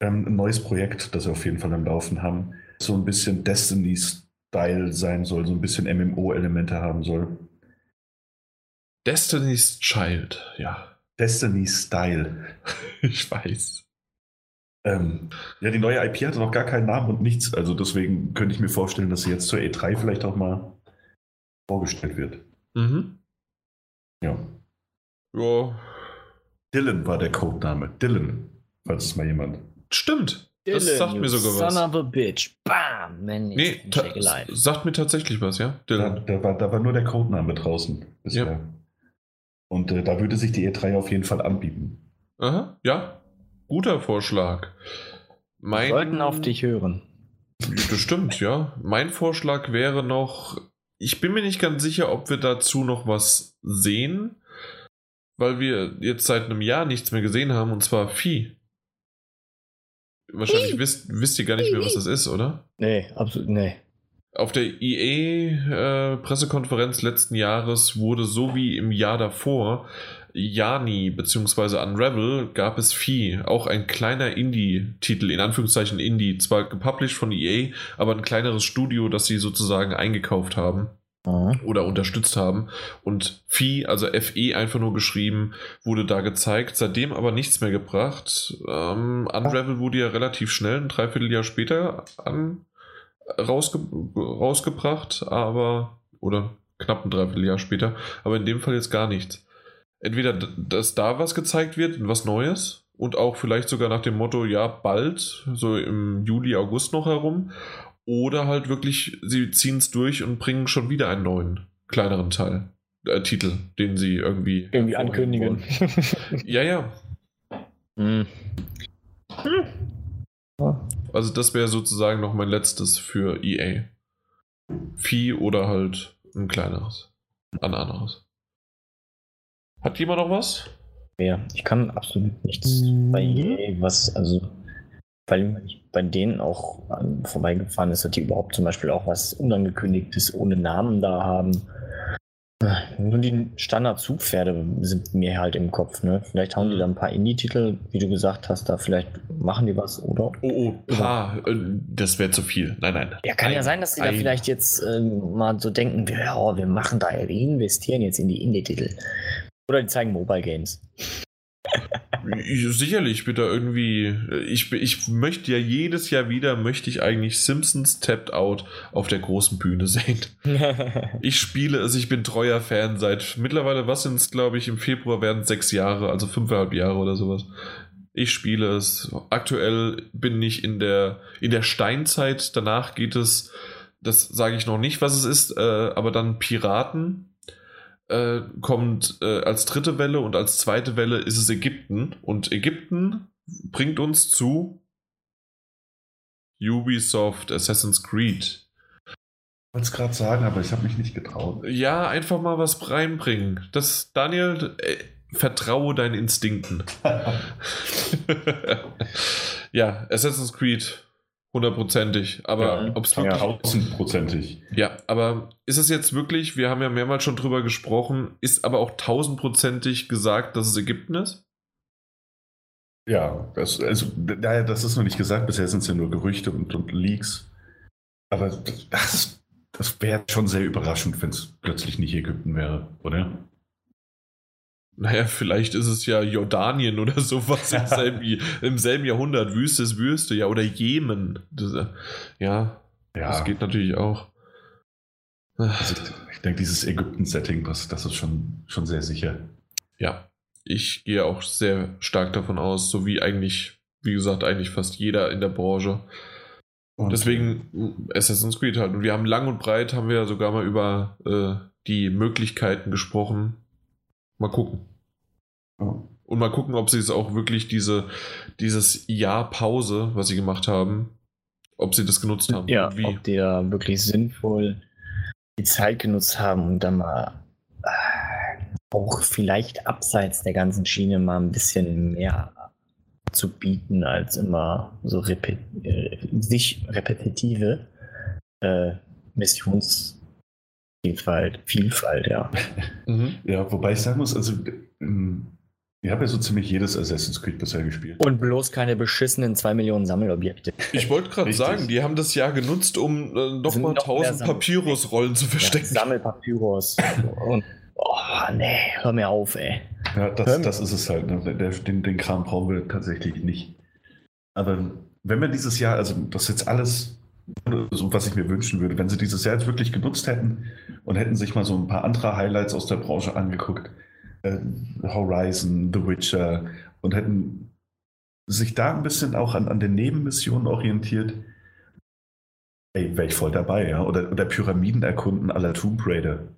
Ähm, ein neues Projekt, das sie auf jeden Fall am Laufen haben. So ein bisschen Destiny-Style sein soll, so ein bisschen MMO-Elemente haben soll. Destiny's Child, ja. Destiny-Style. Ich weiß. Ähm, ja, die neue IP hatte noch gar keinen Namen und nichts. Also deswegen könnte ich mir vorstellen, dass sie jetzt zur E3 vielleicht auch mal vorgestellt wird. Mhm. Ja. Ja, Dylan war der Codename. Dylan, falls es mal jemand. Stimmt. Das Dylan, sagt you mir sogar son was. of a bitch. Bam! Man Nee, sagt mir tatsächlich was, ja? Da, Dylan. da, war, da war nur der Codename draußen bisher. Ja. Und äh, da würde sich die E3 auf jeden Fall anbieten. Aha, ja. Guter Vorschlag. Mein, Wir sollten auf dich hören. Das stimmt, ja. Mein Vorschlag wäre noch, ich bin mir nicht ganz sicher, ob wir dazu noch was sehen, weil wir jetzt seit einem Jahr nichts mehr gesehen haben, und zwar Vieh. Wahrscheinlich wisst, wisst ihr gar nicht mehr, was das ist, oder? Nee, absolut, nee. Auf der IE-Pressekonferenz letzten Jahres wurde so wie im Jahr davor Jani bzw. Unravel gab es Vieh, auch ein kleiner Indie-Titel, in Anführungszeichen Indie, zwar gepublished von EA, aber ein kleineres Studio, das sie sozusagen eingekauft haben Mhm. oder unterstützt haben. Und Vieh, also FE einfach nur geschrieben, wurde da gezeigt, seitdem aber nichts mehr gebracht. Ähm, Unravel wurde ja relativ schnell, ein Dreivierteljahr später an, rausge rausgebracht, aber, oder knapp ein Dreivierteljahr später, aber in dem Fall jetzt gar nichts. Entweder, dass da was gezeigt wird, was Neues, und auch vielleicht sogar nach dem Motto, ja, bald, so im Juli, August noch herum, oder halt wirklich, sie ziehen es durch und bringen schon wieder einen neuen, kleineren Teil, äh, Titel, den sie irgendwie. Irgendwie ankündigen. wollen. Ja, ja. Hm. Also das wäre sozusagen noch mein letztes für EA. Vieh oder halt ein kleineres. Ein anderes. Hat jemand noch was? Ja, ich kann absolut nichts bei EA, was, also, weil nicht bei denen auch an, vorbeigefahren ist, dass die überhaupt zum Beispiel auch was Unangekündigtes ohne Namen da haben. Nur die Standard-Zugpferde sind mir halt im Kopf, ne? Vielleicht hauen die da ein paar Indie-Titel, wie du gesagt hast, da vielleicht machen die was, oder? Oh, oh, paar. äh, Das wäre zu viel. Nein, nein. Ja, kann ja Ein- sein, dass die da ein- vielleicht jetzt ähm, mal so denken, ja, wir machen da, wir investieren jetzt in die Indie-Titel. Oder die zeigen Mobile Games. Ich- Sicherlich wird da irgendwie. Ich, ich möchte ja jedes Jahr wieder, möchte ich eigentlich Simpsons Tapped Out auf der großen Bühne sehen. Ich spiele es, ich bin treuer Fan seit mittlerweile, was sind es, glaube ich, im Februar werden es sechs Jahre, also fünfeinhalb Jahre oder sowas. Ich spiele es. Aktuell bin ich in der, in der Steinzeit. Danach geht es, das sage ich noch nicht, was es ist, äh, aber dann Piraten äh, kommt äh, als dritte Welle und als zweite Welle ist es Ägypten. Und Ägypten bringt uns zu Ubisoft Assassin's Creed. Ich wollte es gerade sagen, aber ich habe mich nicht getraut. Ja, einfach mal was reinbringen. Das, Daniel, äh, vertraue deinen Instinkten. ja, Assassin's Creed, hundertprozentig. Aber Ja, ob es wirklich. Tausendprozentig. Ja, aber ist es jetzt wirklich, wir haben ja mehrmals schon drüber gesprochen, ist aber auch tausendprozentig gesagt, dass es Ägypten ist? Ja, das, also, naja, das ist noch nicht gesagt. Bisher sind es ja nur Gerüchte und, und Leaks. Aber das, das wäre schon sehr überraschend, wenn es plötzlich nicht Ägypten wäre, oder? Naja, vielleicht ist es ja Jordanien oder sowas im selben, im selben Jahrhundert. Wüste ist Wüste, ja, oder Jemen. Das, äh, ja, das geht natürlich auch. Also, ich denke, dieses Ägypten-Setting, das, das ist schon, schon sehr sicher. Ja, ich gehe auch sehr stark davon aus, so wie eigentlich wie gesagt, eigentlich fast jeder in der Branche. Und Deswegen Assassin's Creed halt. Und wir haben lang und breit, haben wir sogar mal über äh, die Möglichkeiten gesprochen. Mal gucken. Oh. Und mal gucken, ob sie es auch wirklich diese, dieses Jahr Pause, was sie gemacht haben, ob sie das genutzt haben. Ja, wie. ob die da wirklich sinnvoll die Zeit genutzt haben und dann mal äh, auch vielleicht abseits der ganzen Schiene mal ein bisschen mehr zu bieten als immer so repet äh, sich repetitive äh, Missionsvielfalt, Vielfalt, ja. Mhm. Ja, wobei ich sagen muss, also ähm, ich habe ja so ziemlich jedes Assassin's Creed bisher gespielt. Und bloß keine beschissenen 2 Millionen Sammelobjekte. Ich wollte gerade sagen, die haben das Jahr genutzt, um äh, nochmal 1000 Papyrus-Rollen zu verstecken. Ja, Sammelpapyrus. Und, oh, nee, hör mir auf, ey. Ja, das, das ist es halt. Ne? Der, den, den Kram brauchen wir tatsächlich nicht. Aber wenn wir dieses Jahr, also das jetzt alles, so was ich mir wünschen würde, wenn sie dieses Jahr jetzt wirklich genutzt hätten und hätten sich mal so ein paar andere Highlights aus der Branche angeguckt, äh, Horizon, The Witcher und hätten sich da ein bisschen auch an, an den Nebenmissionen orientiert, ey, wäre ich voll dabei, ja. Oder, oder Pyramiden erkunden aller Tomb Raider.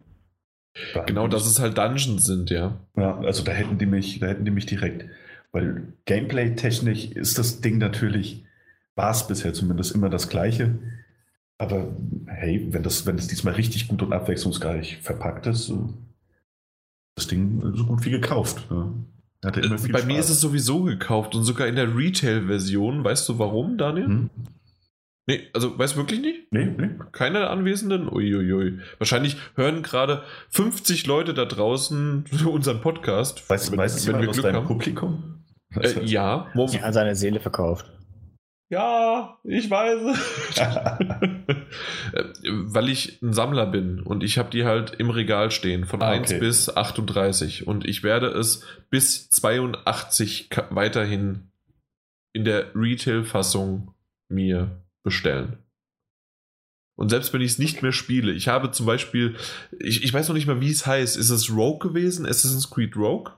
Da genau, dass es halt Dungeons sind, ja. Ja, also da hätten die mich, da hätten die mich direkt. Weil Gameplay-technisch ist das Ding natürlich, war es bisher zumindest immer das gleiche. Aber hey, wenn das, wenn das diesmal richtig gut und abwechslungsreich verpackt ist, so das Ding so gut wie gekauft. Ja. Bei Spaß. mir ist es sowieso gekauft und sogar in der Retail-Version. Weißt du warum, Daniel? Hm? Nee, also weißt du wirklich nicht? Nee, nee. Keine Anwesenden? Uiuiui. Wahrscheinlich hören gerade 50 Leute da draußen unseren Podcast. Weißt du, weißt wenn wir Glück haben. Publikum? Äh, ja. Sie hat seine Seele verkauft. Ja, ich weiß. Äh, weil ich ein Sammler bin und ich habe die halt im Regal stehen von ah, 1 bis 38 und ich werde es bis 82 weiterhin in der Retail-Fassung mir bestellen. Und selbst wenn ich es nicht mehr spiele, ich habe zum Beispiel, ich, ich weiß noch nicht mal, wie es heißt. Ist es Rogue gewesen? Assassin's Creed Rogue?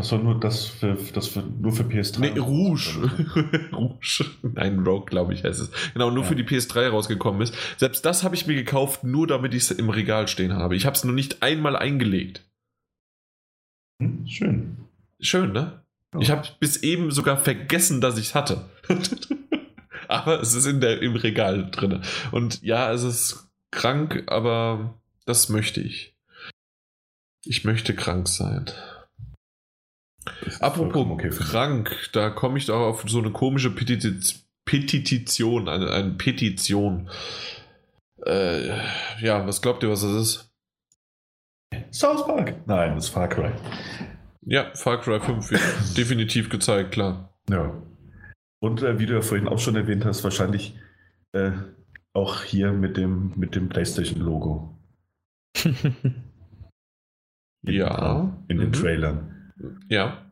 Das war nur das für, das für, nur für PS3. Nee, Rouge. Rouge. Nein, Rogue, glaube ich, heißt es. Genau, nur ja. für die PS3 rausgekommen ist. Selbst das habe ich mir gekauft, nur damit ich es im Regal stehen habe. Ich habe es nur nicht einmal eingelegt. Hm, schön. Schön, ne? Ja. Ich habe bis eben sogar vergessen, dass ich es hatte. aber es ist in der, im Regal drin. Und ja, es ist krank, aber das möchte ich. Ich möchte krank sein. Apropos okay krank, da komme ich doch auf so eine komische Petiz Petition, eine, eine Petition. Äh, ja, was glaubt ihr, was das ist? South Park. Nein, das ist Far Cry. Ja, Far Cry 5 wird definitiv gezeigt, klar. Ja. Und äh, wie du ja vorhin auch schon erwähnt hast, wahrscheinlich äh, auch hier mit dem, mit dem PlayStation-Logo. ja. In den mhm. Trailern. Ja.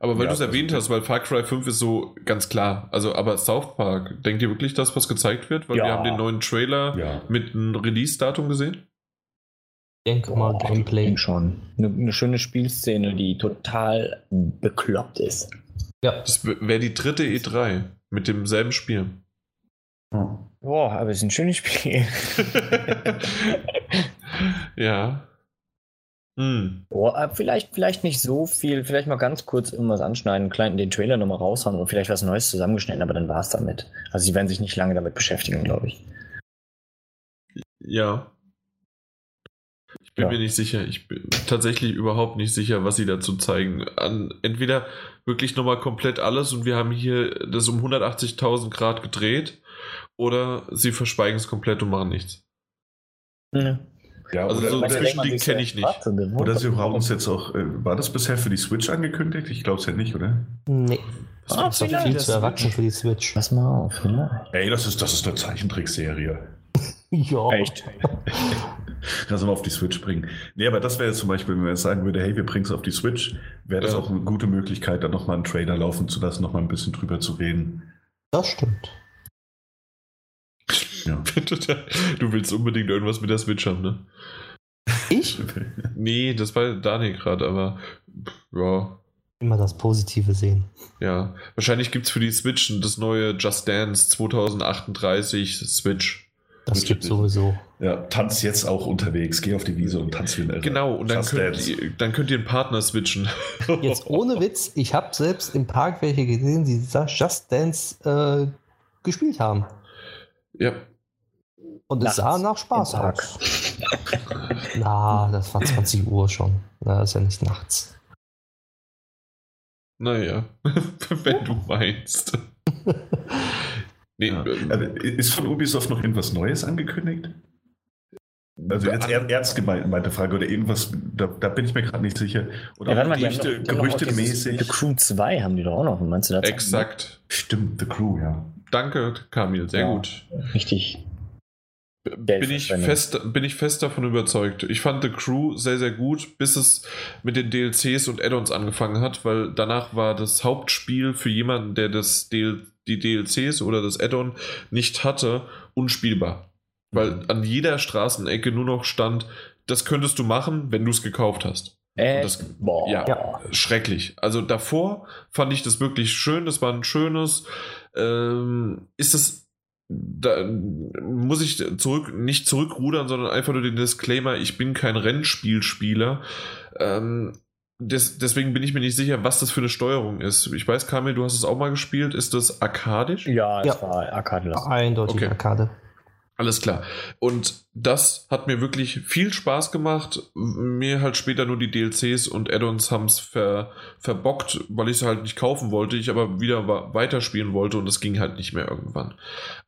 Aber weil ja, du es erwähnt hast, weil Far Cry 5 ist so ganz klar. Also, aber South Park, denkt ihr wirklich, dass was gezeigt wird? Weil ja. wir haben den neuen Trailer ja. mit einem Release-Datum gesehen? Ich denke mal, oh, Gameplay schon. Eine, eine, schöne Spielszene, die total bekloppt ist. Ja. Das wäre die dritte E3 mit demselben Spiel. Boah, aber es ist ein schönes Spiel. ja. Hm. Oh, vielleicht, vielleicht nicht so viel, vielleicht mal ganz kurz irgendwas anschneiden, klein den Trailer nochmal raushauen und vielleicht was Neues zusammengeschnitten, aber dann war es damit. Also sie werden sich nicht lange damit beschäftigen, glaube ich. Ja. Ich bin ja. mir nicht sicher. Ich bin tatsächlich überhaupt nicht sicher, was sie dazu zeigen. An, entweder wirklich nochmal komplett alles und wir haben hier das um 180.000 Grad gedreht oder sie verschweigen es komplett und machen nichts. Ja. Ja, also so Zwischending kenne ich nicht. Oder sie haben uns jetzt auch, äh, war das bisher für die Switch angekündigt? Ich glaube es ja nicht, oder? Nee. Das ah, ist doch viel zu erwachsen für die Switch. Pass mal auf, ne? Ey, das ist, das ist eine Zeichentrickserie. ja. Echt? Lass mal auf die Switch bringen. Nee, aber das wäre jetzt zum Beispiel, wenn man jetzt sagen würde, hey, wir bringen es auf die Switch, wäre das ja. auch eine gute Möglichkeit, dann nochmal einen Trailer laufen zu lassen, nochmal ein bisschen drüber zu reden. Das stimmt. Ja. du willst unbedingt irgendwas mit der Switch haben, ne? Ich? nee, das war Daniel gerade, aber ja. Immer das Positive sehen. Ja, wahrscheinlich gibt es für die Switch das neue Just Dance 2038 Switch. Das gibt sowieso. Ja, tanz jetzt auch unterwegs. Geh auf die Wiese und tanz wie ein Irrer. Genau, und dann Just könnt, Dance. ihr, dann könnt ihr einen Partner switchen. Jetzt ohne Witz, ich habe selbst im Park welche gesehen, die Just Dance äh, gespielt haben. Ja, Und es sah nach Spaß aus. Na, das war 20 Uhr schon. Na, das ist ja nicht nachts. naja, wenn du meinst. Nee, Ja. ähm, Also, ist von Ubisoft noch irgendwas Neues angekündigt? Also jetzt er, ernst gemeinte Frage oder irgendwas, da, da bin ich mir gerade nicht sicher. Oder Ja, warte mal, Gerüchte, noch- gerüchtemäßig. The Crew 2 haben die doch auch noch. Meinst du das? exakt. Stimmt, The Crew, ja. Danke, Kamil, sehr Ja. gut. Richtig. Bin ich, fest, bin ich fest davon überzeugt. Ich fand The Crew sehr, sehr gut, bis es mit den DLCs und Add-ons angefangen hat, weil danach war das Hauptspiel für jemanden, der das DL die DLCs oder das Add-on nicht hatte, unspielbar. Weil Mhm. an jeder Straßenecke nur noch stand, das könntest du machen, wenn du es gekauft hast. Äh, Das- boah. ja. Ja. Schrecklich. Also davor fand ich das wirklich schön, das war ein schönes. Ähm, ist es. Da muss ich zurück, nicht zurückrudern, sondern einfach nur den Disclaimer, ich bin kein Rennspielspieler. Ähm, des, deswegen bin ich mir nicht sicher, was das für eine Steuerung ist. Ich weiß, Kamil, du hast es auch mal gespielt. Ist das arkadisch? Ja, es Ja. war arcade Eindeutig Okay. Arcade. Alles klar. Und das hat mir wirklich viel Spaß gemacht. Mir halt später nur die DLCs und Add-ons haben es ver, verbockt, weil ich es halt nicht kaufen wollte, ich aber wieder weiterspielen wollte und es ging halt nicht mehr irgendwann.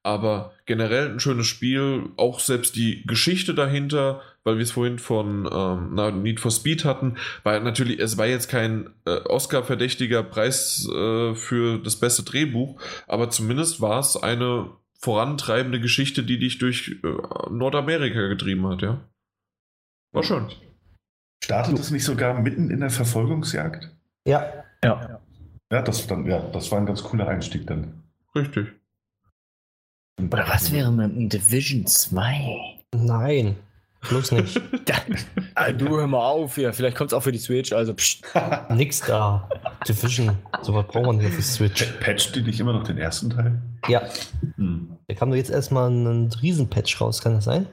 Aber generell ein schönes Spiel, auch selbst die Geschichte dahinter, weil wir es vorhin von ähm, Need for Speed hatten, war natürlich, es war jetzt kein äh, Oscar-verdächtiger Preis äh, für das beste Drehbuch, aber zumindest war es eine vorantreibende Geschichte, die dich durch äh, Nordamerika getrieben hat, ja. War schön. Startet es nicht sogar mitten in der Verfolgungsjagd? Ja, Ja. Ja, das, dann, ja, das war ein ganz cooler Einstieg dann. Richtig. Oder was wäre mit dem Division 2? nein. Bloß nicht. Ah, du hör mal auf hier, vielleicht kommt es auch für die Switch, also pst. Nix da. Division. Sowas braucht man auf die Switch. Patcht die nicht immer noch den ersten Teil? Ja, Hm. da kam doch jetzt erstmal ein Riesenpatch raus, kann das sein?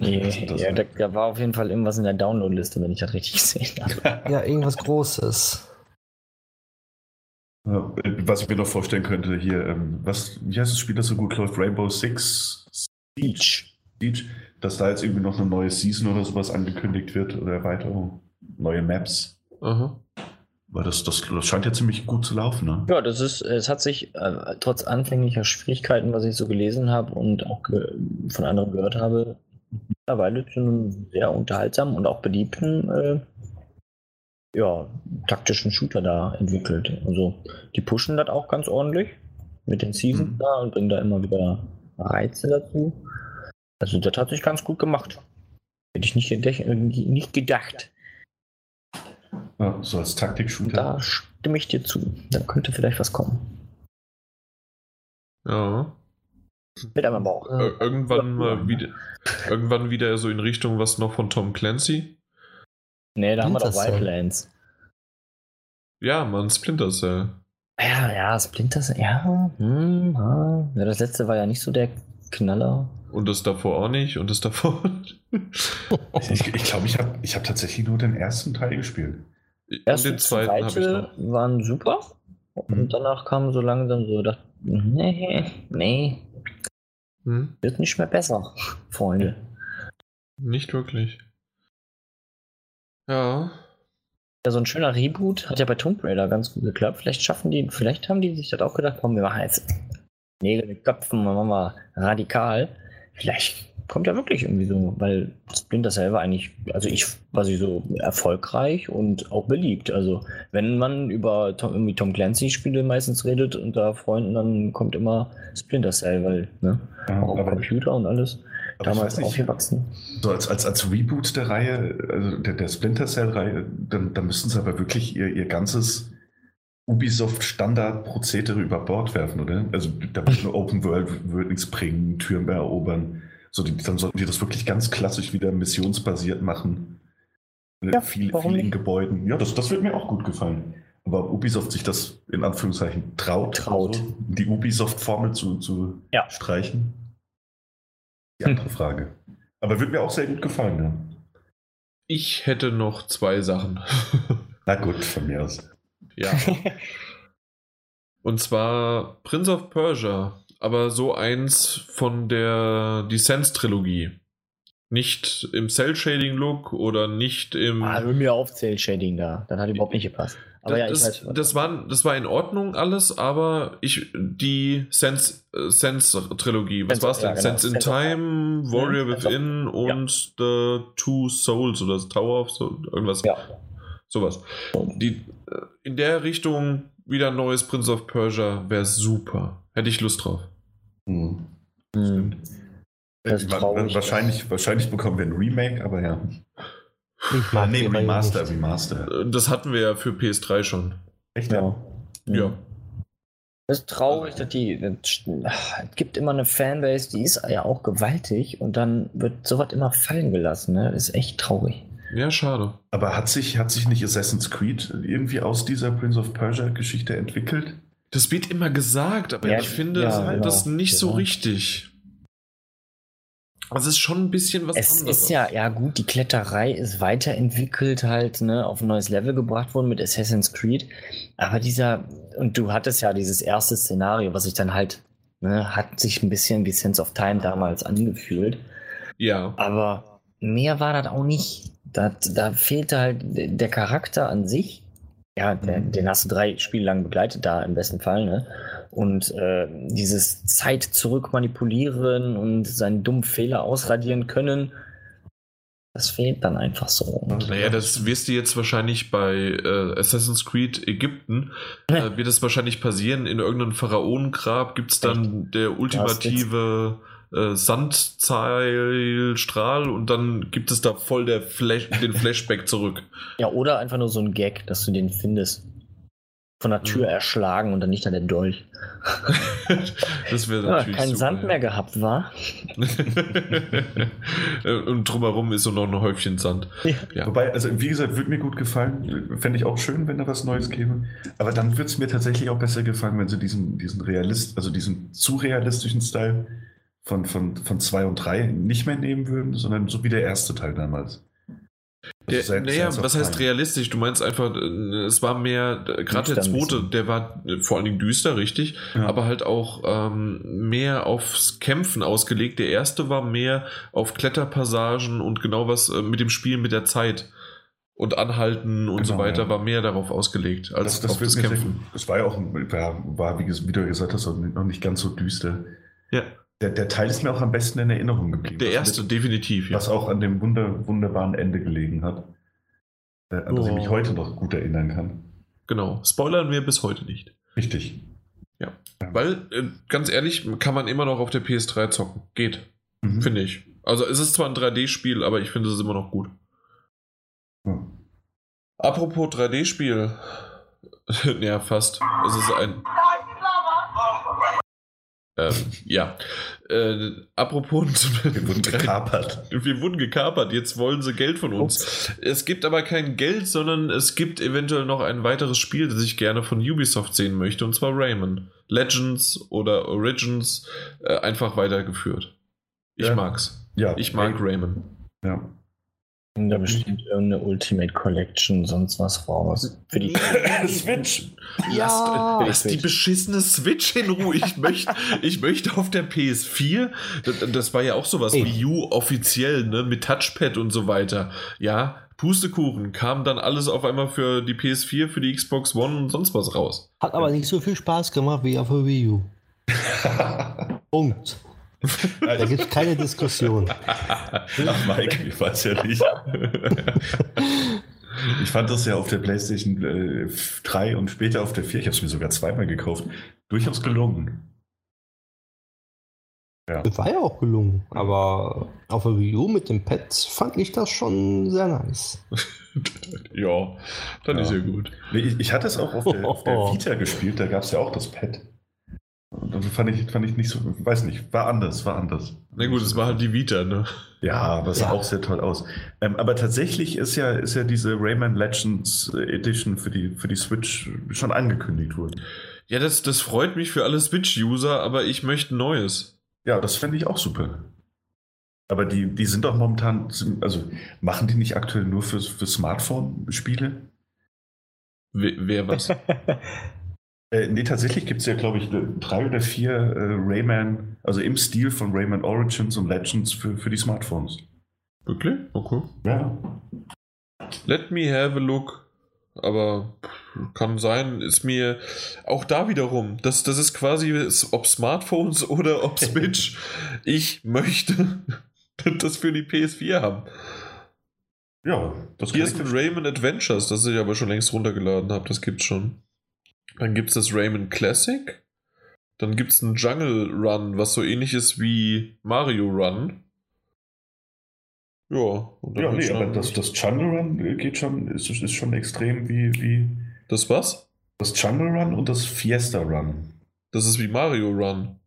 Nee, Was ist das ja, da, da war auf jeden Fall irgendwas in der Download-Liste, wenn ich das richtig gesehen habe. Ja, irgendwas Großes. Ja, Was ich mir noch vorstellen könnte hier, ähm, was, wie heißt das Spiel, das so gut läuft? Rainbow Six Beach. Siege, dass da jetzt irgendwie noch eine neue Season oder sowas angekündigt wird oder Erweiterung, neue Maps. Aha. Weil das, das, das scheint ja ziemlich gut zu laufen, ne? Ja, das ist, es hat sich äh, trotz anfänglicher Schwierigkeiten, was ich so gelesen habe und auch ge von anderen gehört habe, mittlerweile zu einem sehr unterhaltsamen und auch beliebten äh, ja, taktischen Shooter da entwickelt. Also die pushen das auch ganz ordentlich mit den Seasons Mhm. da und bringen da immer wieder Reize dazu. Also das hat sich ganz gut gemacht. Hätte ich nicht, äh, nicht gedacht. Ja, so als Taktik-Shooter. Da stimme ich dir zu. Da könnte vielleicht was kommen. Ja. Mit einem Bauch. Ir- irgendwann mal wieder, irgendwann wieder so in Richtung was noch von Tom Clancy. Nee, da haben wir doch. Wildlands. Ja, man, Splinter Cell. Ja, ja, Splinter Cell, ja. Hm, ja. ja. Das letzte war ja nicht so der Knaller. Und das davor auch nicht und das davor. Ich glaube, ich, glaub, ich habe ich hab tatsächlich nur den ersten Teil gespielt. und Erste den und zweiten habe ich zweite noch. waren super. Mhm. Und danach kam so langsam so, dachte, nee, nee, Hm? wird nicht mehr besser, Freunde. Nicht wirklich. Ja. Ja, so ein schöner Reboot hat ja bei Tomb Raider ganz gut geklappt. Vielleicht schaffen die, vielleicht haben die sich das auch gedacht, komm, wir machen jetzt Nägel mit Köpfen, machen wir mal radikal. Vielleicht kommt ja wirklich irgendwie so, weil Splinter Cell war eigentlich, also ich war sie so erfolgreich und auch beliebt. Also wenn man über Tom, irgendwie Tom Clancy Spiele meistens redet unter Freunden, dann kommt immer Splinter Cell, weil, ne, Ja, auch Computer und alles, damals nicht, aufgewachsen. So als, als, als Reboot der Reihe, also der, der Splinter Cell-Reihe, dann, dann müssten sie aber wirklich ihr, ihr ganzes Ubisoft-Standard-Prozedere über Bord werfen, oder? Also da wird eine Open World wird nichts bringen, Türen erobern. So, die, dann sollten die das wirklich ganz klassisch wieder missionsbasiert machen. Ja, viel, viel in Gebäuden. Ja, das, das wird mir auch gut gefallen. Aber ob Ubisoft sich das in Anführungszeichen traut, traut. Also die Ubisoft-Formel zu, zu ja. streichen, die andere hm. Frage. Aber wird mir auch sehr gut gefallen, ja. Ich hätte noch zwei Sachen. Na gut, von mir aus. Ja. Und zwar Prince of Persia, aber so eins von der Descent-Trilogie. Nicht im Cell-Shading-Look oder nicht im. Ah, hör mir auf Cell-Shading da. Dann hat überhaupt nicht gepasst. Aber das, ja, ich weiß, das, war, das war in Ordnung alles, aber ich die Sense, äh, Sense Trilogie, was war es denn? Ja, genau. Sense in Sense Time, Warrior mhm, Within und ja. The Two Souls oder Tower of Souls, irgendwas. Ja. Sowas. Die, in der Richtung wieder ein neues Prince of Persia wäre super. Hätte ich Lust drauf. Hm. Hm. Das traurig, wahrscheinlich, wahrscheinlich bekommen wir ein Remake, aber ja. Ich mag nee, Remaster, Remaster. Das hatten wir ja für PS3 schon. Echt? Ja. Ja. Das ist traurig, dass die. Es gibt immer eine Fanbase, die ist ja auch gewaltig und dann wird sowas immer fallen gelassen. Ne? Das ist echt traurig. Ja, schade. Aber hat sich, hat sich nicht Assassin's Creed irgendwie aus dieser Prince of Persia-Geschichte entwickelt? Das wird immer gesagt, aber ja, ich finde ja, genau, das nicht genau. so richtig. Also es ist schon ein bisschen was es anderes. Es ist ja, ja gut, die Kletterei ist weiterentwickelt halt, ne, auf ein neues Level gebracht worden mit Assassin's Creed. Aber dieser, und du hattest ja dieses erste Szenario, was ich dann halt, ne, hat sich ein bisschen wie Sense of Time damals angefühlt. Ja. Aber mehr war das auch nicht. Da, da fehlte halt der Charakter an sich. Ja, der, mhm. den hast du drei Spiele lang begleitet, da im besten Fall, ne? Und äh, dieses Zeit zurück manipulieren und seinen dummen Fehler ausradieren können, das fehlt dann einfach so. Naja, das wirst du jetzt wahrscheinlich bei äh, Assassin's Creed Ägypten, äh, wird das wahrscheinlich passieren. In irgendeinem Pharaonengrab gibt es dann der ultimative äh, Sandzeilstrahl und dann gibt es da voll der Flash, den Flashback zurück. Ja, oder einfach nur so ein Gag, dass du den findest. Von der Tür mhm. erschlagen und dann nicht an der Dolch. das wäre natürlich. Ja, kein super, Sand mehr gehabt, war. und drumherum ist so noch ein Häufchen Sand. Ja. ja. Wobei, also wie gesagt, würde mir gut gefallen. Fände ich auch schön, wenn da was Neues käme. Aber dann würde es mir tatsächlich auch besser gefallen, wenn sie diesen, diesen Realist, also diesen zu realistischen Style von 2 von, von zwei und 3 nicht mehr nehmen würden, sondern so wie der erste Teil damals. Der, sehr, naja, was heißt realistisch? Du meinst einfach, äh, es war mehr, äh, gerade der zweite, der war äh, vor allen Dingen düster, richtig, ja. aber halt auch ähm, mehr aufs Kämpfen ausgelegt. Der erste war mehr auf Kletterpassagen und genau was äh, mit dem Spiel mit der Zeit und Anhalten und genau, so weiter ja. war mehr darauf ausgelegt als das, das auf das Kämpfen. Es war ja auch, war, war wie, wie du gesagt hast, noch nicht ganz so düster. Ja. Der, der, Teil ist mir auch am besten in Erinnerung geblieben. Der erste, mit, definitiv. Ja. Was auch an dem wunder, wunderbaren Ende gelegen hat. Äh, an das oh. ich mich oh. heute noch gut erinnern kann. Genau. Spoilern wir bis heute nicht. Richtig. Ja. ja. Weil, äh, ganz ehrlich, kann man immer noch auf der PS3 zocken. Geht. Mhm. Finde ich. Also, es ist zwar ein 3D-Spiel, aber ich finde es immer noch gut. Ja. Apropos 3D-Spiel. ja, fast. Es ist ein. Ähm, ja. Äh, apropos. Wir wurden gekapert. Wir wurden gekapert. Jetzt wollen sie Geld von uns. Ups. Es gibt aber kein Geld, sondern es gibt eventuell noch ein weiteres Spiel, das ich gerne von Ubisoft sehen möchte, und zwar Rayman. Legends oder Origins äh, einfach weitergeführt. Ich ja. mag's. Ja. Ich mag. Rayman. Ja. Da besteht irgendeine Ultimate Collection, sonst was raus. Für die Switch. Ja. Lass, lass die beschissene Switch in Ruhe. Ich möchte, ich möchte auf der PS4, das, das war ja auch sowas Ey. wie U offiziell, ne, mit Touchpad und so weiter. Ja, Pustekuchen, kam dann alles auf einmal für die PS4, für die Xbox One und sonst was raus. Hat aber nicht so viel Spaß gemacht wie auf der Wii U. Punkt. Da gibt es keine Diskussion. Ach, Mike, ich weiß ja nicht. Ich fand das ja auf der PlayStation äh, 3 und später auf der 4, ich habe es mir sogar zweimal gekauft, durchaus gelungen. Ja. Das war ja auch gelungen, aber auf der Wii U mit dem Pad fand ich das schon sehr nice. ja, dann ja. ist ja gut. Ich, ich hatte es auch auf der, auf der Vita gespielt, da gab es ja auch das Pad. Also fand ich, fand ich nicht so, weiß nicht, war anders, war anders. Na gut, es war halt die Vita, ne? Ja, aber sah Ja. auch sehr toll aus. Ähm, aber tatsächlich ist ja, ist ja diese Rayman Legends Edition für die, für die Switch schon angekündigt worden. Ja, das, das freut mich für alle Switch-User, aber ich möchte Neues. Ja, das fände ich auch super. Aber die, die sind doch momentan, also machen die nicht aktuell nur für, für Smartphone-Spiele? Wer, wer was? Äh, nee, tatsächlich gibt es ja, glaube ich, drei oder vier äh, Rayman, also im Stil von Rayman Origins und Legends für, für die Smartphones. Wirklich? Okay. Ja. Let me have a look. Aber kann sein, ist mir auch da wiederum. Das, das ist quasi, ob Smartphones oder ob Switch. ich möchte das für die PS4 haben. Ja, das Hier ist verstehen. Rayman Adventures, das ich aber schon längst runtergeladen habe. Das gibt's schon. Dann gibt's das Rayman Classic. Dann gibt's einen Jungle Run, was so ähnlich ist wie Mario Run. Ja, und dann Ja, nee, aber das, das Jungle Run geht schon, ist, ist schon extrem wie, wie das was? das Jungle Run und das Fiesta Run. Das ist wie Mario Run.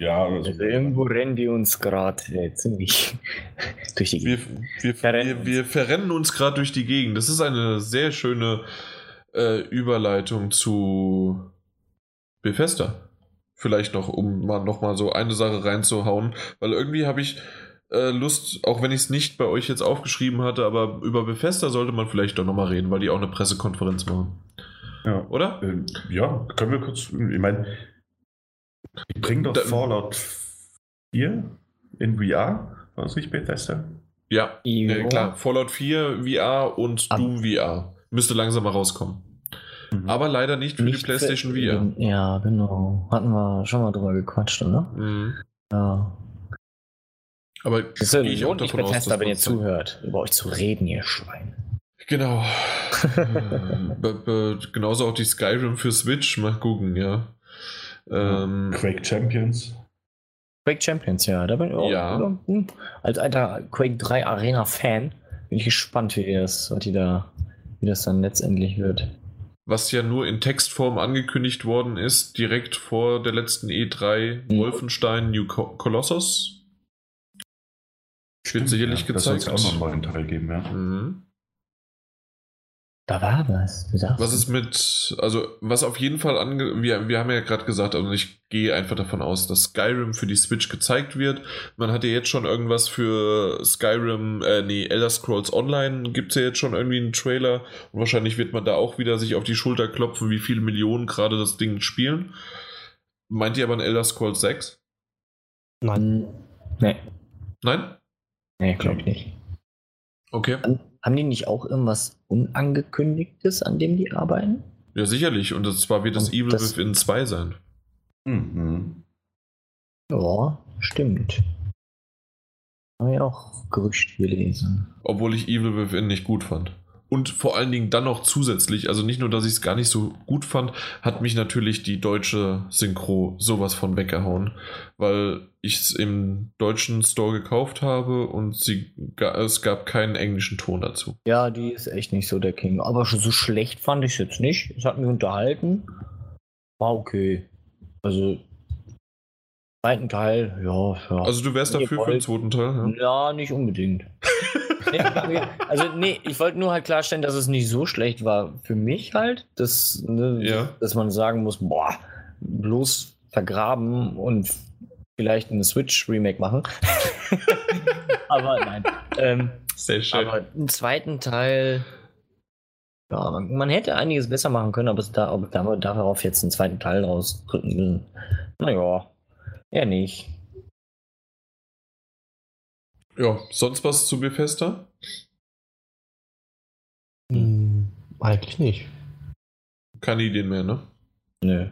Ja, also, Also irgendwo rennen die uns gerade äh, ziemlich durch die Wir, Gegend. wir, Verrennen wir, wir verrennen uns gerade durch die Gegend. Das ist eine sehr schöne äh, Überleitung zu Bethesda. Vielleicht noch, um mal noch mal so eine Sache reinzuhauen, weil irgendwie habe ich äh, Lust, auch wenn ich es nicht bei euch jetzt aufgeschrieben hatte, aber über Bethesda sollte man vielleicht doch noch mal reden, weil die auch eine Pressekonferenz machen, ja. oder? Äh, ja, können wir kurz, ich meine, die bringen doch Da- Fallout 4 in VR, war das nicht Bethesda? Ja, Jo. äh, klar. Fallout 4 VR und Doom VR müsste langsam mal rauskommen. Aber leider nicht für die Nicht PlayStation für- VR. Ja, genau. Hatten wir schon mal drüber gequatscht, oder? Mhm. Ja. Aber Das ist ich auch lohnt nicht davon aus, dass wenn ihr zuhört, über euch zu reden, ihr Schwein. Genau. Äh, be- be- genauso auch die Skyrim für Switch. Mal gucken, ja. Ähm, Quake Champions. Quake Champions, ja. Da bin ich auch, Ja. hm, Als alter Quake 3 Arena-Fan bin ich gespannt, wie das, was die da, wie das dann letztendlich wird. was ja nur in Textform angekündigt worden ist, direkt vor der letzten E3, Mhm. Wolfenstein New Co Colossus. Wird sicherlich ja, Das soll gezeigt. es auch noch einen neuen Teil geben, ja. Mhm. Da war was. Du sagst Was ist mit, also was auf jeden Fall ange, wir, wir haben ja gerade gesagt, also ich gehe einfach davon aus, dass Skyrim für die Switch gezeigt wird. Man hat ja jetzt schon irgendwas für Skyrim, äh, nee, Elder Scrolls Online gibt es ja jetzt schon irgendwie einen Trailer und wahrscheinlich wird man da auch wieder sich auf die Schulter klopfen, wie viele Millionen gerade das Ding spielen. Meint ihr aber ein Elder Scrolls 6? Nein. Nee, Nein? nee, glaube ich nicht. Okay. Haben die nicht auch irgendwas Unangekündigtes, an dem die arbeiten? Ja, sicherlich. Und zwar wird das Und Evil das- Within 2 sein. Mhm. Ja, stimmt. Habe ich auch Gerücht gelesen. Obwohl ich Evil Within nicht gut fand. Und vor allen Dingen dann noch zusätzlich, also nicht nur, dass ich es gar nicht so gut fand, hat mich natürlich die deutsche Synchro sowas von weggehauen, weil ich es im deutschen Store gekauft habe und sie, es gab keinen englischen Ton dazu. Ja, die ist echt nicht so der King. Aber so schlecht fand ich es jetzt nicht. Es hat mich unterhalten. War okay. Also, zweiten Teil, ja, ja. Also du wärst dafür für den zweiten Teil? Ja? Ja, nicht unbedingt. nee, also, nee, ich wollte nur halt klarstellen, dass es nicht so schlecht war für mich halt, dass, ne, Ja. dass man sagen muss, boah, bloß vergraben und vielleicht eine Switch-Remake machen. aber nein. Ähm, Sehr schön. aber im zweiten Teil, ja, man, man hätte einiges besser machen können, aber es da, ob da, darauf jetzt einen zweiten Teil rausdrücken will. Naja, eher nicht. ja, sonst was zu Bethesda? Hm, eigentlich nicht. Keine Ideen mehr, ne? Nö.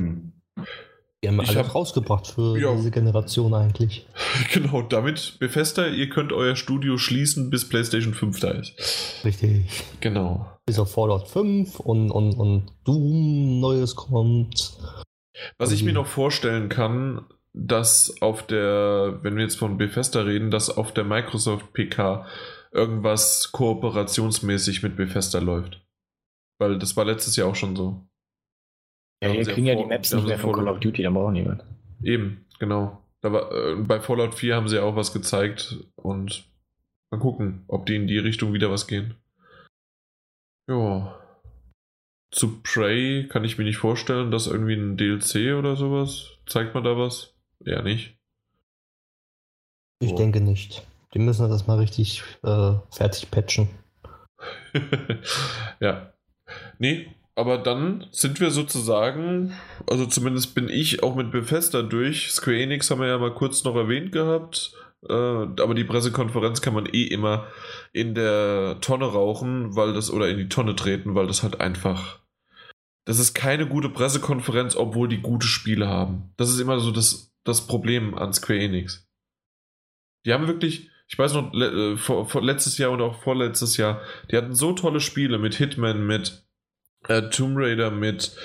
Mhm. Die haben Ich alles hab- rausgebracht für Ja. diese Generation eigentlich. Genau, damit Bethesda, ihr könnt euer Studio schließen, bis PlayStation 5 da ist. Richtig. Genau. Bis auf Fallout 5 und, und, und Doom Neues kommt. Was ich mir noch vorstellen kann, dass auf der, wenn wir jetzt von Bethesda reden, dass auf der Microsoft PK irgendwas kooperationsmäßig mit Bethesda läuft. Weil das war letztes Jahr auch schon so. Ja, wir kriegen ja die Maps nicht mehr von Call of Duty, da brauchen niemand. Eben, genau. War, äh, bei Fallout 4 haben sie auch was gezeigt und mal gucken, ob die in die Richtung wieder was gehen. Ja. Zu Prey kann ich mir nicht vorstellen, dass irgendwie ein DLC oder sowas. Zeigt man da was? Eher nicht. Ich oh. denke nicht. Die müssen das mal richtig äh, fertig patchen. ja. Nee, aber dann sind wir sozusagen, also zumindest bin ich auch mit Bethesda durch. Square Enix haben wir ja mal kurz noch erwähnt gehabt. Äh, aber die Pressekonferenz kann man eh immer in der Tonne rauchen, weil das, oder in die Tonne treten, weil das halt einfach. Das ist keine gute Pressekonferenz, obwohl die gute Spiele haben. Das ist immer so das, das Problem an Square Enix. Die haben wirklich, ich weiß noch, le, äh, vor, vor letztes Jahr und auch vorletztes Jahr, die hatten so tolle Spiele mit Hitman, mit äh, Tomb Raider, mit,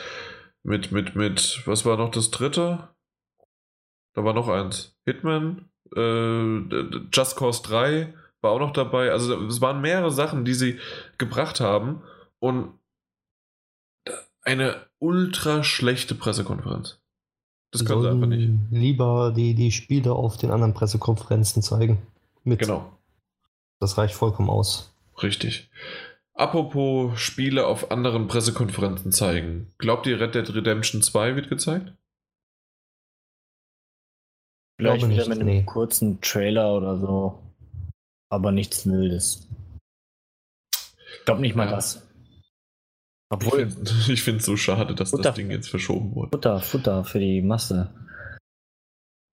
mit, mit, mit, was war noch das dritte? Da war noch eins. Hitman, äh, Just Cause 3 war auch noch dabei. Also es waren mehrere Sachen, die sie gebracht haben und eine ultra schlechte Pressekonferenz. Das können sie einfach nicht. Lieber die, die Spiele auf den anderen Pressekonferenzen zeigen. Mit. Genau. Das reicht vollkommen aus. Richtig. Apropos Spiele auf anderen Pressekonferenzen zeigen. Glaubt ihr, Red Dead Redemption 2 wird gezeigt? Vielleicht wieder mit einem nee. kurzen Trailer oder so. Aber nichts Wildes. Ich glaube nicht mal ja. das. Obwohl. Ich finde es so schade, dass Futter, das Ding jetzt verschoben wurde. Futter, Futter für die Masse.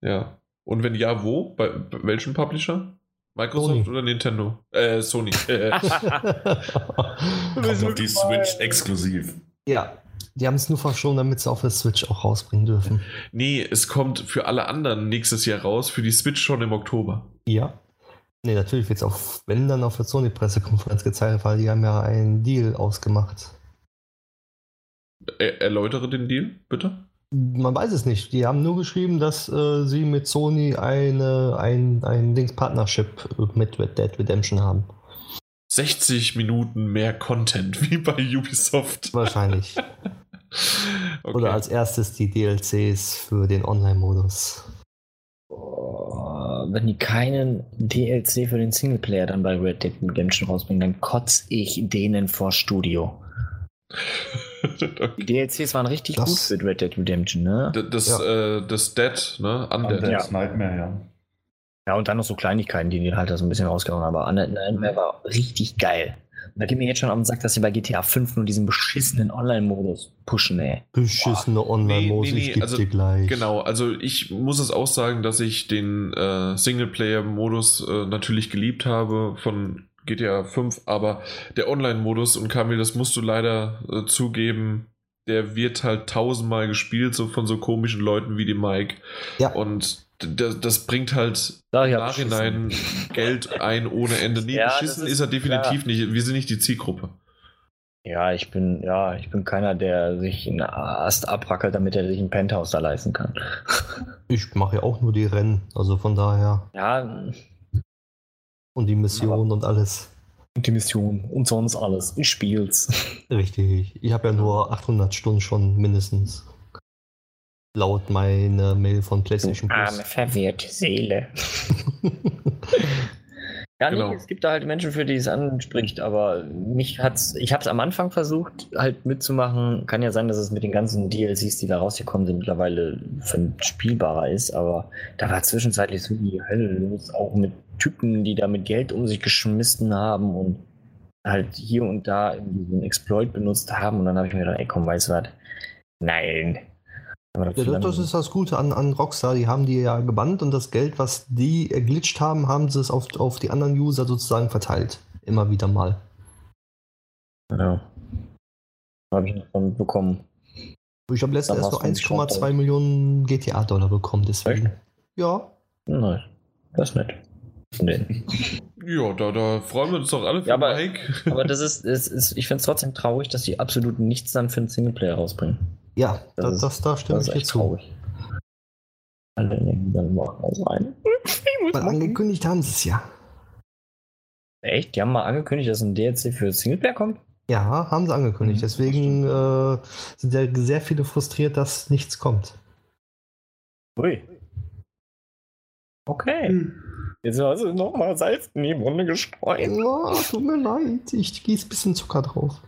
Ja. Und wenn ja, wo? Bei, bei welchem Publisher? Microsoft Sony. oder Nintendo? Äh, Sony. Kommt auf die Switch exklusiv. Ja, die haben es nur verschoben, damit sie auf der Switch auch rausbringen dürfen. Nee, es kommt für alle anderen nächstes Jahr raus, für die Switch schon im Oktober. Ja. Nee, natürlich wird es auch, wenn dann auf der Sony-Pressekonferenz gezeigt, weil die haben ja einen Deal ausgemacht. Er erläutere den Deal, bitte. Man weiß es nicht. Die haben nur geschrieben, dass äh, sie mit Sony eine, ein, ein Links-Partnership mit Red Dead Redemption haben. 60 Minuten mehr Content wie bei Ubisoft. Wahrscheinlich. okay. Oder als erstes die DLCs für den Online-Modus. wenn die keinen DLC für den Singleplayer dann bei Red Dead Redemption rausbringen, dann kotze ich denen vor Studio. Die DLCs waren richtig das, gut für Red Dead Redemption, ne? Das, ja. äh, das Dead, ne? Undead. Undead's ja. Nightmare, ja. Ja, und dann noch so Kleinigkeiten, die die halt so ein bisschen rausgehauen haben. Aber Undead Nightmare war richtig geil. Und da geht mir jetzt schon am Sack, dass sie bei GTA 5 nur diesen beschissenen Online-Modus pushen, ey. Beschissene Online-Modus, nee, nee, nee, ich also, dir gleich. Genau, also ich muss es auch sagen, dass ich den äh, Singleplayer-Modus äh, natürlich geliebt habe von GTA 5, aber der Online-Modus, und Kamil, das musst du leider äh, zugeben, der wird halt tausendmal gespielt, so von so komischen Leuten wie die Mike. Ja. Und das, das bringt halt da, im Nachhinein beschissen. Geld ein ohne Ende. Nee, ja, beschissen ist, ist, er definitiv klar. nicht. Wir sind nicht die Zielgruppe. Ja, ich bin, ja, ich bin keiner, der sich einen Ast abrackelt, damit er sich ein Penthouse da leisten kann. Ich mache ja auch nur die Rennen, also von daher. Ja, und die Mission und alles. Und die Mission und sonst alles. Ich spiel's. Richtig. Ich habe ja nur 800 Stunden schon mindestens. Laut meiner Mail von PlayStation Plus. Arme verwirrte Seele. Ja, genau. nee, es gibt da halt Menschen, für die es anspricht, aber mich hat's, ich habe es am Anfang versucht, halt mitzumachen. Kann ja sein, dass es mit den ganzen DLCs, die da rausgekommen sind, mittlerweile spielbarer ist, aber da war zwischenzeitlich so die Hölle los, auch mit Typen, die da mit Geld um sich geschmissen haben und halt hier und da diesen Exploit benutzt haben. Und dann habe ich mir gedacht, ey, komm, weißt du was? Nein, ja, das ist das Gute an, an Rockstar. Die haben die ja gebannt und das Geld, was die glitscht haben, haben sie es auf, auf die anderen User sozusagen verteilt. Immer wieder mal. Ja. Habe ich noch bekommen. Ich habe letztens erst nur 1,2 Millionen GTA-Dollar bekommen, deswegen. Echt? Ja. Nein, das ist nett. Ja, da, da freuen wir uns doch alle für ja, aber, Mike. aber das ist, ist, ist ich finde es trotzdem traurig, dass sie absolut nichts dann für einen Singleplayer rausbringen. Ja, das, das, das da stimme ich dir zu. Traurig. Alle nehmen dann mal rein. Weil angekündigt haben sie es ja. Echt? Die haben mal angekündigt, dass ein DLC für Singleplayer kommt? Ja, haben sie angekündigt. Mhm, Deswegen äh, sind ja sehr viele frustriert, dass nichts kommt. Ui. Okay. Hm. Jetzt hast du nochmal Salz in die Wunde gestreut. Oh, tut mir leid. Ich gieße ein bisschen Zucker drauf.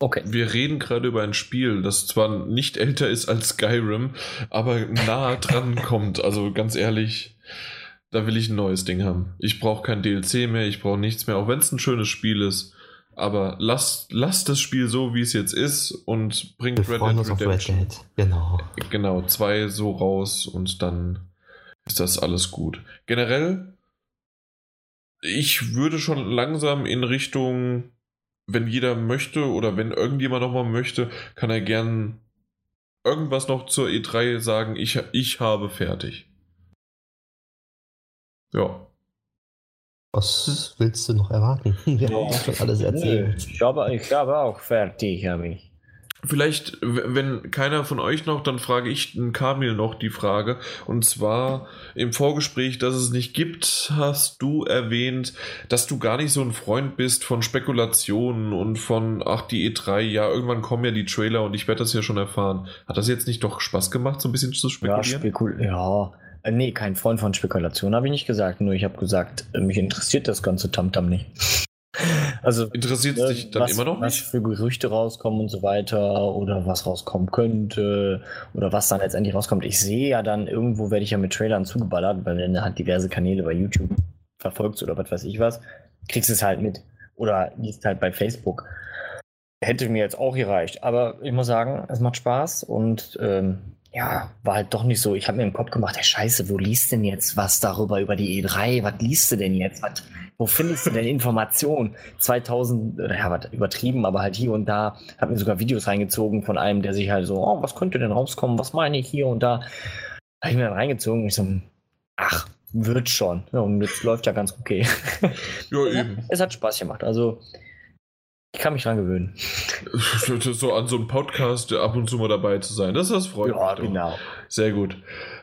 Okay. Wir reden gerade über ein Spiel, das zwar nicht älter ist als Skyrim, aber nah dran kommt. Also ganz ehrlich, da will ich ein neues Ding haben. Ich brauche kein DLC mehr, ich brauche nichts mehr, auch wenn es ein schönes Spiel ist. Aber lass, lass das Spiel so, wie es jetzt ist und bringt Wir Red Dead Redemption. Red Dead. Genau. Genau, zwei so raus und dann ist das alles gut. Generell, ich würde schon langsam in Richtung wenn jeder möchte oder wenn irgendjemand nochmal möchte, kann er gern irgendwas noch zur E3 sagen. Ich, ich habe fertig. Ja. Was willst du noch erwarten? Wir haben schon alles erzählt. Ich habe, ich habe auch fertig, habe ich. Vielleicht, wenn keiner von euch noch, dann frage ich den Kamil noch die Frage. Und zwar im Vorgespräch, dass es nicht gibt, hast du erwähnt, dass du gar nicht so ein Freund bist von Spekulationen und von, ach, die E3, ja, irgendwann kommen ja die Trailer und ich werde das ja schon erfahren. Hat das jetzt nicht doch Spaß gemacht, so ein bisschen zu spekulieren? Ja, spekul ja. Äh, nee, kein Freund von Spekulation habe ich nicht gesagt. Nur ich habe gesagt, äh, mich interessiert das ganze Tamtam -Tam nicht. Also interessiert es dich dann was, immer noch nicht? Was für Gerüchte rauskommen und so weiter oder was rauskommen könnte oder was dann letztendlich rauskommt. Ich sehe ja dann irgendwo werde ich ja mit Trailern zugeballert, weil wenn du halt diverse Kanäle bei YouTube verfolgst oder was weiß ich was, kriegst du es halt mit oder liest halt bei Facebook. Hätte mir jetzt auch gereicht, aber ich muss sagen, es macht Spaß und ähm, ja, war halt doch nicht so. Ich habe mir im Kopf gemacht, hey Scheiße, wo liest denn jetzt was darüber über die E3? Was liest du denn jetzt? Was, wo findest du denn Informationen? 2000, ja, was übertrieben, aber halt hier und da, habe mir sogar Videos reingezogen von einem, der sich halt so, oh, was könnte denn rauskommen? Was meine ich hier und da? Habe ich mir dann reingezogen und ich so, ach, wird schon. Ja, und jetzt läuft ja ganz okay. Ja, eben. Es hat Spaß gemacht. Also, ich kann mich dran gewöhnen. so an so einem Podcast ab und zu mal dabei zu sein. Das, das freut ja, mich. Ja, genau. Sehr gut.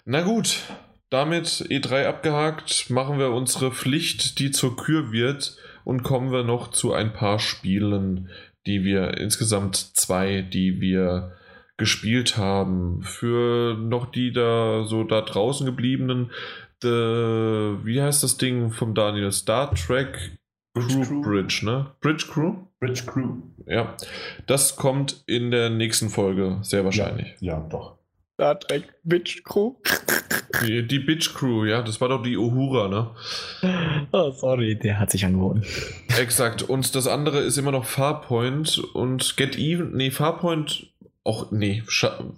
Na gut, damit E3 abgehakt, machen wir unsere Pflicht, die zur Kür wird, und kommen wir noch zu ein paar Spielen, die wir insgesamt zwei, die wir gespielt haben. Für noch die da so da draußen gebliebenen, the, wie heißt das Ding vom Daniel? Star Trek Crew, Crew Bridge, ne? Bridge Crew? Bridge Crew. Ja. Das kommt in der nächsten Folge, sehr wahrscheinlich. Ja, ja doch. Star Trek Bitch Crew. Die, die Bitch Crew, ja, das war doch die Uhura, ne? Oh, sorry, der hat sich angeboten. Exakt. Und das andere ist immer noch Farpoint und Get Even. Nee, Farpoint auch, nee,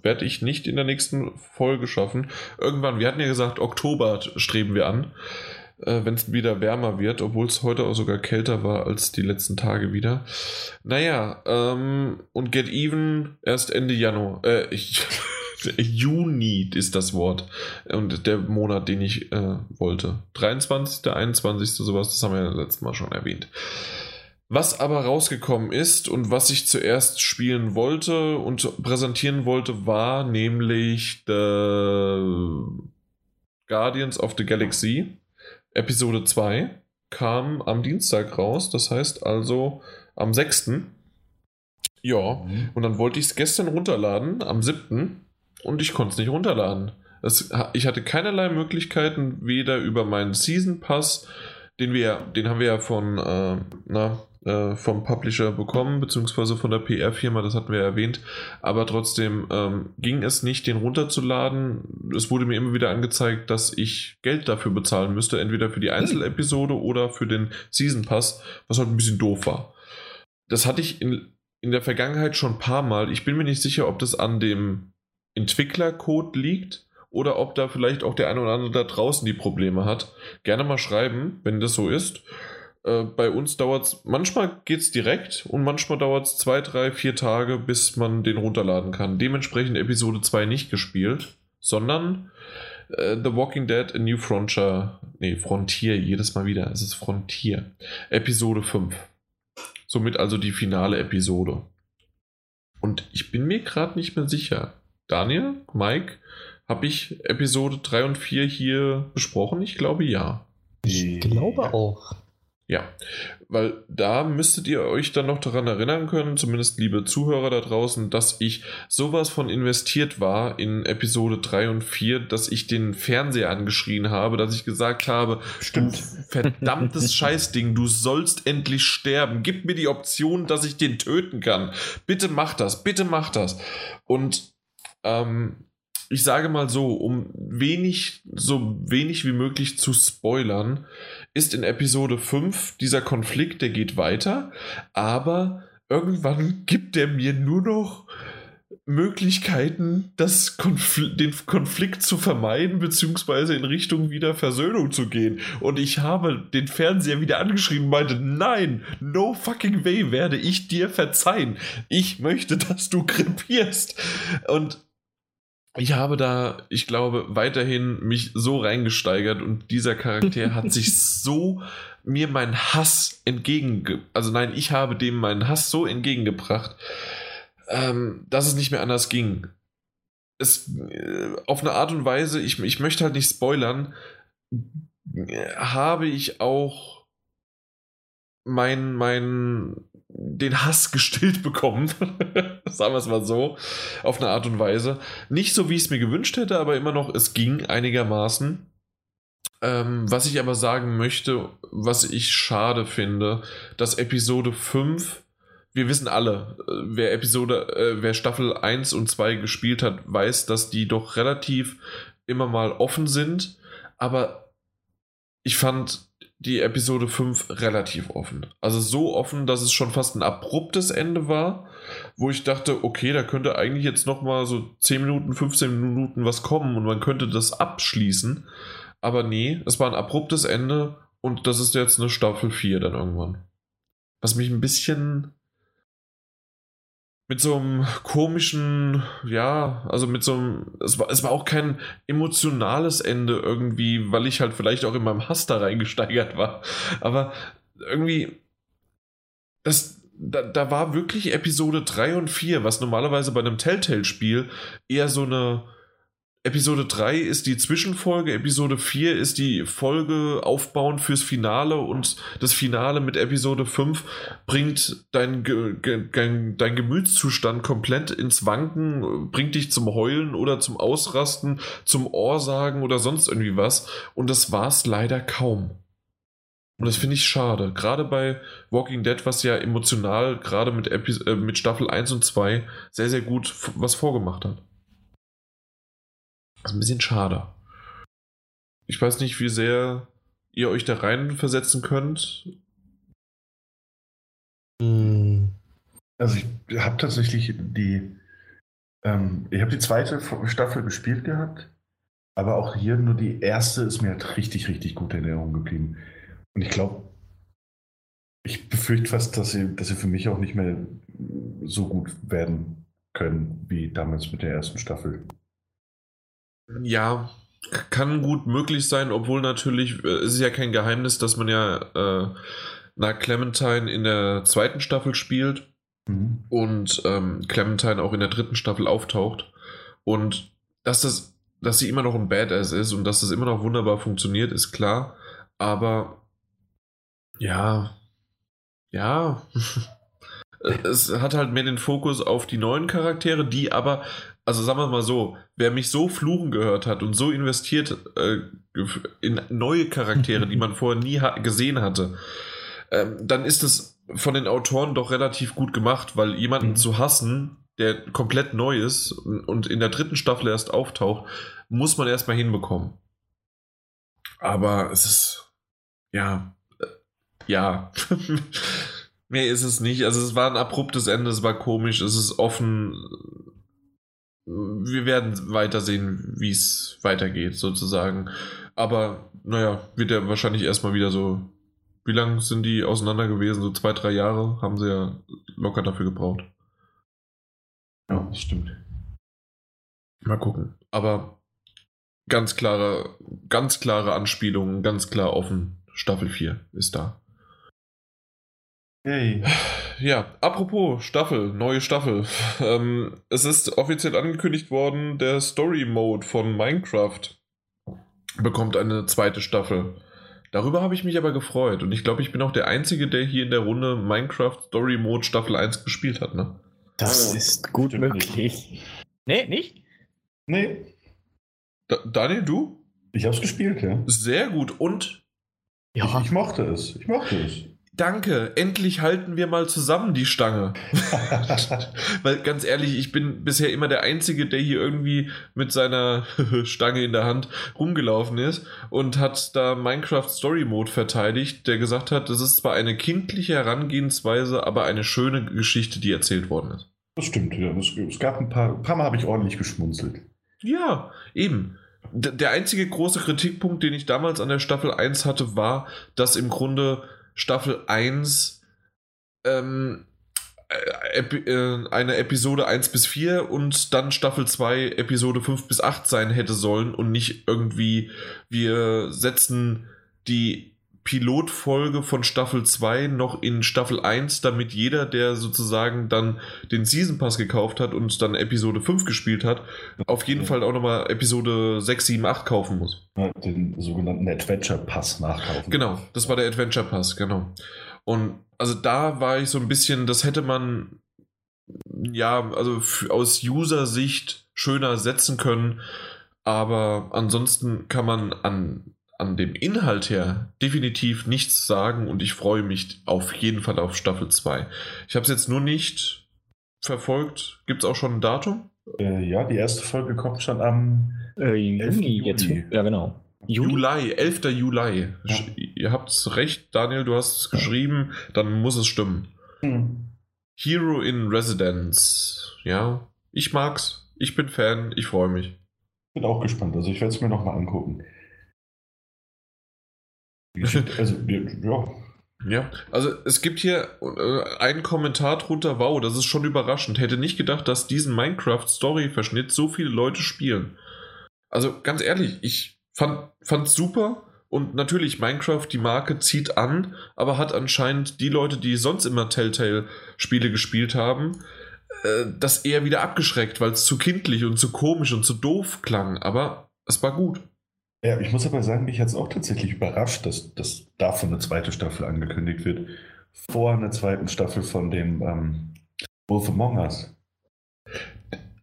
werde ich nicht in der nächsten Folge schaffen. Irgendwann, wir hatten ja gesagt, Oktober streben wir an äh, wenn es wieder wärmer wird, obwohl es heute auch sogar kälter war als die letzten Tage wieder. Naja, ähm, und Get Even erst Ende Januar. Äh, ich, Juni ist das Wort. Und der Monat, den ich äh, wollte. 23., 21., sowas, das haben wir ja letztes Mal schon erwähnt. Was aber rausgekommen ist und was ich zuerst spielen wollte und präsentieren wollte, war nämlich The Guardians of the Galaxy. Episode 2 kam am Dienstag raus, das heißt also am 6. Ja, mhm. und dann wollte ich es gestern runterladen, am 7. und ich konnte es nicht runterladen. Es, ich hatte keinerlei Möglichkeiten, weder über meinen Season Pass, den wir, den haben wir ja von, äh, na, äh, vom Publisher bekommen, beziehungsweise von der PR-Firma, das hatten wir erwähnt. Aber trotzdem ähm, ging es nicht, den runterzuladen. Es wurde mir immer wieder angezeigt, dass ich Geld dafür bezahlen müsste, entweder für die Einzelepisode oder für den Season Pass, was halt ein bisschen doof war. Das hatte ich in, in der Vergangenheit schon ein paar Mal. Ich bin mir nicht sicher, ob das an dem Entwicklercode liegt oder ob da vielleicht auch der eine oder andere da draußen die Probleme hat. Gerne mal schreiben, wenn das so ist. Äh, bei uns dauert es, manchmal geht es direkt und manchmal dauert es zwei, drei, vier Tage, bis man den runterladen kann. Dementsprechend Episode 2 nicht gespielt, sondern äh, The Walking Dead A New Frontier, nee, Frontier, jedes Mal wieder, es ist Frontier. Episode 5. Somit also die finale Episode. Und ich bin mir gerade nicht mehr sicher. Daniel, Mike, habe ich Episode 3 und 4 hier besprochen? Ich glaube ja. Ich glaube auch. Ja, weil da müsstet ihr euch dann noch daran erinnern können, zumindest liebe Zuhörer da draußen, dass ich sowas von investiert war in Episode 3 und 4, dass ich den Fernseher angeschrien habe, dass ich gesagt habe, Stimmt. verdammtes Scheißding, du sollst endlich sterben. Gib mir die Option, dass ich den töten kann. Bitte mach das, bitte mach das. Und ähm, ich sage mal so, um wenig, so wenig wie möglich zu spoilern, ist in Episode 5 dieser Konflikt, der geht weiter, aber irgendwann gibt er mir nur noch Möglichkeiten, das Konfl den Konflikt zu vermeiden, beziehungsweise in Richtung wieder Versöhnung zu gehen. Und ich habe den Fernseher wieder angeschrieben und meinte, nein, no fucking way werde ich dir verzeihen. Ich möchte, dass du krepierst. Und ich habe da, ich glaube, weiterhin mich so reingesteigert und dieser Charakter hat sich so mir meinen Hass entgegen, also nein, ich habe dem meinen Hass so entgegengebracht, ähm, dass es nicht mehr anders ging. Es, äh, auf eine Art und Weise, ich, ich möchte halt nicht spoilern, habe ich auch mein, mein, den Hass gestillt bekommen. Sagen wir es mal so. Auf eine Art und Weise. Nicht so, wie ich es mir gewünscht hätte, aber immer noch, es ging einigermaßen. Ähm, was ich aber sagen möchte, was ich schade finde, dass Episode 5, wir wissen alle, äh, wer Episode, äh, wer Staffel 1 und 2 gespielt hat, weiß, dass die doch relativ immer mal offen sind. Aber ich fand die Episode 5 relativ offen. Also so offen, dass es schon fast ein abruptes Ende war, wo ich dachte, okay, da könnte eigentlich jetzt noch mal so 10 Minuten, 15 Minuten was kommen und man könnte das abschließen. Aber nee, es war ein abruptes Ende und das ist jetzt eine Staffel 4 dann irgendwann. Was mich ein bisschen mit so einem komischen, ja, also mit so einem, es war, es war auch kein emotionales Ende irgendwie, weil ich halt vielleicht auch in meinem Hass da reingesteigert war. Aber irgendwie, das, da, da war wirklich Episode 3 und 4, was normalerweise bei einem Telltale-Spiel eher so eine, Episode 3 ist die Zwischenfolge, Episode 4 ist die Folge aufbauend fürs Finale und das Finale mit Episode 5 bringt dein, dein, dein Gemütszustand komplett ins Wanken, bringt dich zum Heulen oder zum Ausrasten, zum Ohrsagen oder sonst irgendwie was. Und das war es leider kaum. Und das finde ich schade. Gerade bei Walking Dead, was ja emotional gerade mit, äh, mit Staffel 1 und 2 sehr, sehr gut was vorgemacht hat. Ist ein bisschen schade. Ich weiß nicht, wie sehr ihr euch da reinversetzen könnt. Hm. Also ich habe tatsächlich die, ähm, ich habe die zweite Staffel gespielt gehabt, aber auch hier nur die erste ist mir halt richtig, richtig gut in Erinnerung geblieben. Und ich glaube, ich befürchte fast, dass sie, dass sie für mich auch nicht mehr so gut werden können wie damals mit der ersten Staffel. Ja, kann gut möglich sein, obwohl natürlich, äh, es ist ja kein Geheimnis, dass man ja äh, nach Clementine in der zweiten Staffel spielt mhm. und ähm, Clementine auch in der dritten Staffel auftaucht. Und dass das, dass sie immer noch ein Badass ist und dass das immer noch wunderbar funktioniert, ist klar. Aber ja, ja. es hat halt mehr den Fokus auf die neuen Charaktere, die aber also sagen wir mal so, wer mich so fluchen gehört hat und so investiert äh, in neue Charaktere, die man vorher nie ha gesehen hatte, ähm, dann ist es von den Autoren doch relativ gut gemacht, weil jemanden mhm. zu hassen, der komplett neu ist und in der dritten Staffel erst auftaucht, muss man erstmal hinbekommen. Aber es ist, ja, äh, ja. Mehr ist es nicht. Also es war ein abruptes Ende, es war komisch, es ist offen wir werden weiter sehen, wie es weitergeht, sozusagen. Aber naja, wird ja wahrscheinlich erstmal wieder so. Wie lange sind die auseinander gewesen? So zwei, drei Jahre haben sie ja locker dafür gebraucht. Ja, das stimmt. Mal gucken. Aber ganz klare, ganz klare Anspielungen, ganz klar offen. Staffel 4 ist da. Hey. Ja, apropos Staffel, neue Staffel. Ähm, es ist offiziell angekündigt worden, der Story Mode von Minecraft bekommt eine zweite Staffel. Darüber habe ich mich aber gefreut und ich glaube, ich bin auch der Einzige, der hier in der Runde Minecraft Story Mode Staffel 1 gespielt hat, ne? Das ist gut möglich. Nee, nicht? Nee, Da, Daniel, du? ich habe es gespielt, ja. Sehr gut und Ich, ich mochte es. Ich mochte es. Danke, endlich halten wir mal zusammen die Stange. Weil ganz ehrlich, ich bin bisher immer der Einzige, der hier irgendwie mit seiner Stange in der Hand rumgelaufen ist und hat da Minecraft Story Mode verteidigt, der gesagt hat, das ist zwar eine kindliche Herangehensweise, aber eine schöne Geschichte, die erzählt worden ist. Das stimmt, ja. Es, gab ein paar, ein paar Mal habe ich ordentlich geschmunzelt. Ja, eben. Der einzige große Kritikpunkt, den ich damals an der Staffel 1 hatte, war, dass im Grunde Staffel 1 ähm, äh, äh, eine Episode 1 bis 4 und dann Staffel 2 Episode 5 bis 8 sein hätte sollen und nicht irgendwie, wir setzen die Pilotfolge von Staffel 2 noch in Staffel 1, damit jeder, der sozusagen dann den Season Pass gekauft hat und dann Episode 5 gespielt hat, auf jeden Fall auch nochmal Episode 6, 7, 8 kaufen muss. Den sogenannten Adventure Pass nachkaufen. Genau, das war der Adventure Pass, genau. Und also da war ich so ein bisschen, das hätte man ja, also aus User-Sicht schöner setzen können, aber ansonsten kann man an, an dem Inhalt her definitiv nichts sagen und ich freue mich auf jeden Fall auf Staffel 2. Ich habe es jetzt nur nicht verfolgt. Gibt es auch schon ein Datum? Äh, ja, die erste Folge kommt schon am. Äh, Juni Juli. jetzt. Ja, genau. Juli? Juli, 11. Juli. Ja. Ihr habt recht, Daniel, du hast es geschrieben, dann muss es stimmen. Hero in Residence. Ja, ich mag's. Ich bin Fan. Ich freue mich. Bin auch gespannt. Also ich werde es mir nochmal angucken. Also, ja. Ja, also es gibt hier äh, einen Kommentar drunter, wow, das ist schon überraschend. Hätte nicht gedacht, dass diesen Minecraft-Story-Verschnitt so viele Leute spielen. Also ganz ehrlich, ich fand fand's super und natürlich Minecraft, die Marke zieht an, aber hat anscheinend die Leute, die sonst immer Telltale-Spiele gespielt haben, äh, das eher wieder abgeschreckt, weil es zu kindlich und zu komisch und zu doof klang. Aber es war gut. Ja, ich muss aber sagen, mich hat es auch tatsächlich überrascht, dass, dass davon eine zweite Staffel angekündigt wird. Vor einer zweiten Staffel von dem ähm, Wolf Among Us.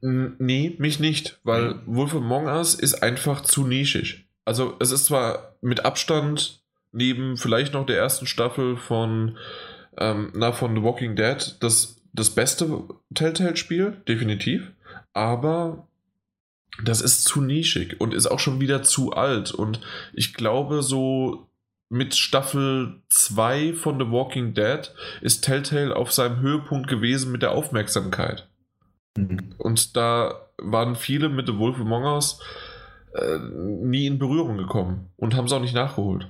Nee, mich nicht, weil Wolf Among Us ist einfach zu nischig. Also es ist zwar mit Abstand neben vielleicht noch der ersten Staffel von, ähm, na, von The Walking Dead das, das beste Telltale-Spiel, definitiv, aber das ist zu nischig und ist auch schon wieder zu alt und ich glaube so mit Staffel 2 von The Walking Dead ist Telltale auf seinem Höhepunkt gewesen mit der Aufmerksamkeit. Und da waren viele mit The Wolf Among Us äh, nie in Berührung gekommen und haben es auch nicht nachgeholt.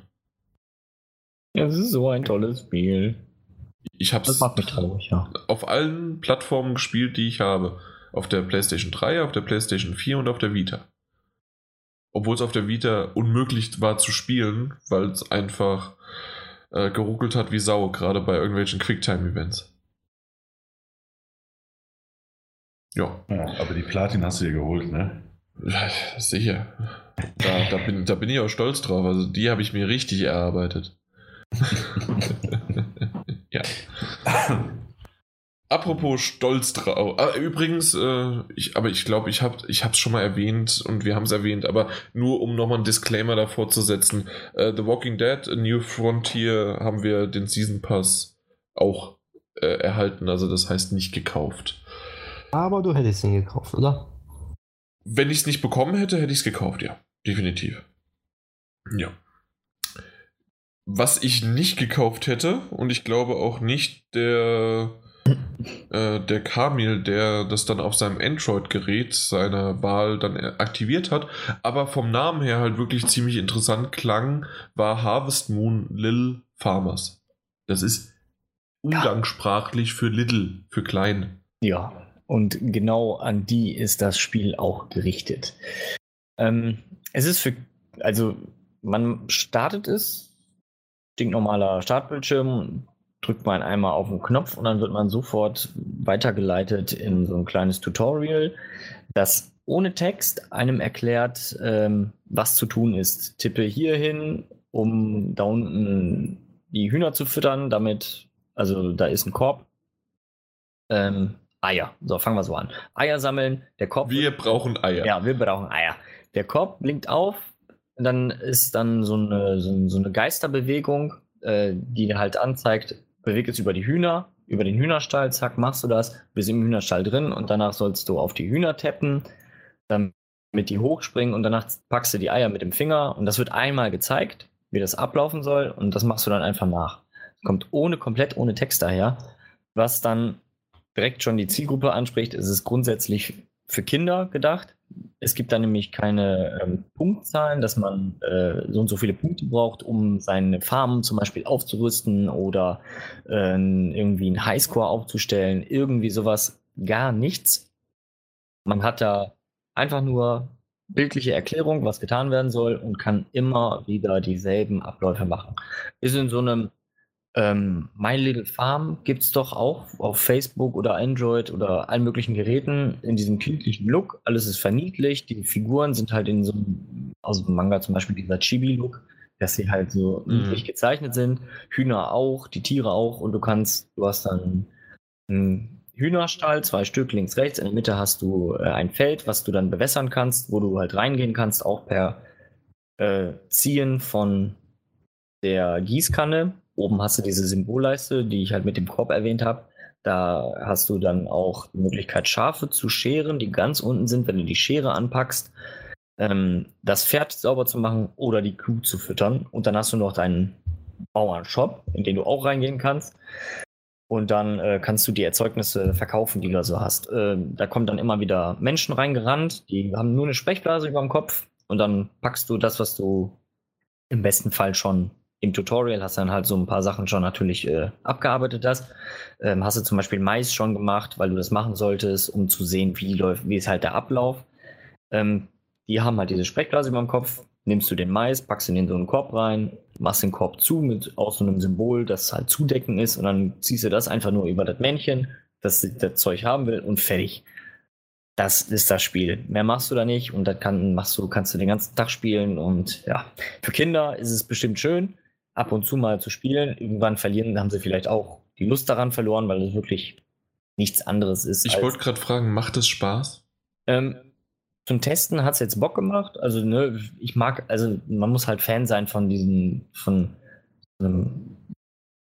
Ja, das ist so ein tolles Spiel. Ich habe es ja. auf allen Plattformen gespielt, die ich habe. Auf der PlayStation 3, auf der PlayStation 4 und auf der Vita. Obwohl es auf der Vita unmöglich war zu spielen, weil es einfach äh, geruckelt hat wie Sau, gerade bei irgendwelchen Quicktime-Events. Ja. Ja, aber die Platin hast du dir geholt, ne? Sicher. Da, da, bin, da bin ich auch stolz drauf. Also die habe ich mir richtig erarbeitet. Apropos stolz drauf. Ah, übrigens, äh, ich, aber ich glaube, ich habe es schon mal erwähnt und wir haben es erwähnt, aber nur um nochmal einen Disclaimer davor zu setzen. Äh, The Walking Dead, A New Frontier, haben wir den Season Pass auch äh, erhalten. Also das heißt nicht gekauft. Aber du hättest ihn gekauft, oder? Wenn ich es nicht bekommen hätte, hätte ich es gekauft, ja. Definitiv. Ja. Was ich nicht gekauft hätte, und ich glaube auch nicht der, äh, der Kamil, der das dann auf seinem Android-Gerät seiner Wahl dann aktiviert hat, aber vom Namen her halt wirklich ziemlich interessant klang, war Harvest Moon Lil Farmers. Das ist umgangssprachlich für Little, für klein. Ja, und genau an die ist das Spiel auch gerichtet. Ähm, es ist für, also man startet es, stinknormaler Startbildschirm, drückt man einmal auf den Knopf und dann wird man sofort weitergeleitet in so ein kleines Tutorial, das ohne Text einem erklärt, ähm, was zu tun ist. Tippe hier hin, um da unten die Hühner zu füttern. Damit, also da ist ein Korb. Ähm, Eier. So, fangen wir so an. Eier sammeln. Der Korb. Wir brauchen Eier. Ja, wir brauchen Eier. Der Korb blinkt auf. Dann ist dann so eine, so, so eine Geisterbewegung, äh, die halt anzeigt, bewegt es über die Hühner, über den Hühnerstall, zack, machst du das, bist im Hühnerstall drin und danach sollst du auf die Hühner tappen, damit die hochspringen und danach packst du die Eier mit dem Finger und das wird einmal gezeigt, wie das ablaufen soll und das machst du dann einfach nach. Kommt ohne, komplett ohne Text daher, was dann direkt schon die Zielgruppe anspricht. Es ist grundsätzlich für Kinder gedacht. Es gibt da nämlich keine ähm, Punktzahlen, dass man äh, so und so viele Punkte braucht, um seine Farmen zum Beispiel aufzurüsten oder äh, irgendwie einen Highscore aufzustellen. Irgendwie sowas. Gar nichts. Man hat da einfach nur bildliche Erklärung, was getan werden soll und kann immer wieder dieselben Abläufe machen. Ist in so einem ähm, My Little Farm gibt es doch auch auf Facebook oder Android oder allen möglichen Geräten in diesem kindlichen Look. Alles ist verniedlicht. Die Figuren sind halt in so einem, aus dem Manga zum Beispiel dieser Chibi-Look, dass sie halt so mhm. niedlich gezeichnet sind. Hühner auch, die Tiere auch. Und du kannst, du hast dann einen Hühnerstall, zwei Stück links, rechts. In der Mitte hast du äh, ein Feld, was du dann bewässern kannst, wo du halt reingehen kannst, auch per äh, Ziehen von der Gießkanne Oben hast du diese Symbolleiste, die ich halt mit dem Korb erwähnt habe. Da hast du dann auch die Möglichkeit, Schafe zu scheren, die ganz unten sind, wenn du die Schere anpackst, ähm, das Pferd sauber zu machen oder die Kuh zu füttern. Und dann hast du noch deinen Bauernshop, in den du auch reingehen kannst. Und dann äh, kannst du die Erzeugnisse verkaufen, die du so hast. Äh, da kommen dann immer wieder Menschen reingerannt, die haben nur eine Sprechblase über dem Kopf. Und dann packst du das, was du im besten Fall schon im Tutorial hast du dann halt so ein paar Sachen schon natürlich äh, abgearbeitet hast. Ähm, hast du zum Beispiel Mais schon gemacht, weil du das machen solltest, um zu sehen, wie läuft, wie ist halt der Ablauf. Ähm, die haben halt diese Sprechblase über dem Kopf. Nimmst du den Mais, packst ihn in so einen Korb rein, machst den Korb zu mit aus so einem Symbol, das halt zudecken ist, und dann ziehst du das einfach nur über das Männchen, das das Zeug haben will, und fertig. Das ist das Spiel. Mehr machst du da nicht und dann kann, machst du, kannst du den ganzen Tag spielen und ja, für Kinder ist es bestimmt schön ab und zu mal zu spielen. Irgendwann verlieren, haben sie vielleicht auch die Lust daran verloren, weil es wirklich nichts anderes ist. Ich wollte gerade fragen, macht es Spaß? Ähm, zum Testen hat es jetzt Bock gemacht. Also, ne, ich mag, also man muss halt Fan sein von diesen, von ähm,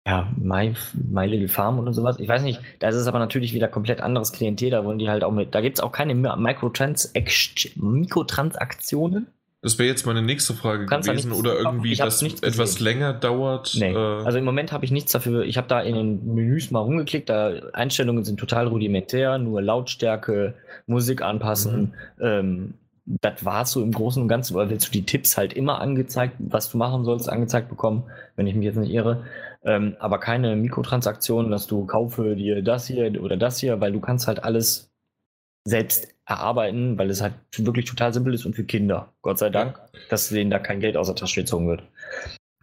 ja, My, My Little Farm oder sowas. Ich weiß nicht, da ist es aber natürlich wieder komplett anderes Klientel. Da wollen die halt auch mit, da gibt es auch keine Mikrotransaktionen. Das wäre jetzt meine nächste Frage gewesen. Oder irgendwie, dass etwas länger dauert. Nee. Äh also im Moment habe ich nichts dafür. Ich habe da in den Menüs mal rumgeklickt. Da Einstellungen sind total rudimentär. Nur Lautstärke, Musik anpassen. Mhm. Ähm, das war so im Großen und Ganzen. Oder willst du die Tipps halt immer angezeigt, was du machen sollst, angezeigt bekommen, wenn ich mich jetzt nicht irre. Ähm, aber keine Mikrotransaktionen, dass du kaufe dir das hier oder das hier, weil du kannst halt alles selbst erarbeiten, weil es halt wirklich total simpel ist und für Kinder. Gott sei Dank, ja. dass denen da kein Geld aus der Tasche gezogen wird.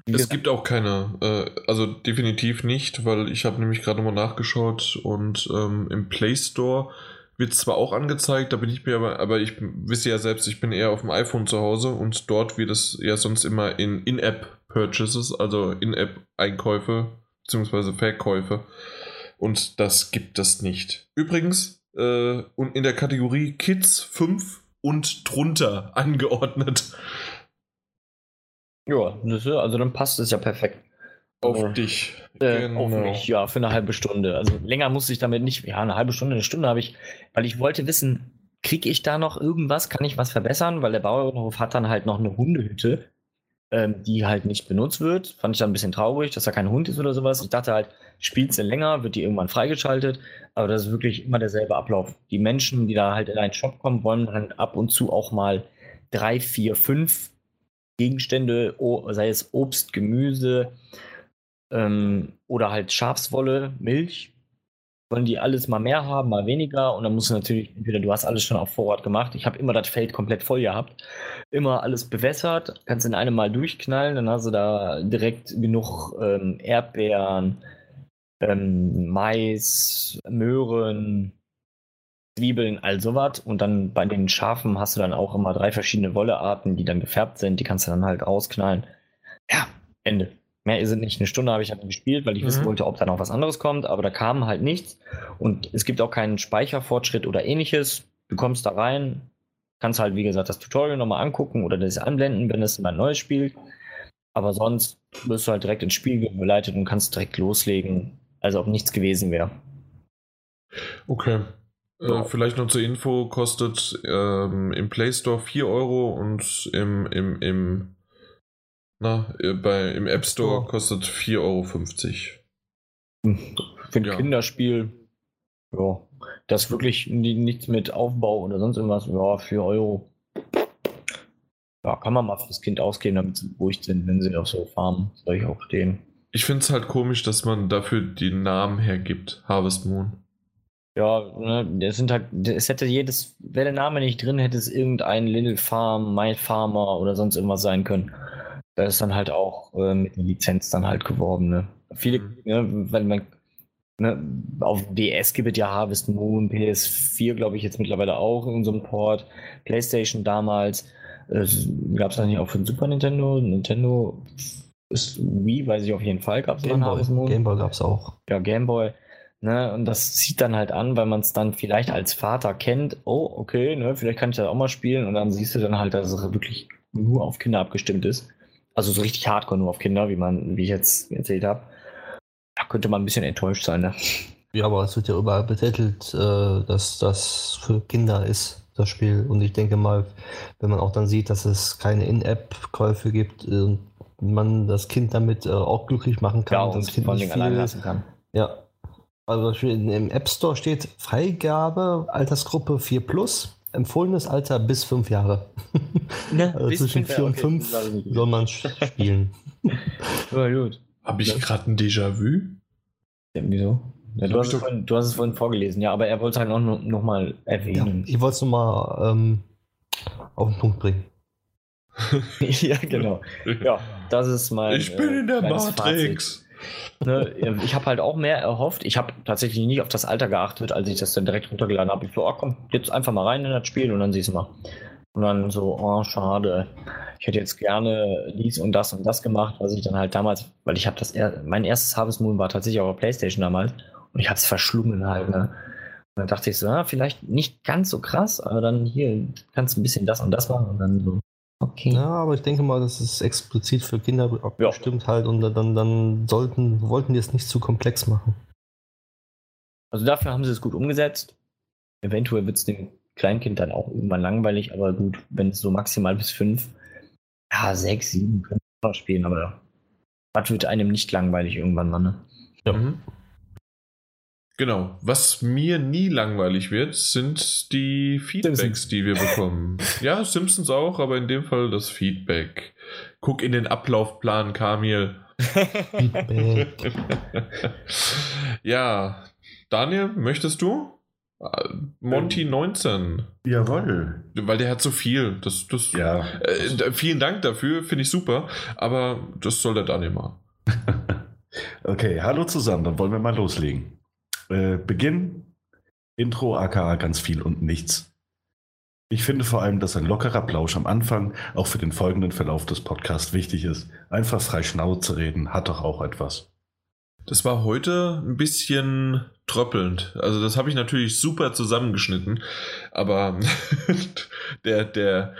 Wie es gibt auch keine, äh, also definitiv nicht, weil ich habe nämlich gerade mal nachgeschaut und ähm, im Play Store wird es zwar auch angezeigt, da bin ich mir aber, aber ich wisse ja selbst, ich bin eher auf dem iPhone zu Hause und dort wird es ja sonst immer in In-App-Purchases, also In-App-Einkäufe bzw. Verkäufe und das gibt es nicht. Übrigens, äh, und in der Kategorie Kids 5 und drunter angeordnet. Ja, also dann passt es ja perfekt. Auf äh, dich. Äh, genau. Auf mich, ja, für eine halbe Stunde. Also länger musste ich damit nicht. Ja, eine halbe Stunde, eine Stunde habe ich, weil ich wollte wissen, kriege ich da noch irgendwas? Kann ich was verbessern? Weil der Bauernhof hat dann halt noch eine Hundehütte, ähm, die halt nicht benutzt wird. Fand ich dann ein bisschen traurig, dass da kein Hund ist oder sowas. Ich dachte halt, spielt sie länger, wird die irgendwann freigeschaltet. Aber das ist wirklich immer derselbe Ablauf. Die Menschen, die da halt in einen Shop kommen, wollen dann ab und zu auch mal drei, vier, fünf Gegenstände, sei es Obst, Gemüse ähm, oder halt Schafswolle, Milch. Wollen die alles mal mehr haben, mal weniger. Und dann musst du natürlich, entweder du hast alles schon auf Vorrat gemacht. Ich habe immer das Feld komplett voll gehabt. Immer alles bewässert. Kannst in einem Mal durchknallen. Dann hast du da direkt genug ähm, Erdbeeren, ähm, Mais, Möhren, Zwiebeln, all sowas. Und dann bei den Schafen hast du dann auch immer drei verschiedene Wollearten, die dann gefärbt sind. Die kannst du dann halt ausknallen. Ja, Ende. Mehr ist es nicht. Eine Stunde habe ich halt gespielt, weil ich Mhm. wissen wollte, ob da noch was anderes kommt, aber da kam halt nichts. Und es gibt auch keinen Speicherfortschritt oder ähnliches. Du kommst da rein, kannst halt, wie gesagt, das Tutorial nochmal angucken oder das anblenden, wenn es ein neues Spiel. Aber sonst wirst du halt direkt ins Spiel geleitet und kannst direkt loslegen, als ob nichts gewesen wäre. Okay. Ja. Äh, vielleicht noch zur Info, kostet ähm, im Play Store 4 Euro und im, im, im, na, äh, bei, im App Store Store. kostet 4,50 Euro. Für ein Ja. Kinderspiel, ja, das wirklich ni- nichts mit Aufbau oder sonst irgendwas, ja, 4 Euro. Ja, kann man mal fürs Kind ausgeben, damit sie beruhigt sind, wenn sie auf so Farmen, soll ich auch stehen. Ich finde es halt komisch, dass man dafür den Namen hergibt, Harvest Moon. Ja, ne, das sind halt, es hätte jedes, wäre der Name nicht drin, hätte es irgendein Little Farm, My Farmer oder sonst irgendwas sein können. Da ist dann halt auch äh, mit einer Lizenz dann halt geworben, ne. Viele, Mhm. ne, weil man, ne, auf DS gibt es ja Harvest Moon, PS4 glaube ich jetzt mittlerweile auch in so einem Port, PlayStation damals, äh, gab es da nicht auch für den Super Nintendo, Nintendo ist Wii, weiß ich auf jeden Fall, gab es mal Gameboy, Harvest Moon Gameboy gab es auch. ja, Gameboy. Ne, und das zieht dann halt an, weil man es dann vielleicht als Vater kennt. Oh, okay, ne, vielleicht kann ich das auch mal spielen. Und dann siehst du dann halt, dass es wirklich nur auf Kinder abgestimmt ist. Also so richtig hardcore nur auf Kinder, wie man, wie ich jetzt erzählt habe. Da könnte man ein bisschen enttäuscht sein, ne? Ja, aber es wird ja überall betitelt, äh, dass das für Kinder ist, das Spiel. Und ich denke mal, wenn man auch dann sieht, dass es keine In-App-Käufe gibt äh, und man das Kind damit äh, auch glücklich machen kann, Ja, das und Kind vor nicht allein lassen kann. Ja. Also im App Store steht Freigabe, Altersgruppe 4 plus, empfohlenes Alter bis 5 Jahre. Ne, Also bis zwischen fünf 4 und Jahre, okay, 5 das weiß ich nicht. soll man spielen. Ja, gut. Habe ich gerade ein Déjà-vu? Ja, wieso? Ja, du, hast vorhin, du hast es vorhin vorgelesen, ja, aber er wollte es halt auch noch, noch mal Ja, erwähnen. ich wollte es nochmal ähm, auf den Punkt bringen. Ja, genau. Ja, das ist mein. Ich bin äh, in der Matrix. Ne, ich habe halt auch mehr erhofft. Ich habe tatsächlich nicht auf das Alter geachtet, als ich das dann direkt runtergeladen habe. Ich so, oh komm, jetzt einfach mal rein in das Spiel und dann siehst du mal. Und dann so, oh, schade. Ich hätte jetzt gerne dies und das und das gemacht, was ich dann halt damals, weil ich habe das, mein erstes Harvest Moon war tatsächlich auf der Playstation damals und ich habe es verschlungen halt. Ne? Und dann dachte ich so, ah, vielleicht nicht ganz so krass, aber dann hier kannst du ein bisschen das und das machen und dann so, okay. Ja, aber ich denke mal, das ist explizit für Kinder bestimmt halt und dann, dann sollten, wollten die es nicht zu komplex machen. Also dafür haben sie es gut umgesetzt. Eventuell wird es dem Kleinkind dann auch irgendwann langweilig, aber gut, wenn es so maximal bis fünf, ja, sechs, sieben können wir noch spielen, aber das wird einem nicht langweilig irgendwann mal, ne? Ja. Mhm. Genau. Was mir nie langweilig wird, sind die Feedbacks, Simpsons. die wir bekommen. ja, Simpsons auch, aber in dem Fall das Feedback. Guck in den Ablaufplan, Kamil. Feedback. ja, Daniel, möchtest du? Monty 19. Jawohl. Weil der hat so viel. Das, das, Ja. Äh, vielen Dank dafür, finde ich super. Aber das soll der Daniel machen. Okay, hallo zusammen, dann wollen wir mal loslegen. Äh, Beginn, Intro, aka ganz viel und nichts. Ich finde vor allem, dass ein lockerer Plausch am Anfang auch für den folgenden Verlauf des Podcasts wichtig ist. Einfach frei Schnauze reden hat doch auch etwas. Das war heute ein bisschen tröppelnd. Also das habe ich natürlich super zusammengeschnitten. Aber der, der,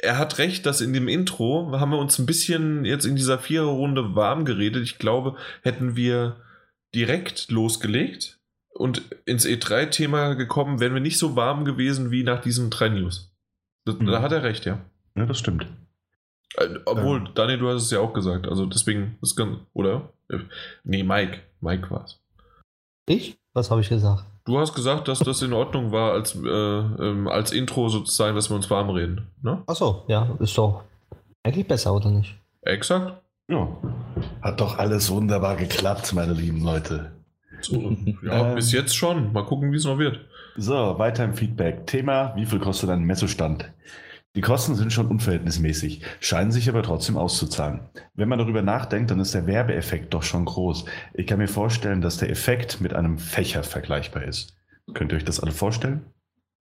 er hat recht, dass in dem Intro haben wir uns ein bisschen jetzt in dieser Viererrunde warm geredet. Ich glaube, hätten wir direkt losgelegt und ins E3-Thema gekommen, wären wir nicht so warm gewesen wie nach diesen drei News. Das, Mhm. Da hat er recht, ja. Ja, das stimmt. Äh, Obwohl, Ähm. Daniel, du hast es ja auch gesagt. Also deswegen ist ganz, oder? Äh, Nee, Mike. Mike war es. Ich? Was habe ich gesagt? Du hast gesagt, dass das in Ordnung war, als, äh, ähm, als Intro sozusagen, dass wir uns warm reden. Ne? Achso, ja, ist doch eigentlich besser, oder nicht? Exakt. Ja. Hat doch alles wunderbar geklappt, meine lieben Leute. So, ja, Ähm. bis jetzt schon. Mal gucken, wie es noch wird. So, weiter im Feedback. Thema, wie viel kostet ein Messestand? Die Kosten sind schon unverhältnismäßig, scheinen sich aber trotzdem auszuzahlen. Wenn man darüber nachdenkt, dann ist der Werbeeffekt doch schon groß. Ich kann mir vorstellen, dass der Effekt mit einem Fächer vergleichbar ist. Könnt ihr euch das alle vorstellen?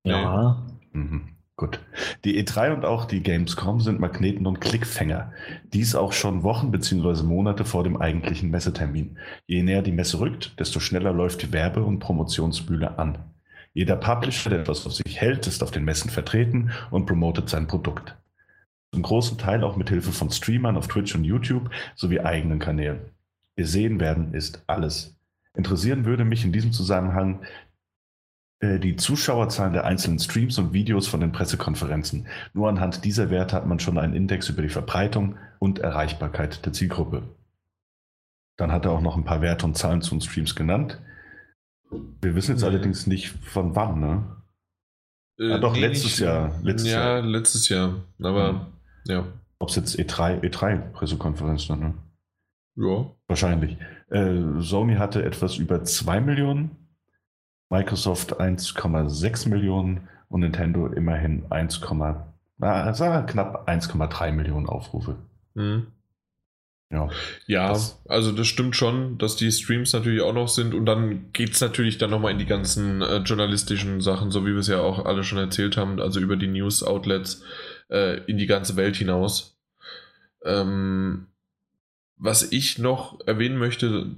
Ja. Mhm. Gut. Die E3 und auch die Gamescom sind Magneten und Klickfänger. Dies auch schon Wochen bzw. Monate vor dem eigentlichen Messetermin. Je näher die Messe rückt, desto schneller läuft die Werbe- und Promotionsbühne an. Jeder Publisher, der etwas auf sich hält, ist auf den Messen vertreten und promotet sein Produkt. Zum großen Teil auch mit Hilfe von Streamern auf Twitch und YouTube sowie eigenen Kanälen. Gesehen werden ist alles. Interessieren würde mich in diesem Zusammenhang die Zuschauerzahlen der einzelnen Streams und Videos von den Pressekonferenzen. Nur anhand dieser Werte hat man schon einen Index über die Verbreitung und Erreichbarkeit der Zielgruppe. Dann hat er auch noch ein paar Werte und Zahlen zu den Streams genannt. Wir wissen jetzt Nee. allerdings nicht von wann, ne? Äh, Ah, doch, letztes Jahr. Letztes ja, Jahr. letztes Jahr. Aber, ja. Ob es jetzt E E3, E3-Pressekonferenz dann, ne? Ja. Wahrscheinlich. Äh, Sony hatte etwas über 2 Millionen, Microsoft 1,6 Millionen und Nintendo immerhin 1, na, sagen wir knapp 1,3 Millionen Aufrufe. Mhm. Ja. Ja, Das- also das stimmt schon, dass die Streams natürlich auch noch sind und dann geht es natürlich dann nochmal in die ganzen äh, journalistischen Sachen, so wie wir es ja auch alle schon erzählt haben, also über die News-Outlets äh, in die ganze Welt hinaus. Ähm, was ich noch erwähnen möchte,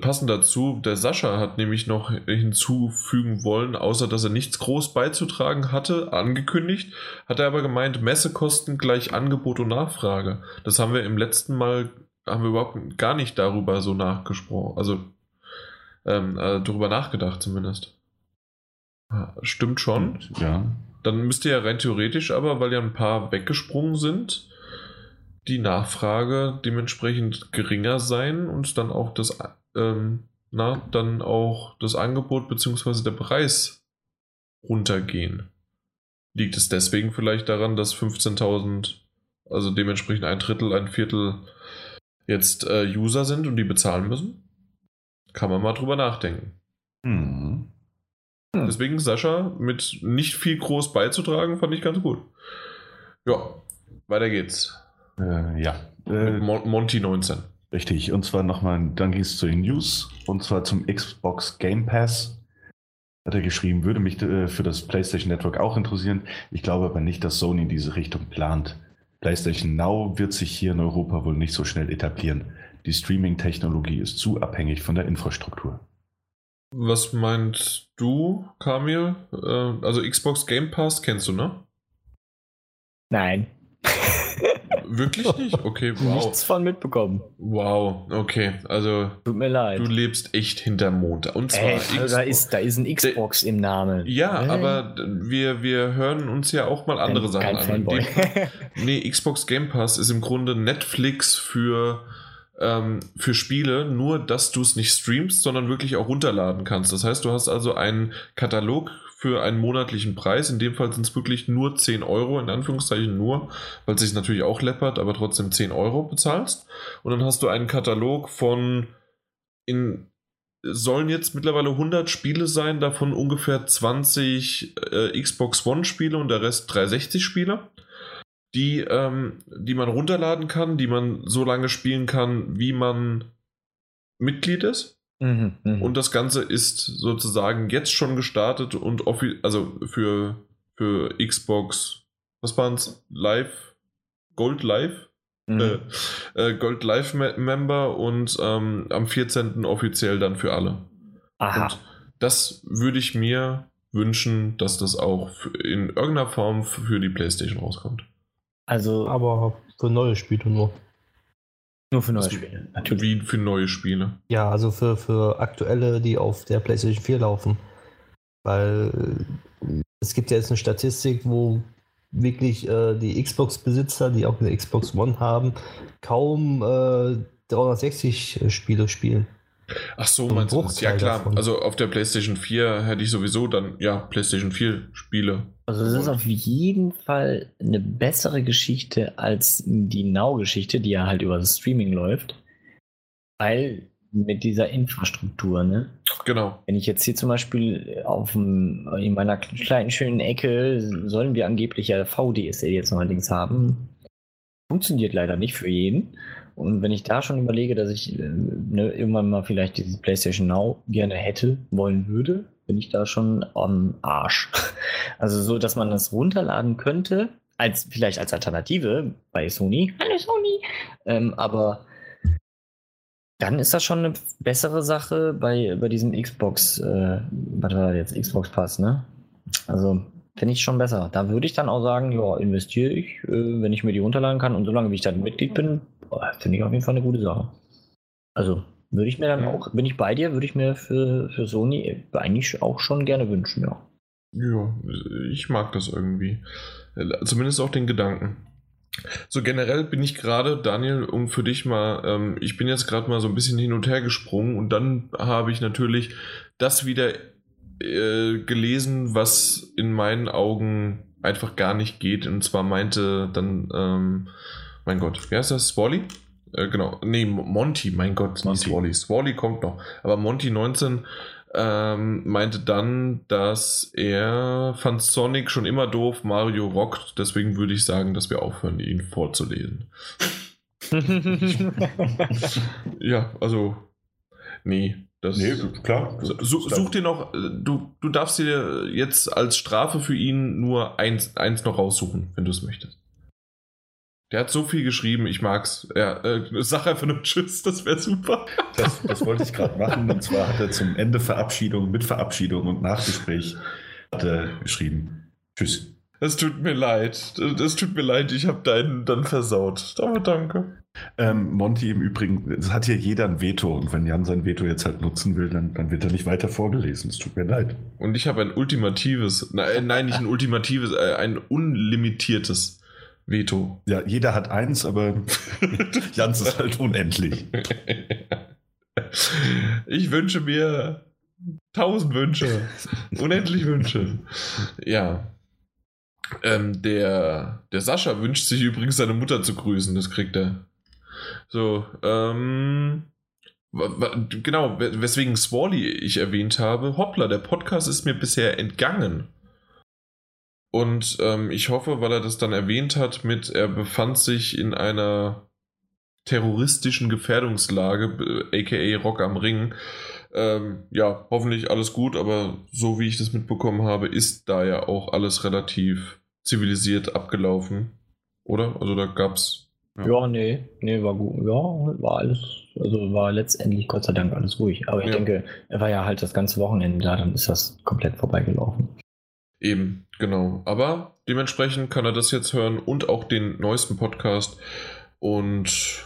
passend dazu, der Sascha hat nämlich noch hinzufügen wollen, außer dass er nichts groß beizutragen hatte, angekündigt, hat er aber gemeint, Messekosten gleich Angebot und Nachfrage. Das haben wir im letzten Mal, haben wir überhaupt gar nicht darüber so nachgesprochen, also ähm, äh, darüber nachgedacht zumindest. Ah, Stimmt schon. Ja. Dann müsste ja rein theoretisch aber, weil ja ein paar weggesprungen sind, die Nachfrage dementsprechend geringer sein und dann auch das, ähm, na, dann auch das Angebot bzw. der Preis runtergehen. Liegt es deswegen vielleicht daran, dass 15.000, also dementsprechend ein Drittel, ein Viertel jetzt äh, User sind und die bezahlen müssen? Kann man mal drüber nachdenken. Hm. Hm. Deswegen Sascha mit nicht viel groß beizutragen, fand ich ganz gut. Ja, weiter geht's. Äh, ja. Mit Äh, Mon Monty 19. richtig. Und zwar nochmal, dann ging es zu den News. Und zwar zum Xbox Game Pass. Hat er geschrieben, würde mich äh, für das PlayStation Network auch interessieren. Ich glaube aber nicht, dass Sony in diese Richtung plant. PlayStation Now wird sich hier in Europa wohl nicht so schnell etablieren. Die Streaming-Technologie ist zu abhängig von der Infrastruktur. Was meinst du, Kamil? Äh, also Xbox Game Pass kennst du, ne? Nein. Wirklich nicht? Okay, wow. Nichts von mitbekommen. Wow, okay. Also Tut mir leid. du lebst echt hinterm Mond. Und zwar Ey, also da, ist, da ist ein Xbox im Namen. Ja, Äh, aber wir, wir hören uns ja auch mal andere kein, Sachen an. Die- Nee, Xbox Game Pass ist im Grunde Netflix für, ähm, für Spiele, nur dass du es nicht streamst, sondern wirklich auch runterladen kannst. Das heißt, du hast also einen Katalog für einen monatlichen Preis. In dem Fall sind es wirklich nur 10 Euro, in Anführungszeichen nur, weil es sich natürlich auch läppert, aber trotzdem 10 Euro bezahlst. Und dann hast du einen Katalog von in sollen jetzt mittlerweile 100 Spiele sein, davon ungefähr 20 äh, Xbox One-Spiele und der Rest 360-Spiele, die, ähm, die man runterladen kann, die man so lange spielen kann, wie man Mitglied ist. Mhm, mhm. Und das Ganze ist sozusagen jetzt schon gestartet und offi- also für, für Xbox, was waren's? Live, Gold Live? Mhm. Äh, äh, Gold Live Me Member und ähm, am 14. offiziell dann für alle. Aha. Und das würde ich mir wünschen, dass das auch in irgendeiner Form für die PlayStation rauskommt. Also Aber für neue Spiele nur. Nur für neue Spiele. Natürlich. Wie für neue Spiele. Ja, also für, für aktuelle, die auf der PlayStation 4 laufen. Weil äh, es gibt ja jetzt eine Statistik, wo wirklich äh, die Xbox-Besitzer, die auch eine Xbox One haben, kaum äh, 360 Spiele spielen. Ach so, Ein meinst du? Ja klar. davon. Also auf der PlayStation 4 hätte ich sowieso dann, ja, PlayStation 4 Spiele. Also es ist auf jeden Fall eine bessere Geschichte als die Now-Geschichte, die ja halt über das Streaming läuft. Weil mit dieser Infrastruktur, ne? Genau. Wenn ich jetzt hier zum Beispiel auf dem, in meiner kleinen schönen Ecke sollen wir angeblich ja VDSL jetzt neuerdings haben. Funktioniert leider nicht für jeden. Und wenn ich da schon überlege, dass ich äh, ne, irgendwann mal vielleicht diese PlayStation Now gerne hätte, wollen würde, bin ich da schon am Arsch. Also so, dass man das runterladen könnte, als vielleicht als Alternative bei Sony. Hallo Sony. Ähm, aber dann ist das schon eine bessere Sache bei, bei diesem Xbox, äh, was war jetzt Xbox Pass, ne? Also finde ich schon besser. Da würde ich dann auch sagen, ja, investiere ich, äh, wenn ich mir die runterladen kann und solange wie ich dann Mitglied bin, finde ich auf jeden Fall eine gute Sache. Also würde ich mir dann auch, bin ich bei dir, würde ich mir für, für Sony eigentlich auch schon gerne wünschen, ja. Ja, ich mag das irgendwie. Zumindest auch den Gedanken. So generell bin ich gerade, Daniel, um für dich mal, ähm, ich bin jetzt gerade mal so ein bisschen hin und her gesprungen und dann habe ich natürlich das wieder äh, gelesen, was in meinen Augen einfach gar nicht geht. Und zwar meinte dann, ähm, mein Gott, wie heißt das? Swally? Äh, genau, nee, Monty, mein Gott, Monty. nicht Swally. Swally kommt noch. Aber Monty 19 ähm, meinte dann, dass er fand Sonic schon immer doof, Mario rockt, deswegen würde ich sagen, dass wir aufhören, ihn vorzulesen. ja, also, nee. Das, nee, klar. Such, such dir noch, du, du darfst dir jetzt als Strafe für ihn nur eins, eins noch raussuchen, wenn du es möchtest. Der hat so viel geschrieben, ich mag's. Ja, äh, sag einfach nur Tschüss, das wäre super. Das, das, wollte ich gerade machen. Und zwar hat er zum Ende Verabschiedung, mit Verabschiedung und Nachgespräch hat er geschrieben. Tschüss. Es tut mir leid. Es tut mir leid, ich habe deinen dann versaut. Aber danke. Ähm, Monty im Übrigen, es hat hier jeder ein Veto und wenn Jan sein Veto jetzt halt nutzen will, dann, dann wird er nicht weiter vorgelesen. Es tut mir leid. Und ich habe ein ultimatives, nein, nein, nicht ein ultimatives, äh, ein unlimitiertes Veto. Ja, jeder hat eins, aber Jans ist halt unendlich. Ich wünsche mir tausend Wünsche. Unendlich Wünsche. Ja. Ähm, der, der Sascha wünscht sich übrigens seine Mutter zu grüßen. Das kriegt er. So, ähm. Genau, weswegen Swally ich erwähnt habe. Hoppla, der Podcast ist mir bisher entgangen. Und ähm, ich hoffe, weil er das dann erwähnt hat, mit er befand sich in einer terroristischen Gefährdungslage, aka Rock am Ring. Ähm, ja, hoffentlich alles gut, aber so wie ich das mitbekommen habe, ist da ja auch alles relativ zivilisiert abgelaufen. Oder? Also da gab's. Ja, ja nee, nee, war gut. Ja, war alles, also war letztendlich Gott sei Dank alles ruhig. Aber ich ja. denke, er war ja halt das ganze Wochenende da, dann ist das komplett vorbeigelaufen. Eben, genau. Aber dementsprechend kann er das jetzt hören und auch den neuesten Podcast. Und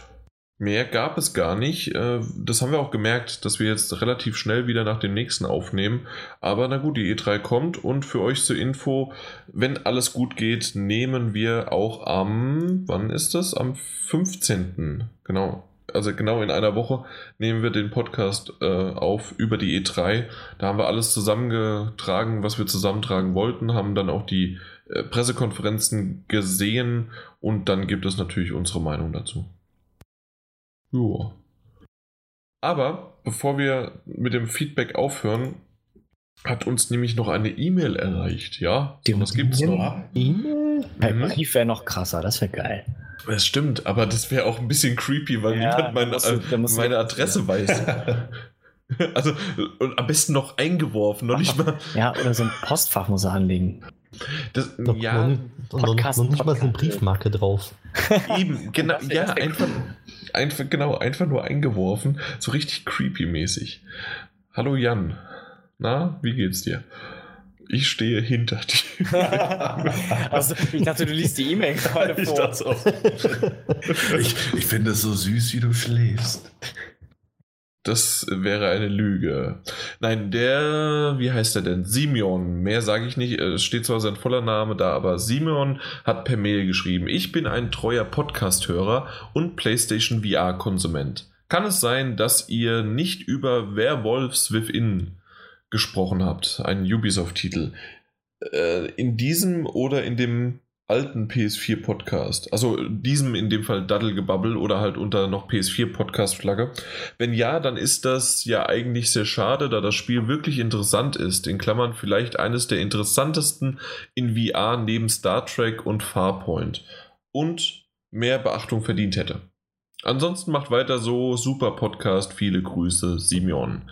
mehr gab es gar nicht. Äh, das haben wir auch gemerkt, dass wir jetzt relativ schnell wieder nach dem nächsten aufnehmen. Aber na gut, die E3 kommt und für euch zur Info, wenn alles gut geht, nehmen wir auch am, wann ist das? Am 15. Genau, also genau in einer Woche, nehmen wir den Podcast äh, auf über die E3. Da haben wir alles zusammengetragen, was wir zusammentragen wollten, haben dann auch die äh, Pressekonferenzen gesehen und dann gibt es natürlich unsere Meinung dazu. Ja. Aber bevor wir mit dem Feedback aufhören, hat uns nämlich noch eine E-Mail erreicht, ja? Die was gibt's noch? E-Mail? Mhm. Brief wäre noch krasser, das wäre geil. Das stimmt, aber das wäre auch ein bisschen creepy, weil ja, niemand meine, du, meine Adresse weiß. also, und am besten noch eingeworfen, noch nicht mal. Ja, oder so ein Postfach muss er anlegen. Das, Doch, ja, noch, Podcast, noch, noch nicht mal so eine Briefmarke drauf. Eben, genau, ja, einfach, einfach, genau, einfach nur eingeworfen, so richtig creepy mäßig. Hallo Jan, na, wie geht's dir? Ich stehe hinter dir. also, ich dachte, du liest die E-Mail gerade vor. Ich, dachte auch. ich, ich finde es so süß, wie du schläfst. Das wäre eine Lüge. Nein, der, wie heißt er denn? Simeon. Mehr sage ich nicht. Es steht zwar sein voller Name da, aber Simeon hat per Mail geschrieben. Ich bin ein treuer Podcast-Hörer und PlayStation VR-Konsument. Kann es sein, dass ihr nicht über Werewolves Within gesprochen habt, einen Ubisoft-Titel, äh, in diesem oder in dem alten PS4-Podcast, also diesem in dem Fall Daddelgebubble oder halt unter noch PS4-Podcast-Flagge. Wenn ja, dann ist das ja eigentlich sehr schade, da das Spiel wirklich interessant ist. In Klammern vielleicht eines der interessantesten in VR neben Star Trek und Farpoint und mehr Beachtung verdient hätte. Ansonsten macht weiter so. Super Podcast. Viele Grüße, Simeon.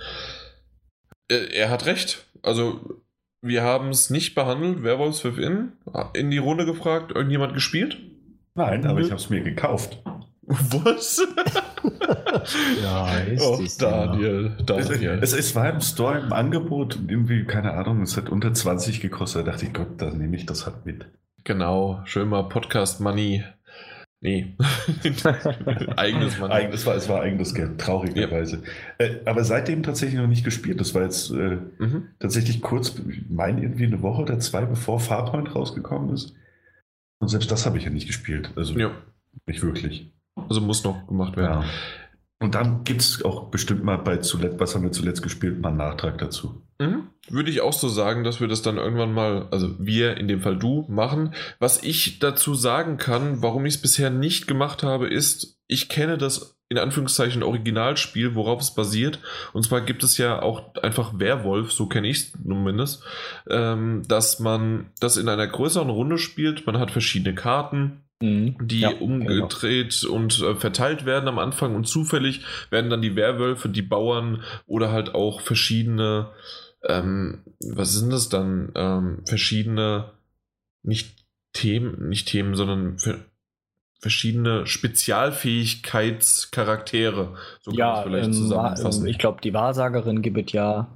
Äh, er hat recht. Also, wir haben es nicht behandelt. Werwolves Within in die Runde gefragt. Irgendjemand gespielt? Nein, aber ich habe es mir gekauft. Was? Ja, ist oh, Daniel, Daniel. Es, es war im Store im Angebot und irgendwie, keine Ahnung, es hat unter 20 gekostet. Da dachte ich, Gott, da nehme ich das halt mit. Genau, schön mal Podcast Money. Nee. eigenes Money. Eigen, es, war, es war eigenes Geld, traurigerweise. Äh, aber seitdem tatsächlich noch nicht gespielt. Das war jetzt äh, Mhm. tatsächlich kurz, ich meine irgendwie eine Woche oder zwei, bevor Farpoint rausgekommen ist. Und selbst das habe ich ja nicht gespielt. Also Ja, nicht wirklich. also muss noch gemacht werden. Ja. Und dann gibt es auch bestimmt mal bei zuletzt, was haben wir zuletzt gespielt, mal einen Nachtrag dazu. Mhm. Würde ich auch so sagen, dass wir das dann irgendwann mal, also wir, in dem Fall du, machen. Was ich dazu sagen kann, warum ich es bisher nicht gemacht habe, ist, ich kenne das in Anführungszeichen Originalspiel, worauf es basiert. Und zwar gibt es ja auch einfach Werwolf, so kenne ich es zumindest, ähm, dass man das in einer größeren Runde spielt. Man hat verschiedene Karten. Die Ja, umgedreht und äh, verteilt werden am Anfang und zufällig werden dann die Werwölfe, die Bauern oder halt auch verschiedene, ähm, was sind das dann? Ähm, verschiedene, nicht Themen, nicht Themen, sondern ver verschiedene Spezialfähigkeitscharaktere, so kann man Ja, es vielleicht ähm, zusammenfassen. ich glaube, die Wahrsagerin gibt es ja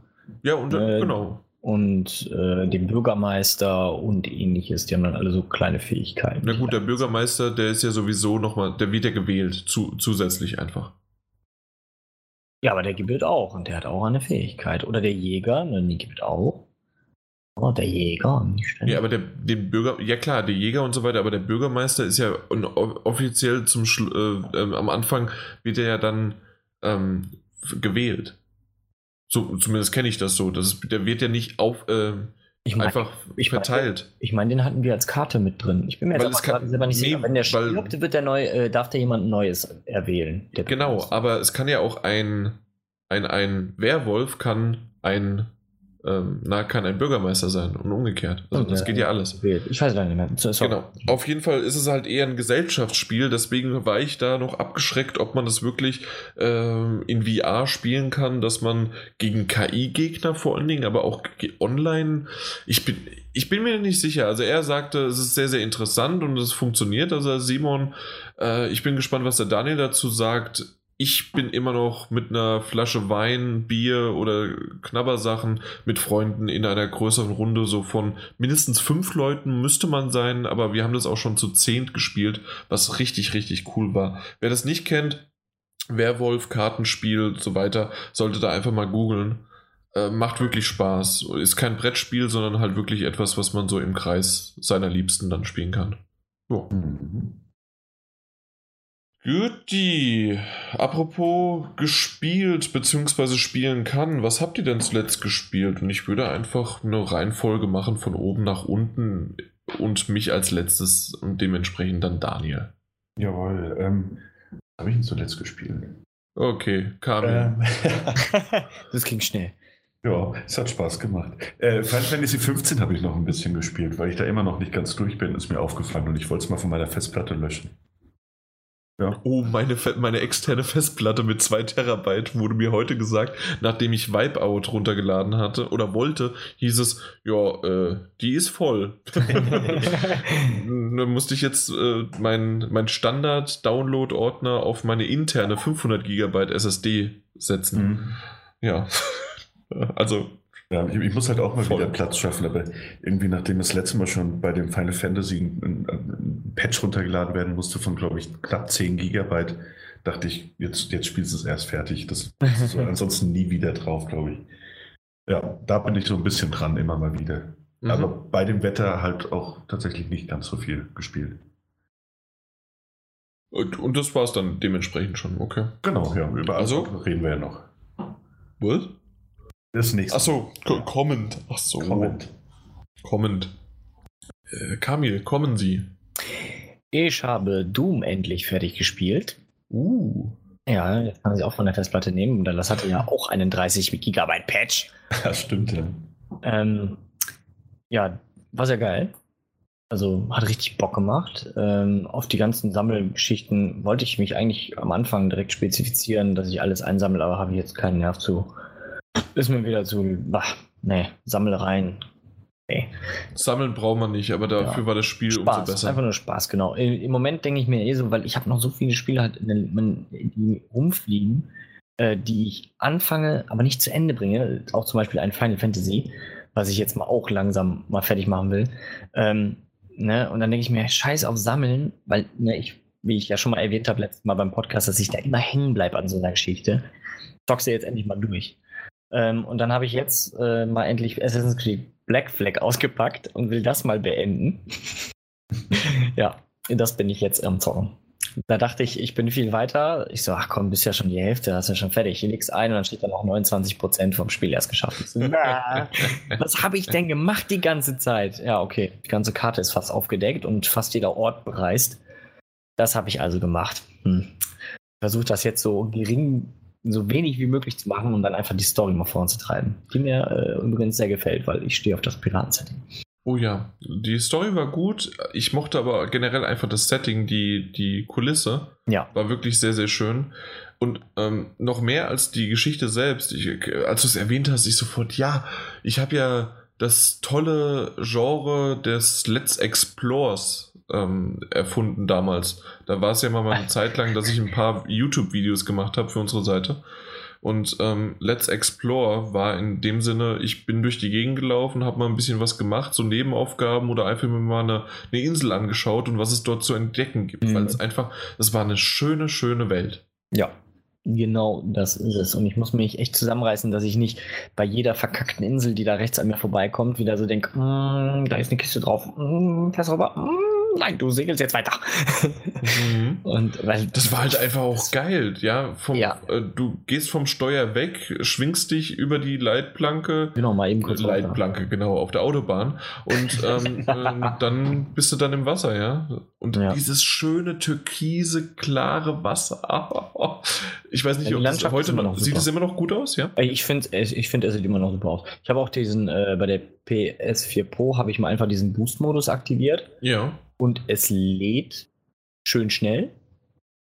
ja, und äh, genau. Und äh, den Bürgermeister und ähnliches. Die haben dann alle so kleine Fähigkeiten. Na gut, der Bürgermeister, der ist ja sowieso nochmal, der wird ja gewählt, zu, zusätzlich einfach. Ja, aber der gibt auch und der hat auch eine Fähigkeit. Oder der Jäger, ne, die gibt auch. Oh, der Jäger, nicht. Ja, aber der den Bürger, ja klar, der Jäger und so weiter, aber der Bürgermeister ist ja offiziell zum Schlu äh, ähm, am Anfang wird er ja dann ähm, gewählt. So, zumindest kenne ich das so. Das ist, der wird ja nicht auf ähm, ich mein, einfach ich mein- verteilt. Ich meine, den hatten wir als Karte mit drin. Ich bin mir Weil jetzt gerade selber nicht nee, sicher. Wenn der stirbt, wird der neu, äh, darf der jemand Neues erwählen. Genau, aber es kann ja auch ein, ein, ein Werwolf kann ein ähm, na, kann ein Bürgermeister sein und umgekehrt. Also Und das geht ja alles. Ich weiß leider nicht mehr. So-. Genau. Auf jeden Fall ist es halt eher ein Gesellschaftsspiel, deswegen war ich da noch abgeschreckt, ob man das wirklich ähm, in VR spielen kann, dass man gegen KI-Gegner vor allen Dingen, aber auch online. Ich bin, ich bin mir nicht sicher. Also er sagte, es ist sehr, sehr interessant und es funktioniert. Also Simon, äh, ich bin gespannt, was der Daniel dazu sagt. Ich bin immer noch mit einer Flasche Wein, Bier oder Knabbersachen mit Freunden in einer größeren Runde, so von mindestens fünf Leuten müsste man sein, aber wir haben das auch schon zu zehnt gespielt, was richtig, richtig cool war. Wer das nicht kennt, Werwolf, Kartenspiel und so weiter, sollte da einfach mal googeln. Äh, macht wirklich Spaß. Ist kein Brettspiel, sondern halt wirklich etwas, was man so im Kreis seiner Liebsten dann spielen kann. Jo. Mhm. Guti, apropos gespielt bzw. spielen kann, was habt ihr denn zuletzt gespielt? Und ich würde einfach eine Reihenfolge machen von oben nach unten und mich als letztes und dementsprechend dann Daniel. Jawohl. Ähm, was habe ich denn zuletzt gespielt? Okay, Kamil. Ähm, Das ging schnell. ja, es hat Spaß gemacht. Äh, Final Fantasy 15 habe ich noch ein bisschen gespielt, weil ich da immer noch nicht ganz durch bin, ist mir aufgefallen und ich wollte es mal von meiner Festplatte löschen. Ja. Oh, meine, meine externe Festplatte mit 2 Terabyte wurde mir heute gesagt, nachdem ich Wipeout runtergeladen hatte oder wollte, hieß es, ja, äh, die ist voll. Dann musste ich jetzt äh, mein, mein Standard-Download-Ordner auf meine interne 500 GB SSD setzen. Mhm. Ja. Also, Ja, ich, ich muss halt auch mal Voll. wieder Platz schaffen, aber irgendwie nachdem das letzte Mal schon bei dem Final Fantasy ein, ein, Patch runtergeladen werden musste von, glaube ich, knapp 10 Gigabyte, dachte ich, jetzt, jetzt spielst du es erst fertig. Das, ist so ansonsten nie wieder drauf, glaube ich. Ja, da bin ich so ein bisschen dran, immer mal wieder. mhm. Aber bei dem Wetter halt auch tatsächlich nicht ganz so viel gespielt. und, und das war es dann dementsprechend schon, okay. Genau, ja, über Also? reden wir ja noch. Was? Das nächste. Achso, kommend. Achso. Comment. Kommend. Äh, Kamil, kommen Sie. Ich habe Doom endlich fertig gespielt. Uh. Ja, jetzt kann ich auch von der Festplatte nehmen. Denn das hatte ja auch einen 30 Gigabyte Patch. Das stimmt, ja. Ähm, ja, war sehr geil. Also hat richtig Bock gemacht. Ähm, auf die ganzen Sammelgeschichten wollte ich mich eigentlich am Anfang direkt spezifizieren, dass ich alles einsammle, aber habe ich jetzt keinen Nerv zu. Ist mir wieder zu, bah, nee, Sammelreien. Nee. Sammeln braucht man nicht, aber dafür Ja. war das Spiel Spaß, umso besser. einfach nur Spaß, genau. Im im Moment denke ich mir eh so, weil ich habe noch so viele Spiele halt, die rumfliegen, äh, die ich anfange, aber nicht zu Ende bringe. Auch zum Beispiel ein Final Fantasy, was ich jetzt mal auch langsam mal fertig machen will. Ähm, ne? Und dann denke ich mir, scheiß auf Sammeln, weil ne, ich, wie ich ja schon mal erwähnt habe letztes Mal beim Podcast, dass ich da immer hängen bleibe an so einer Geschichte. Zockst du jetzt endlich mal durch. Ähm, und dann habe ich jetzt äh, mal endlich Assassin's Creed Black Flag ausgepackt und will das mal beenden. ja, das bin ich jetzt am Zocken. Da dachte ich, ich bin viel weiter. Ich so, ach komm, bist ja schon die Hälfte, hast ja schon fertig. Ich leg's ein und dann steht da noch 29% vom Spiel erst geschafft. So, na, was habe ich denn gemacht die ganze Zeit? Ja, okay. Die ganze Karte ist fast aufgedeckt und fast jeder Ort bereist. Das habe ich also gemacht. Hm. Versuche das jetzt so gering, so wenig wie möglich zu machen und dann einfach die Story mal voranzutreiben. Die mir äh, übrigens sehr gefällt, weil ich stehe auf das Piraten-Setting. Oh ja, die Story war gut. Ich mochte aber generell einfach das Setting, die, die Kulisse. Ja. War wirklich sehr, sehr schön. Und ähm, noch mehr als die Geschichte selbst. Ich, als du es erwähnt hast, ich sofort, ja, ich habe ja das tolle Genre des Let's Explores ähm, erfunden damals. Da war es ja mal eine Zeit lang, dass ich ein paar YouTube-Videos gemacht habe für unsere Seite. Und ähm, Let's Explore war in dem Sinne, ich bin durch die Gegend gelaufen, habe mal ein bisschen was gemacht, so Nebenaufgaben oder einfach mir mal eine, eine Insel angeschaut und was es dort zu entdecken gibt. Mhm. Weil es einfach, das war eine schöne, schöne Welt. Ja, genau das ist es. Und ich muss mich echt zusammenreißen, dass ich nicht bei jeder verkackten Insel, die da rechts an mir vorbeikommt, wieder so denke, "Mm, da ist eine Kiste drauf, mm, pass rüber, mm, nein, du segelst jetzt weiter. Und weil Das war halt einfach auch geil, ja. Vom, Ja. Äh, du gehst vom Steuer weg, schwingst dich über die Leitplanke, Genau, mal eben kurz runter. Leitplanke, genau, auf der Autobahn. Und ähm, ähm, dann bist du dann im Wasser, ja. Und Ja. dieses schöne, türkise, klare Wasser. Ich weiß nicht, die ob das heute immer noch sieht es immer noch gut aus, ja? Ey, Ich finde, ich find, es sieht immer noch super aus. Ich habe auch diesen, äh, bei der PS4 Pro habe ich mal einfach diesen Boost-Modus aktiviert Ja. Und es lädt schön schnell.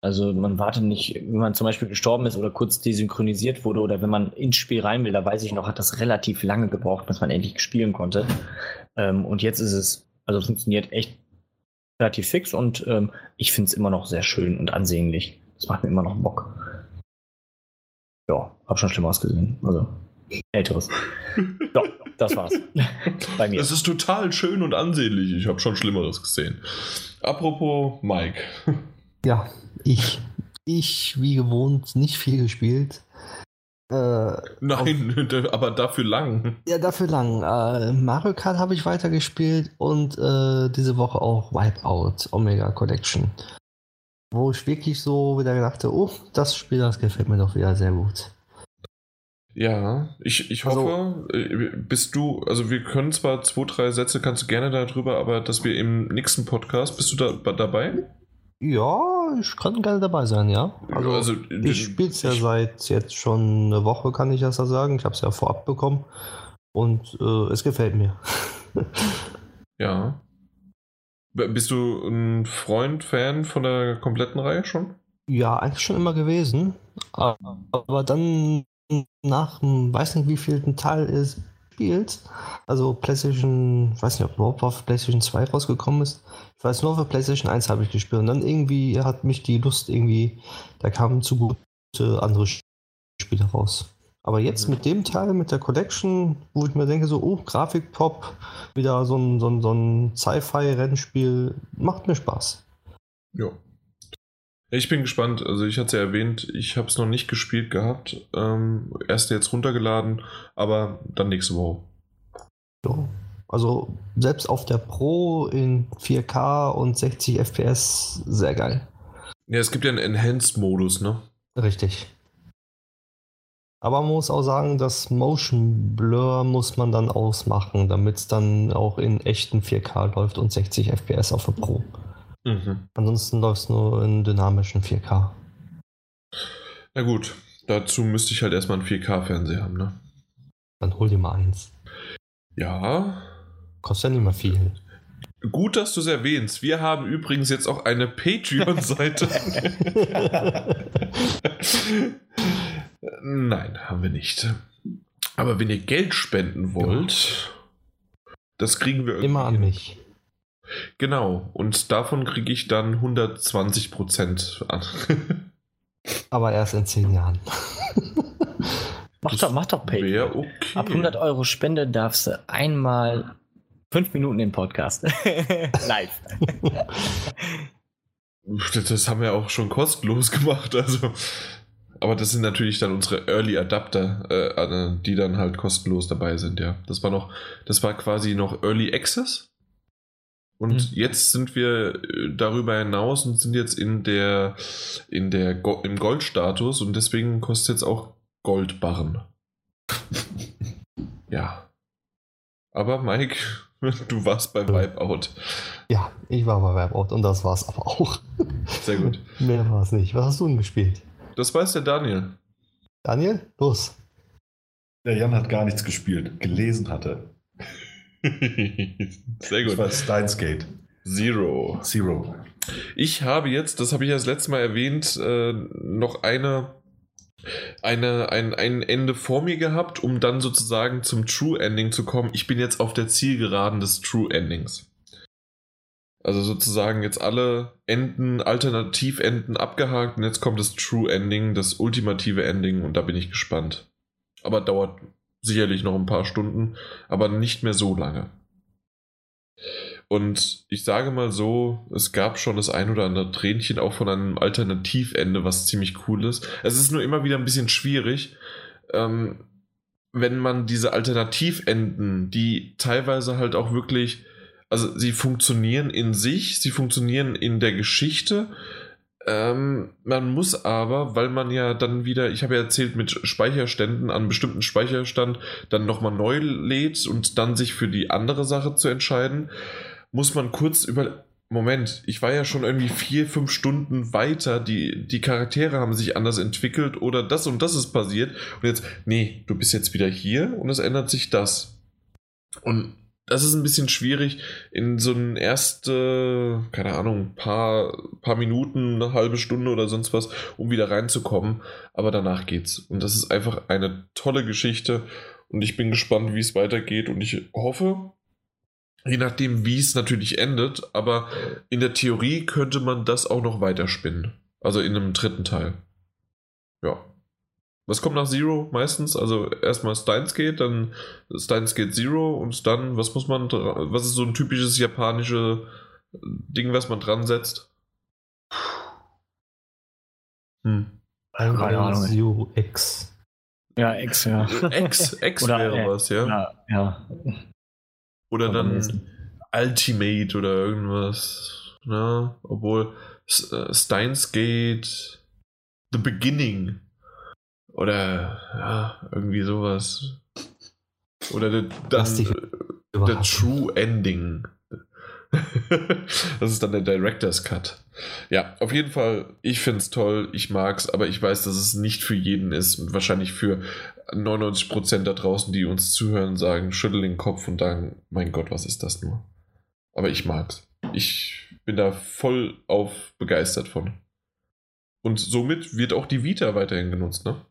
Also man wartet nicht, wenn man zum Beispiel gestorben ist oder kurz desynchronisiert wurde oder wenn man ins Spiel rein will, da weiß ich noch, hat das relativ lange gebraucht, bis man endlich spielen konnte. Ähm, und jetzt ist es, also es funktioniert echt relativ fix und ähm, ich finde es immer noch sehr schön und ansehnlich. Das macht mir immer noch Bock. Ja, hab schon Schlimmeres gesehen. Also älteres. ja, das war's. Bei mir. Es ist total schön und ansehnlich. Ich habe schon Schlimmeres gesehen. Apropos Mike. Ja, ich. Ich, wie gewohnt, nicht viel gespielt. Äh, Nein, aber dafür lang. ja, dafür lang. Äh, Mario Kart habe ich weitergespielt und äh, diese Woche auch Wipeout Omega Collection. Wo ich wirklich so wieder dachte, oh, das Spiel, das gefällt mir doch wieder sehr gut. Ja, ich, ich Also- hoffe, äh, bist du, also wir können zwar zwei, drei Sätze, kannst du gerne darüber, aber dass wir im nächsten Podcast, bist du da dabei? Ja, ich kann gerne dabei sein, ja. Also, ich spiele es ja seit jetzt schon eine Woche, kann ich das ja sagen. Ich habe es ja vorab bekommen und äh, es gefällt mir. Ja. Bist du ein Freund, Fan von der kompletten Reihe schon? Ja, eigentlich schon immer gewesen. Aber dann nach dem, weiß nicht, wie vielten Teil es spielt, also PlayStation, weiß nicht, ob überhaupt auf PlayStation 2 rausgekommen ist. Ich weiß nur, der PlayStation 1 habe ich gespielt. Und dann irgendwie hat mich die Lust irgendwie, da kamen zu gute andere Spiele raus. Aber jetzt mit dem Teil, mit der Collection, wo ich mir denke, so, oh, Grafik-Pop, wieder so ein, so ein, so ein Sci-Fi-Rennspiel, macht mir Spaß. Ja. Ich bin gespannt. Also ich hatte es ja erwähnt, ich habe es noch nicht gespielt gehabt. Ähm, erst jetzt runtergeladen, aber dann nächste Woche. Ja. Also selbst auf der Pro in 4K und 60 FPS sehr geil. Ja, es gibt ja einen Enhanced-Modus, ne? Richtig. Aber man muss auch sagen, das Motion Blur muss man dann ausmachen, damit es dann auch in echten 4K läuft und 60 FPS auf der Pro. Mhm. Ansonsten läuft es nur in dynamischen 4K. Na gut, dazu müsste ich halt erstmal einen 4K-Fernseher haben, ne? Dann hol dir mal eins. Ja. Kostet ja nicht mal viel. Gut, dass du es erwähnst. Wir haben übrigens jetzt auch eine Patreon-Seite. Nein, haben wir nicht. Aber wenn ihr Geld spenden wollt, das kriegen wir irgendwie. Immer an mich. Genau, und davon kriege ich dann 120 Prozent an. Aber erst in 10 Jahren. mach doch, mach doch Patreon. Okay. Ab 100 Euro Spende darfst du einmal Fünf Minuten im Podcast. Live. das haben wir auch schon kostenlos gemacht, also. Aber das sind natürlich dann unsere Early Adapter, äh, die dann halt kostenlos dabei sind, ja. Das war noch, das war quasi noch Early Access. Und mhm. jetzt sind wir äh, darüber hinaus und sind jetzt in der, in der, Go im Goldstatus und deswegen kostet es jetzt auch Goldbarren. ja. Aber Mike, Du warst bei Wipeout. Ja, ich war bei Wipeout und das war's aber auch. Sehr gut. Mehr war es nicht. Was hast du denn gespielt? Das weiß der Daniel. Daniel, los. Der Jan hat gar nichts gespielt. Gelesen hatte. Sehr gut. Das war Steins Gate. Zero. Zero. Ich habe jetzt, das habe ich ja das letzte Mal erwähnt, äh, noch eine eine, ein, ein Ende vor mir gehabt, um dann sozusagen zum True Ending zu kommen. Ich bin jetzt auf der Zielgeraden des True Endings. Also sozusagen jetzt alle Enden, Alternativenden abgehakt und jetzt kommt das True Ending, das ultimative Ending und da bin ich gespannt. Aber dauert sicherlich noch ein paar Stunden, aber nicht mehr so lange. Und ich sage mal so, es gab schon das ein oder andere Tränchen auch von einem Alternativende, was ziemlich cool ist. Es ist nur immer wieder ein bisschen schwierig, ähm, wenn man diese Alternativenden, die teilweise halt auch wirklich, also sie funktionieren in sich, sie funktionieren in der Geschichte. Ähm, man muss aber, weil man ja dann wieder, ich habe ja erzählt, mit Speicherständen an bestimmten Speicherstand dann nochmal neu lädt und dann sich für die andere Sache zu entscheiden muss man kurz über. Moment, ich war ja schon irgendwie vier, fünf Stunden weiter. Die, die Charaktere haben sich anders entwickelt oder das und das ist passiert. Und jetzt, nee, du bist jetzt wieder hier und es ändert sich das. Und das ist ein bisschen schwierig in so ein erste, keine Ahnung, paar, paar Minuten, eine halbe Stunde oder sonst was, um wieder reinzukommen. Aber danach geht's. Und das ist einfach eine tolle Geschichte. Und ich bin gespannt, wie es weitergeht. Und ich hoffe, Je nachdem, wie es natürlich endet, aber in der Theorie könnte man das auch noch weiterspinnen. Also in einem dritten Teil. Ja. Was kommt nach Zero meistens? Also erstmal Steins Gate, dann Steins Gate Zero und dann, was muss man, was ist so ein typisches japanisches Ding, was man dran setzt? Hm. Zero X. Ja, X, ja. X, X wäre was, ja. Ja, ja. Oder dann Ultimate oder irgendwas. Ne? Obwohl äh, Steins Gate The Beginning. Oder ja, irgendwie sowas. Oder the, dann, The True Ending. das ist dann der Director's Cut. Ja, auf jeden Fall, ich finde es toll, ich mag es, aber ich weiß, dass es nicht für jeden ist und wahrscheinlich für 99% da draußen, die uns zuhören, sagen, schüttel den Kopf und sagen, mein Gott, was ist das nur? Aber ich mag's. Ich bin da voll auf begeistert von. Und somit wird auch die Vita weiterhin genutzt, ne?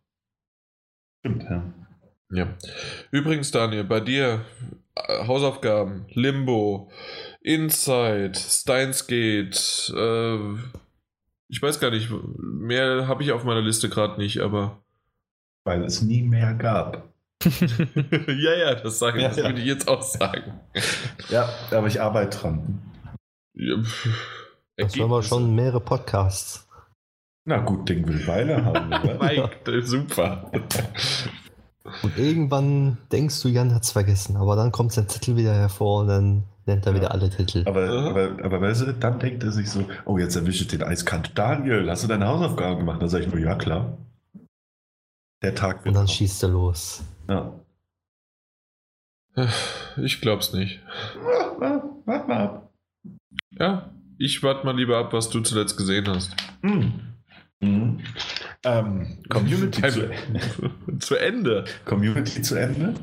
Stimmt, ja. Ja. Übrigens, Daniel, bei dir äh, Hausaufgaben, Limbo, Inside, Steins Gate, äh, ich weiß gar nicht, mehr habe ich auf meiner Liste gerade nicht, aber weil es nie mehr gab. ja, ja, das, sage, ja, das ja. würde ich jetzt auch sagen. ja, aber ich arbeite dran. Ja, das waren wir schon mehrere Podcasts. Na gut, Ding will Weile haben. Mike, super. Und irgendwann denkst du, Jan hat es vergessen, aber dann kommt sein Titel wieder hervor und dann nennt er wieder alle Titel. Aber, aber, aber weißt du, dann denkt er sich so, oh, jetzt erwische ich den eiskalt Daniel, hast du deine Hausaufgaben gemacht? Dann sage ich nur, ja klar. Der Tag wird. Und dann kommen. schießt er los. Ja. Ich glaub's nicht. Warte mal ab. Ja, ich warte mal lieber ab, was du zuletzt gesehen hast. Mhm. Mhm. Ähm, Community zu, zu, Ende. Community zu Ende.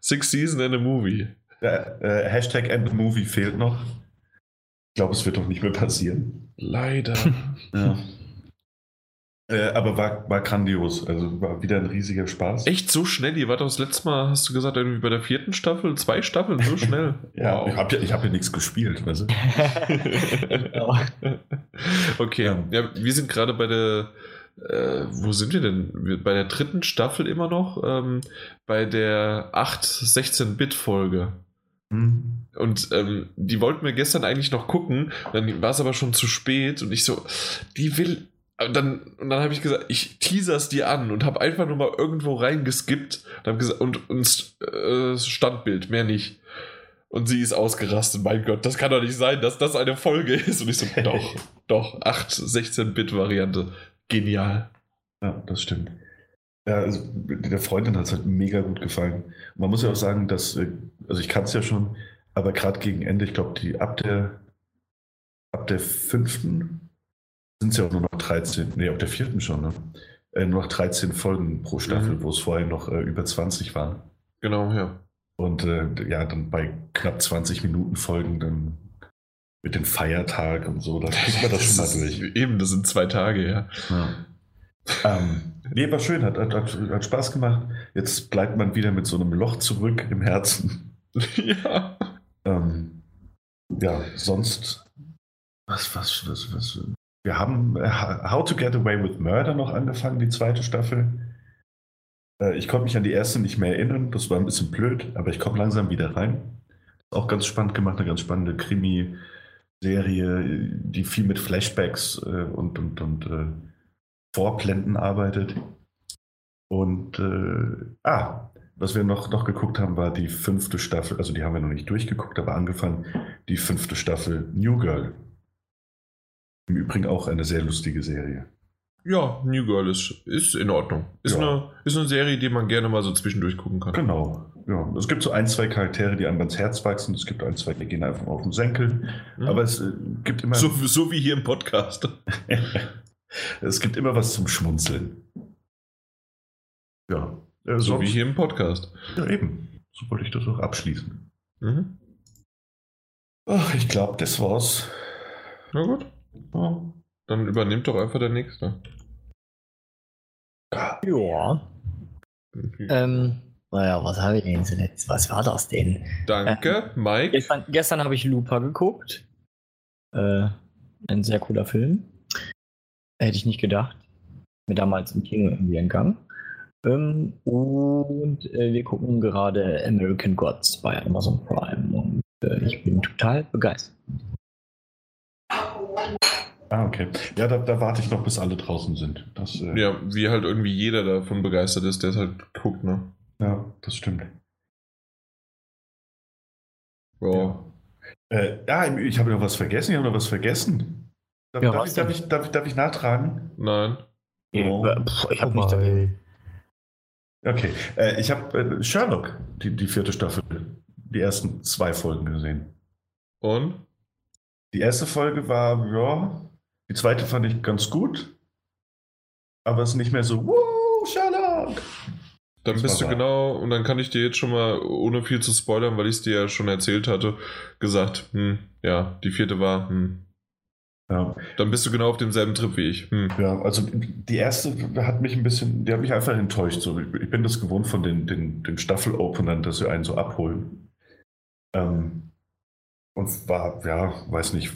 Six Season and a Movie. Der, äh, Hashtag End the Movie fehlt noch. Ich glaube, es wird doch nicht mehr passieren. Leider. Ja. Äh, aber war, war grandios. Also war wieder ein riesiger Spaß. Echt so schnell? Ihr wart doch das letzte Mal, hast du gesagt, irgendwie bei der vierten Staffel? Zwei Staffeln, so schnell. ja, ich habe ja, ich hab ja nichts gespielt. Weißt du? Okay, Ja. ja, wir sind gerade bei der. Äh, wo sind wir denn? Bei der dritten Staffel immer noch. Ähm, bei der 8-16-Bit-Folge. Hm. Und ähm, die wollten wir gestern eigentlich noch gucken, dann war es aber schon zu spät und ich so, die will. Und dann, und dann habe ich gesagt, ich teaser's die an und habe einfach nur mal irgendwo reingeskippt und, hab gesagt, und, und äh, Standbild, mehr nicht. Und sie ist ausgerastet. Mein Gott, das kann doch nicht sein, dass das eine Folge ist. Und ich so, doch, doch, 8, 16-Bit-Variante. Genial. Ja, das stimmt. Ja, also der Freundin hat es halt mega gut gefallen. Man muss ja auch sagen, dass, äh, also ich kann es ja schon, aber gerade gegen Ende, ich glaube, die ab der ab der fünften sind es ja auch nur noch 13, nee, ab der vierten schon, ne? Äh, nur noch 13 Folgen pro Staffel, Mhm. wo es vorher noch äh, über 20 waren. Genau, ja. Und äh, ja, dann bei knapp 20 Minuten Folgen dann mit dem Feiertag und so, da kriegt man das schon mal ist- durch. Eben, das sind zwei Tage, ja. Ja. ähm, nee, war schön, hat, hat, hat, hat Spaß gemacht. Jetzt bleibt man wieder mit so einem Loch zurück im Herzen. ja. Ähm, ja, sonst. Was, was, was, was. Wir haben äh, How to Get Away with Murder noch angefangen, die zweite Staffel. Äh, ich konnte mich an die erste nicht mehr erinnern, das war ein bisschen blöd, aber ich komme langsam wieder rein. Auch ganz spannend gemacht, eine ganz spannende Krimi-Serie, die viel mit Flashbacks äh, und, und, und Vorblenden arbeitet. Und äh, ah, was wir noch, noch geguckt haben, war die fünfte Staffel, also die haben wir noch nicht durchgeguckt, aber angefangen, die fünfte Staffel New Girl. Im Übrigen auch eine sehr lustige Serie. Ja, New Girl ist, ist in Ordnung. Ist, Ja. eine, ist eine Serie, die man gerne mal so zwischendurch gucken kann. Genau. Ja, es gibt so ein, zwei Charaktere, die einem ans Herz wachsen. Es gibt ein, zwei, die gehen einfach auf den Senkel. Mhm. Aber es äh, gibt immer, so, so wie hier im Podcast. es gibt immer was zum Schmunzeln. Ja. Äh, So sonst- wie hier im Podcast. Ja, eben. So wollte ich das auch abschließen. Mhm. Ach, ich glaube, das war's. Na gut. Ja. Dann übernimmt doch einfach der nächste. Ja. Ähm, naja, was habe ich denn zuletzt? Was war das denn? Danke, Mike. Gestern, gestern habe ich Looper geguckt. Äh, ein sehr cooler Film. Hätte ich nicht gedacht. Mir damals im Kino irgendwie entgangen. Ähm, und äh, wir gucken gerade American Gods bei Amazon Prime. Und äh, ich bin total begeistert. Ah, okay. Ja, da, da warte ich noch, bis alle draußen sind. Das, äh, Ja, wie halt irgendwie jeder davon begeistert ist, der es halt guckt, ne? ja, das stimmt. Ja. Äh, ja, ich habe noch was vergessen. Ich habe noch was vergessen. Darf, Ja, darf, was ich, darf, ich, darf, ich, darf ich nachtragen? Nein. Oh. Äh, ich habe Oh nicht dagegen. Okay. Äh, ich habe äh, Sherlock, die, die vierte Staffel, die ersten zwei Folgen gesehen. Und? Die erste Folge war, ja, die zweite fand ich ganz gut. Aber es ist nicht mehr so, Woo, Sherlock! Dann Das bist du genau, und dann kann ich dir jetzt schon mal, ohne viel zu spoilern, weil ich es dir ja schon erzählt hatte, gesagt, hm, ja, die vierte war, hm. Ja, Dann bist du genau auf demselben Trip wie ich. Hm. ja, also die erste hat mich ein bisschen, die hat mich einfach enttäuscht. So. Ich, ich bin das gewohnt von den, den, den Staffel-Openern, dass sie einen so abholen. Ähm, und war, ja, weiß nicht,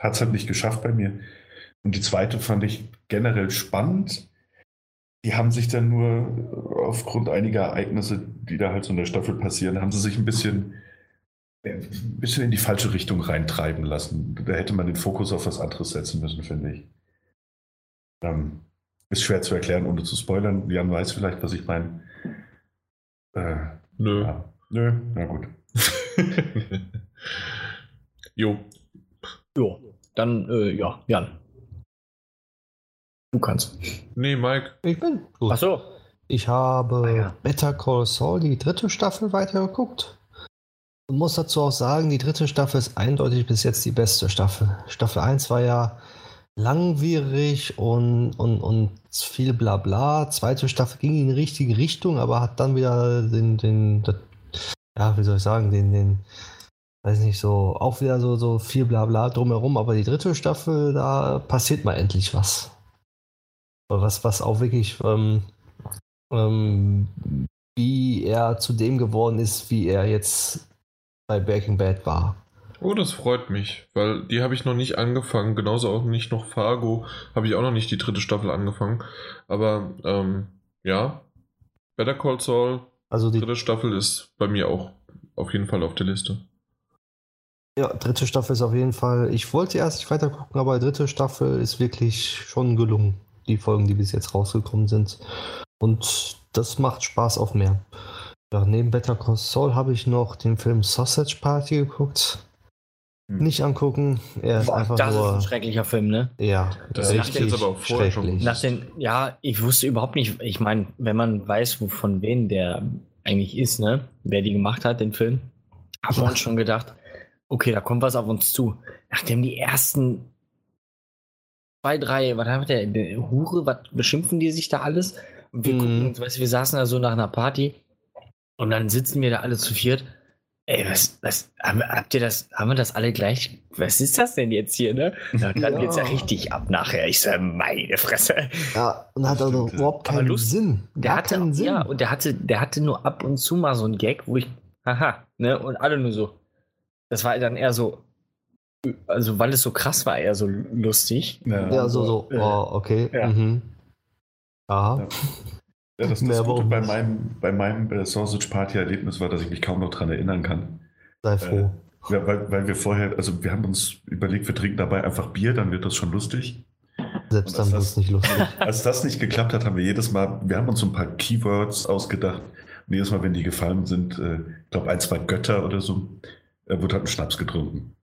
hat es halt nicht geschafft bei mir. Und die zweite fand ich generell spannend. Die haben sich dann nur aufgrund einiger Ereignisse, die da halt so in der Staffel passieren, haben sie sich ein bisschen, äh, ein bisschen in die falsche Richtung reintreiben lassen. Da hätte man den Fokus auf was anderes setzen müssen, finde ich. Ähm, ist schwer zu erklären, ohne zu spoilern. Jan weiß vielleicht, was ich meine. Äh, Nö. ja. Nö, na gut. jo. Jo, dann, äh, ja, Jan. Du kannst. Nee, Mike. Ich bin gut. Achso. Ich habe Ah, ja. Better Call Saul, die dritte Staffel, weitergeguckt. Und muss dazu auch sagen, die dritte Staffel ist eindeutig bis jetzt die beste Staffel. Staffel 1 war ja langwierig und, und, und viel Blabla. Zweite Staffel ging in die richtige Richtung, aber hat dann wieder den, den, das ja, wie soll ich sagen, den, den, weiß nicht, so, auch wieder so, so viel Blabla drumherum, aber die dritte Staffel, da passiert mal endlich was. Was, was auch wirklich, ähm, ähm, wie er zu dem geworden ist, wie er jetzt bei Breaking Bad war. Oh, das freut mich, weil die habe ich noch nicht angefangen. Genauso auch nicht noch Fargo. Habe ich auch noch nicht die dritte Staffel angefangen. Aber ähm, ja, Better Call Saul, Also die dritte Staffel ist bei mir auch auf jeden Fall auf der Liste. Ja, dritte Staffel ist auf jeden Fall. Ich wollte erst nicht weiter gucken, aber dritte Staffel ist wirklich schon gelungen. Die Folgen, die bis jetzt rausgekommen sind. Und das macht Spaß auf mehr. Ja, neben Better Call Saul habe ich noch den Film Sausage Party geguckt. Hm. Nicht angucken. Er ist Boah, einfach das ist nur. ein schrecklicher Film, ne? ja, Das ich jetzt aber auch vorher schon schrecklich. Nach den, ja, ich wusste überhaupt nicht, ich meine, wenn man weiß, wo- von wen der eigentlich ist, ne, wer die gemacht hat, den Film, haben wir uns schon gedacht, okay, da kommt was auf uns zu. Nachdem die ersten zwei, drei, was haben wir der, Hure, was beschimpfen die sich da alles? Und wir Mhm. gucken uns, weißt du, wir saßen da so nach einer Party und dann sitzen wir da alle zu viert. Ey, was, was, haben, wir- habt ihr das, haben wir das alle gleich? Was ist das denn jetzt hier, ne? Na, dann Ja. geht's ja richtig ab nachher. Ich so, meine Fresse. Ja, und hat also überhaupt keinen Lust- Sinn. Der Gar hatte, keinen Sinn. ja, und der hatte, der hatte nur ab und zu mal so einen Gag, wo ich, haha, ne, und alle nur so. Das war dann eher so, also weil es so krass war, eher so lustig. ja, so, so. Ja. Oh, okay. Ja. Mhm. Aha. Ja. Ja, das, das Gute bei meinem, bei meinem äh, Sausage Party Erlebnis war, dass ich mich kaum noch dran erinnern kann. Sei froh. Ja, weil, weil wir vorher, also wir haben uns überlegt, wir trinken dabei einfach Bier, dann wird das schon lustig. Selbst dann wird es nicht lustig. Als das nicht geklappt hat, haben wir jedes Mal, wir haben uns so ein paar Keywords ausgedacht. Und jedes Mal, wenn die gefallen sind, äh, ich glaube ein, zwei Götter oder so, äh, wurde halt ein Schnaps getrunken.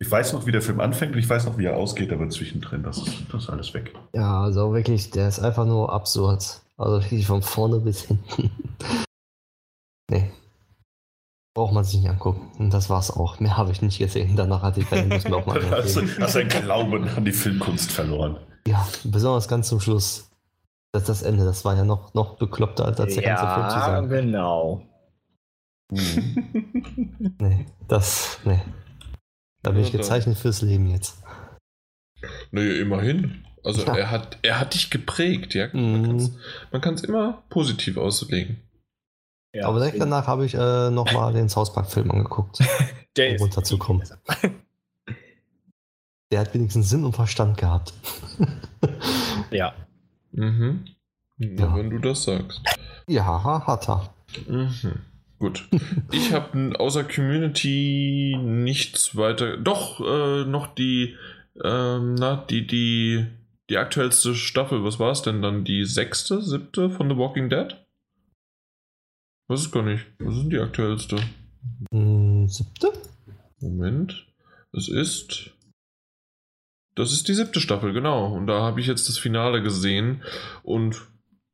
Ich weiß noch, wie der Film anfängt und ich weiß noch, wie er ausgeht, aber zwischendrin, das ist, das ist alles weg. Ja, also wirklich, der ist einfach nur absurd. Also wirklich von vorne bis hinten. nee. Braucht man sich nicht angucken. Und das war's auch. Mehr habe ich nicht gesehen. Danach hatte ich keine Lust mehr auf meinen Hast du einen Glauben an die Filmkunst verloren. Ja, besonders ganz zum Schluss. Das, das Ende, das war ja noch, noch bekloppter als der ganze Film zusammen. genau. Mhm. Nee, das, nee. Da bin Ja, ich gezeichnet fürs Leben jetzt. Naja, immerhin. Also Ja. er hat, er hat dich geprägt, ja. Mhm. Man kann es immer positiv auslegen. Ja, Aber direkt danach habe ich äh, nochmal den South Park-Film angeguckt, der um ist runterzukommen. Der hat wenigstens Sinn und Verstand gehabt. Ja. Mhm. Na, Ja. Wenn du das sagst. ja, hat er. Mhm. Gut. Ich habe außer Community nichts weiter. Doch, äh, noch die, ähm, na, die, die, die aktuellste Staffel. Was war es denn dann? Die sechste, siebte von The Walking Dead? Weiß es gar nicht. Was ist denn die aktuellste? Hm, siebte? Moment. Es ist. Das ist die siebte Staffel, genau. Und da habe ich jetzt das Finale gesehen. Und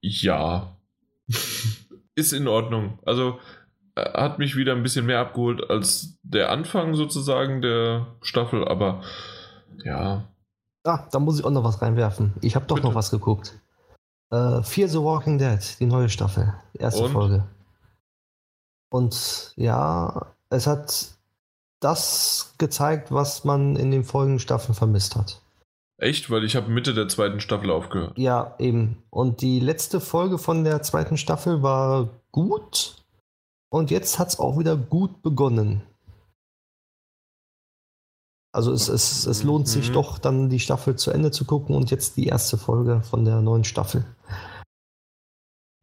ja. ist in Ordnung. Also hat mich wieder ein bisschen mehr abgeholt als der Anfang sozusagen der Staffel, aber ja. Ah, da muss ich auch noch was reinwerfen. Ich habe doch Bitte. noch was geguckt. Äh, Fear the Walking Dead, die neue Staffel, erste Und? Folge. Und ja, es hat das gezeigt, was man in den folgenden Staffeln vermisst hat. Echt, weil ich habe Mitte der zweiten Staffel aufgehört. Ja, eben. Und die letzte Folge von der zweiten Staffel war gut. Und jetzt hat es auch wieder gut begonnen. Also es, es, es lohnt sich Mhm. doch, dann die Staffel zu Ende zu gucken und jetzt die erste Folge von der neuen Staffel.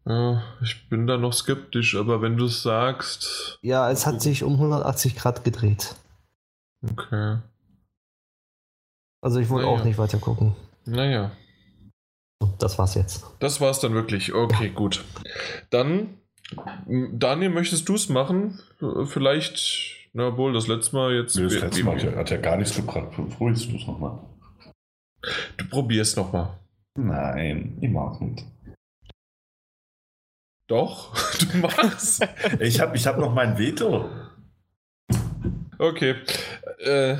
Ja, ich bin da noch skeptisch, aber wenn du es sagst. Ja, es hat sich um 180 Grad gedreht. Okay. Also ich wollte Naja. auch nicht weiter gucken. Naja. Das war's jetzt. Das war's dann wirklich. Okay, gut. Dann, Daniel, möchtest du es machen? Vielleicht, na wohl, das letzte Mal jetzt. Nee, das letzte Mal hat ja, hat ja gar nichts gebracht. Probierst du es nochmal? Du probierst nochmal. Nein, ich mag nicht. Doch, du machst. Ich habe ich hab noch mein Veto. okay. Äh,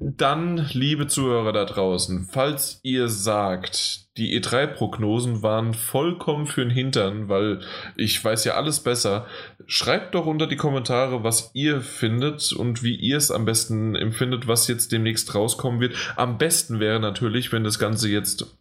Dann, liebe Zuhörer da draußen, falls ihr sagt, die E3-Prognosen waren vollkommen für den Hintern, weil ich weiß ja alles besser, schreibt doch unter die Kommentare, was ihr findet und wie ihr es am besten empfindet, was jetzt demnächst rauskommen wird. Am besten wäre natürlich, wenn das Ganze jetzt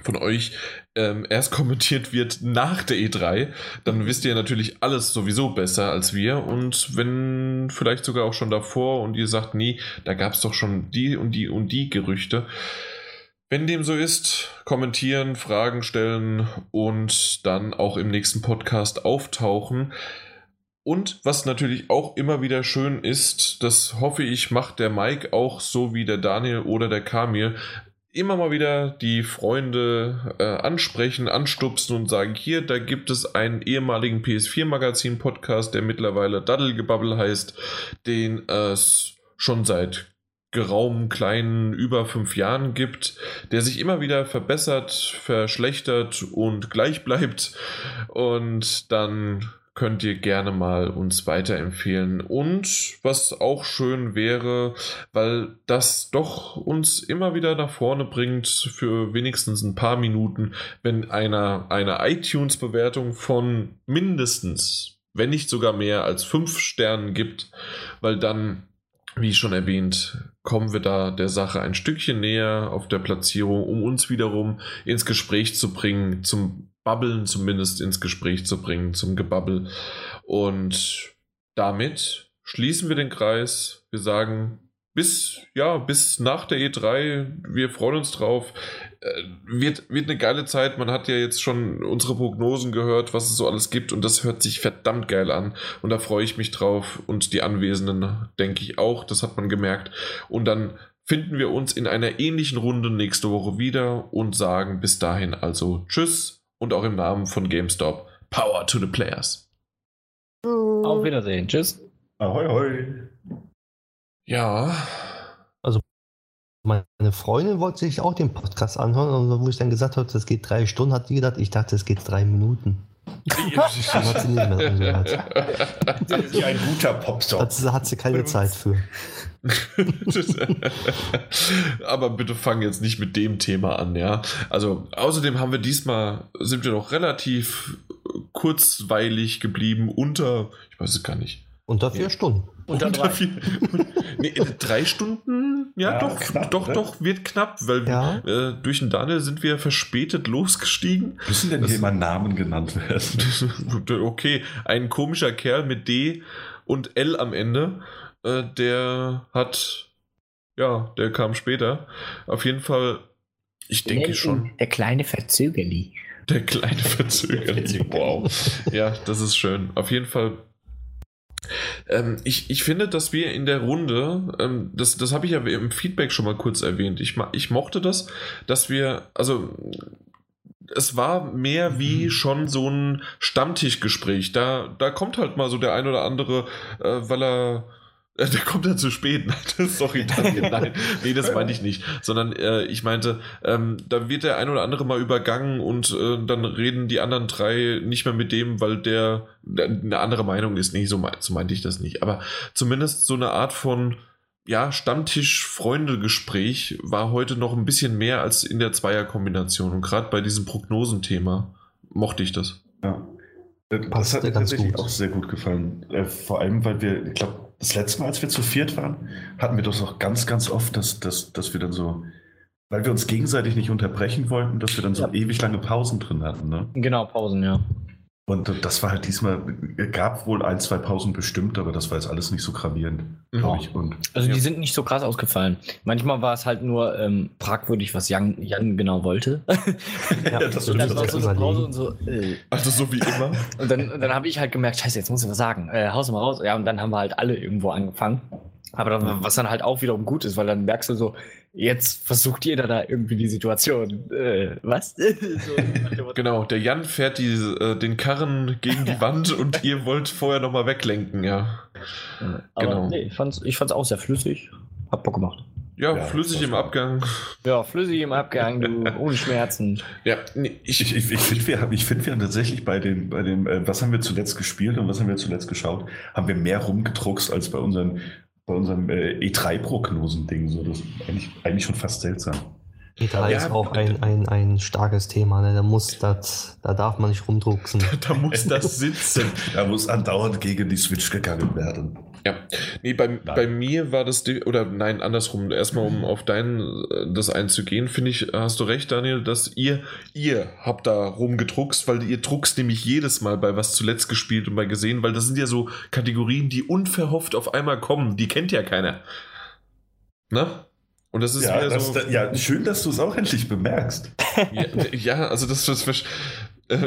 von euch ähm, erst kommentiert wird nach der E3, dann wisst ihr natürlich alles sowieso besser als wir. Und wenn vielleicht sogar auch schon davor und ihr sagt, nee, da gab es doch schon die und die und die Gerüchte. Wenn dem so ist, kommentieren, Fragen stellen und dann auch im nächsten Podcast auftauchen. Und was natürlich auch immer wieder schön ist, das hoffe ich, macht der Mike auch so wie der Daniel oder der Kamil, immer mal wieder die Freunde äh, ansprechen, anstupsen und sagen, hier, da gibt es einen ehemaligen PS4-Magazin-Podcast, der mittlerweile Daddelgebubble heißt, den es schon seit geraumen kleinen über fünf Jahren gibt, der sich immer wieder verbessert, verschlechtert und gleich bleibt. Und dann könnt ihr gerne mal uns weiterempfehlen. Und was auch schön wäre, weil das doch uns immer wieder nach vorne bringt, für wenigstens ein paar Minuten, wenn einer eine iTunes-Bewertung von mindestens, wenn nicht sogar mehr als fünf Sternen gibt, weil dann wie schon erwähnt, kommen wir da der Sache ein Stückchen näher auf der Platzierung, um uns wiederum ins Gespräch zu bringen, zum Babbeln zumindest ins Gespräch zu bringen, zum Gebabbel. Und damit schließen wir den Kreis. Wir sagen bis, ja, bis nach der E3. Wir freuen uns drauf. Äh, wird, wird eine geile Zeit. Man hat ja jetzt schon unsere Prognosen gehört, was es so alles gibt. Und das hört sich verdammt geil an. Und da freue ich mich drauf. Und die Anwesenden, denke ich auch. Das hat man gemerkt. Und dann finden wir uns in einer ähnlichen Runde nächste Woche wieder und sagen bis dahin also Tschüss und auch im Namen von GameStop Power to the Players. Auf Wiedersehen. Tschüss. Ahoi, ahoi. Ja. Also, meine Freundin wollte sich auch den Podcast anhören und wo ich dann gesagt habe, das geht drei Stunden, hat sie gedacht, ich dachte, es geht drei Minuten. Hat sie nicht mehr angehört. Das ist ja ein guter Popstar. Hat, sie- hat sie keine Zeit für. Aber bitte fang jetzt nicht mit dem Thema an, ja. Also außerdem haben wir diesmal, sind wir noch relativ kurzweilig geblieben unter, ich weiß es gar nicht. Unter vier Stunden. Unter drei. vier, nee, drei Stunden? Ja, Ja, doch, knapp, doch, ne? doch, wird knapp, weil Ja. äh, durch den Daniel sind wir verspätet losgestiegen. Müssen denn hier immer Namen genannt werden? okay, ein komischer Kerl mit D und L am Ende, äh, der hat, ja, der kam später. Auf jeden Fall, ich denke Nenn schon, Der kleine Verzögerli. der kleine Verzögerer. wow. Ja, das ist schön. Auf jeden Fall. Ähm, ich, ich finde, dass wir in der Runde, ähm, das, das habe ich ja im Feedback schon mal kurz erwähnt, ich, ich mochte das, dass wir, also es war mehr wie schon so ein Stammtischgespräch. Da, da kommt halt mal so der ein oder andere, äh, weil er. Äh, Der kommt dann zu spät. Sorry, Daniel. Nein, nee, das meinte ich nicht. Sondern äh, ich meinte, ähm, da wird der ein oder andere mal übergangen und äh, dann reden die anderen drei nicht mehr mit dem, weil der eine andere Meinung ist. Nee, so, mein, so meinte ich das nicht. Aber zumindest so eine Art von ja, Stammtisch-Freunde-Gespräch war heute noch ein bisschen mehr als in der Zweierkombination. Und gerade bei diesem Prognosenthema mochte ich das. Ja. Das Passte hat mir tatsächlich gut. auch sehr gut gefallen. Äh, Vor allem, weil wir, ich glaube, das letzte Mal, als wir zu viert waren, hatten wir das auch ganz, ganz oft, dass, dass, dass wir dann so, weil wir uns gegenseitig nicht unterbrechen wollten, dass wir dann so Ja. ewig lange Pausen drin hatten. Ne? Genau, Pausen, ja. Und das war halt diesmal, gab wohl ein, zwei Pausen bestimmt, aber das war jetzt alles nicht so gravierend, glaube ich. Und Also Ja. die sind nicht so krass ausgefallen. Manchmal war es halt nur ähm, fragwürdig, was Jan, Jan genau wollte. Ja, das dann war das so eine Pause und so. Äh. Also so wie immer. Und dann, und dann habe ich halt gemerkt, scheiße, jetzt muss ich was sagen. Äh, haus mal raus. Ja, und dann haben wir halt alle irgendwo angefangen. Aber dann, was dann halt auch wiederum gut ist, weil dann merkst du so, jetzt versucht jeder da irgendwie die Situation. Äh, was? so. Genau, der Jan fährt die, äh, den Karren gegen die Wand und ihr wollt vorher nochmal weglenken, ja. Aber Genau. nee, ich fand's, ich fand's auch sehr flüssig. Hat Bock gemacht. Ja, Ja, flüssig im Abgang. Ja, flüssig im Abgang, du, ohne Schmerzen. Ja, nee, ich, ich, ich, ich finde, wir, ich find, wir haben tatsächlich bei dem, bei dem äh, was haben wir zuletzt gespielt und was haben wir zuletzt geschaut, haben wir mehr rumgedruckst als bei unseren bei unserem äh, E3-Prognosen-Ding. So, das ist eigentlich, eigentlich schon fast seltsam. E3 ja, ist auch ein, ein, ein starkes Thema. Ne? Da, muss das, da darf man nicht rumdrucksen. da muss das sitzen. da muss andauernd gegen die Switch gegangen werden. Ja, nee, bei, bei mir war das, oder nein, andersrum. Erstmal, um auf dein, äh, das einzugehen, finde ich, hast du recht, Daniel, dass ihr, ihr habt da rumgedruckst, weil ihr druckst nämlich jedes Mal bei was zuletzt gespielt und bei gesehen, weil das sind ja so Kategorien, die unverhofft auf einmal kommen. Die kennt ja keiner. Ne? Und das ist ja, wieder das, so. ja, schön, dass du es auch endlich bemerkst. ja, ja, also das, das,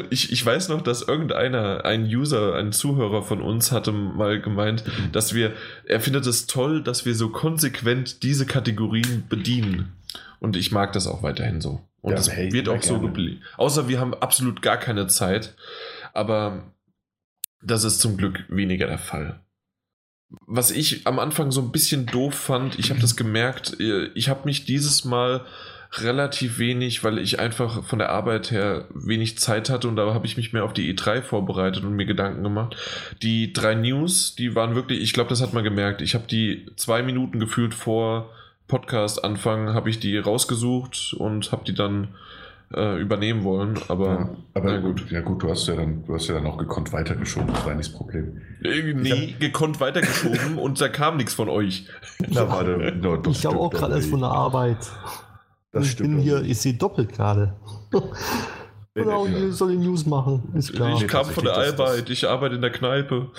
ich, ich weiß noch, dass irgendeiner, ein User, ein Zuhörer von uns hatte mal gemeint, dass wir, er findet es toll, dass wir so konsequent diese Kategorien bedienen. Und ich mag das auch weiterhin so. Und ja, das hey, wird auch so geblieben. Außer wir haben absolut gar keine Zeit. Aber das ist zum Glück weniger der Fall was ich am Anfang so ein bisschen doof fand, ich habe das gemerkt, äh, ich habe mich dieses Mal relativ wenig, weil ich einfach von der Arbeit her wenig Zeit hatte und da habe ich mich mehr auf die E3 vorbereitet und mir Gedanken gemacht. Die drei News, die waren wirklich, ich glaube, das hat man gemerkt. Ich habe die zwei Minuten gefühlt vor Podcast Anfang, habe ich die rausgesucht und habe die dann äh, übernehmen wollen. Aber, ja, aber gut. Ja gut, du hast ja dann, du hast ja dann auch gekonnt weitergeschoben, das war nicht das Problem. Äh, nee, hab... gekonnt weitergeschoben und da kam nichts von euch. Na, warte, no, ich habe auch gerade erst von der Arbeit. Das ich bin hier, ich sehe doppelt gerade. Genau, ich soll die News machen. Ist klar. Ich kam von der Arbeit, ich arbeite in der Kneipe.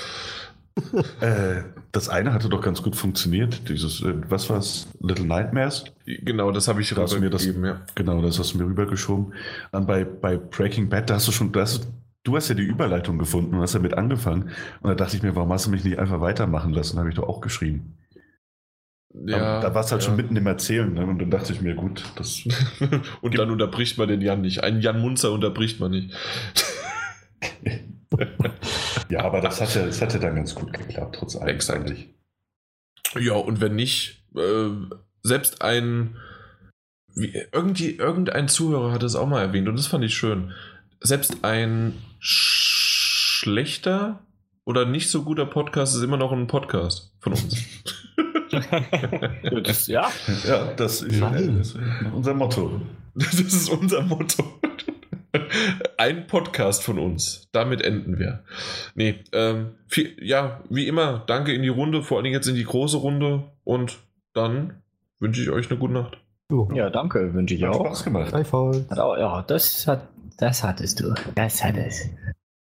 äh, das eine hatte doch ganz gut funktioniert. Dieses, äh, was war es? Little Nightmares? Genau, das habe ich da rübergegeben, ja. Genau, das hast du mir rübergeschoben. Dann bei, bei Breaking Bad, da hast du schon, da hast du, du hast ja die Überleitung gefunden und hast damit angefangen. Und da dachte ich mir, warum hast du mich nicht einfach weitermachen lassen? habe ich doch auch geschrieben. Ja, da war es halt ja. schon mitten im Erzählen, ne? und dann dachte ich mir, gut, das. und dann unterbricht man den Jan nicht. Einen Jan Munzer unterbricht man nicht. ja, aber das hat, ja, das hat ja dann ganz gut geklappt, trotz allem. Exakt. Ja, und wenn nicht, äh, selbst ein, wie, irgendwie, irgendein Zuhörer hat es auch mal erwähnt und das fand ich schön. Selbst ein schlechter oder nicht so guter Podcast ist immer noch ein Podcast von uns. das, ja. Ja, das ist, das ist unser Motto. Das ist unser Motto. Ein Podcast von uns. Damit enden wir. Nee, ähm, viel, ja, wie immer, danke in die Runde, vor allen Dingen jetzt in die große Runde. Und dann wünsche ich euch eine gute Nacht. Ja, danke, wünsche ich hat auch. Spaß gemacht. Hat auch, ja, das hat, das hattest du. Das hat es.